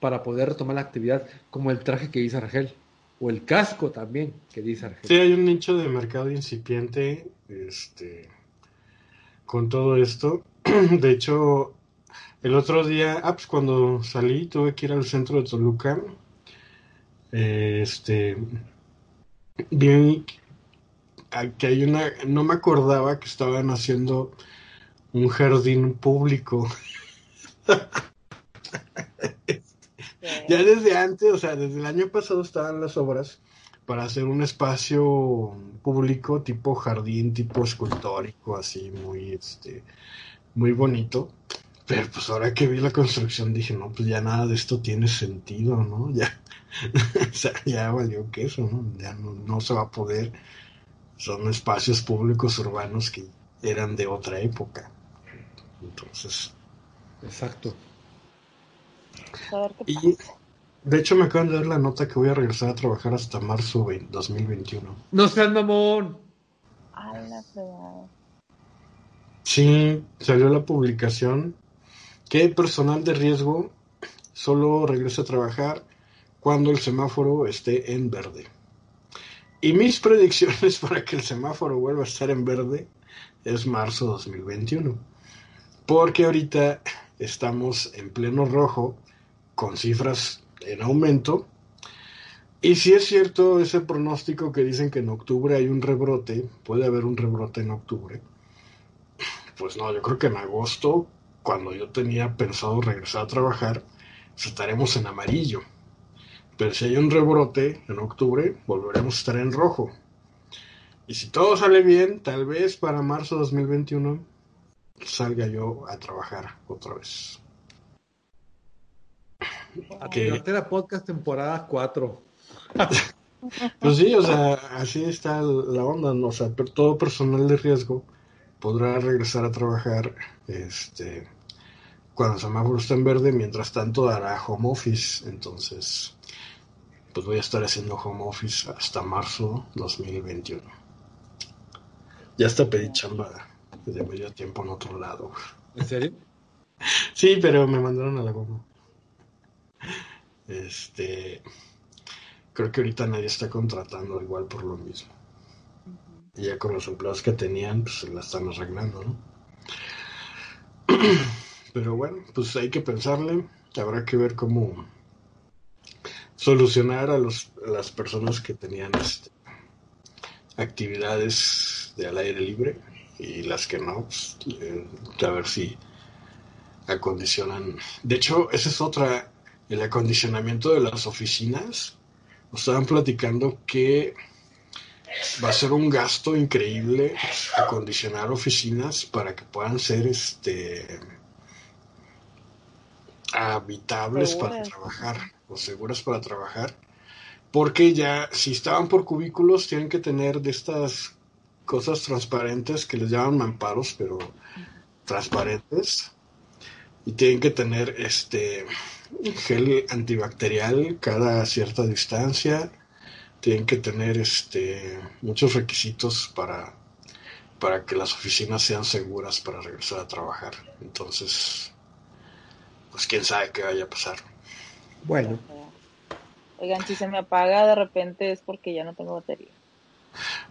para poder retomar la actividad, como el traje que dice Argel, o el casco también que dice Argel. Sí, hay un nicho de mercado incipiente este, con todo esto. De hecho, el otro día, ah, pues cuando salí, tuve que ir al centro de Toluca. Este, vi que hay una, no me acordaba que estaban haciendo un jardín público. Ya desde antes, o sea, desde el año pasado estaban las obras para hacer un espacio público tipo jardín, tipo escultórico, así muy, este, muy bonito. Pero pues ahora que vi la construcción dije, no, pues ya nada de esto tiene sentido, ¿no? Ya, o sea, ya valió queso, ¿no? Ya no, no se va a poder. Son espacios públicos urbanos que eran de otra época. Entonces, Exacto. A ver qué y de hecho me acaban de dar la nota que voy a regresar a trabajar hasta marzo 20 2021. No seas mamón. A la fregada. Sí, salió la publicación que personal de riesgo solo regresa a trabajar cuando el semáforo esté en verde. Y mis predicciones para que el semáforo vuelva a estar en verde es marzo 2021. Porque ahorita estamos en pleno rojo con cifras en aumento. Y si es cierto ese pronóstico que dicen que en octubre hay un rebrote, puede haber un rebrote en octubre. Pues no, yo creo que en agosto, cuando yo tenía pensado regresar a trabajar, pues estaremos en amarillo. Pero si hay un rebrote en octubre, volveremos a estar en rojo. Y si todo sale bien, tal vez para marzo 2021 salga yo a trabajar otra vez. Que- podcast temporada 4. Pues sí, o sea, así está la onda, ¿no? O sea, todo personal de riesgo podrá regresar a trabajar este, cuando el semáforo está en verde, mientras tanto hará home office, entonces pues voy a estar haciendo home office hasta marzo 2021. Ya hasta pedí chamba de medio tiempo en otro lado. ¿En serio? Sí, pero me mandaron a la goma. Este, creo que ahorita nadie está contratando igual por lo mismo. Y ya con los empleados que tenían, pues se la están arreglando, ¿no? Pero bueno, pues hay que pensarle. Habrá que ver cómo solucionar a, los, a las personas que tenían este, actividades de al aire libre y las que no, pues, eh, a ver si acondicionan. De hecho, esa es otra, el acondicionamiento de las oficinas. Nos estaban platicando que va a ser un gasto increíble acondicionar oficinas para que puedan ser este habitables para trabajar o seguras para trabajar porque ya si estaban por cubículos tienen que tener de estas cosas transparentes que les llaman mamparos pero transparentes y tienen que tener este gel antibacterial cada cierta distancia. Tienen que tener este muchos requisitos para, para que las oficinas sean seguras para regresar a trabajar. Entonces, pues quién sabe qué vaya a pasar. Bueno. Oigan, si se me apaga de repente es porque ya no tengo batería.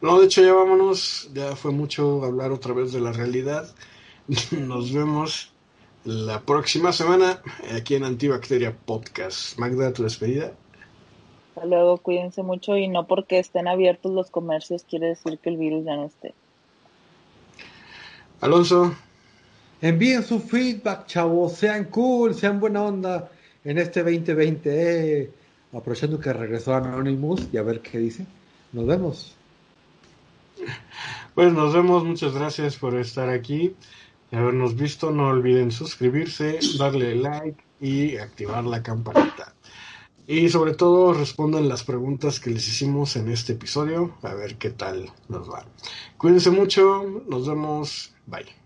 No, de hecho ya vámonos, ya fue mucho hablar otra vez de la realidad. Nos vemos la próxima semana aquí en Antibacteria Podcast. Magda, tu despedida. Hasta luego, cuídense mucho y no porque estén abiertos los comercios quiere decir que el virus ya no esté. Alonso. Envíen su feedback, chavos, sean cool, sean buena onda en este 2020. Eh. Aprovechando que regresó Anonymous y a ver qué dice. Nos vemos. Pues nos vemos, muchas gracias por estar aquí habernos visto. No olviden suscribirse, darle like y activar la campanita. Y sobre todo respondan las preguntas que les hicimos en este episodio, a ver qué tal nos va. Cuídense mucho, nos vemos, bye.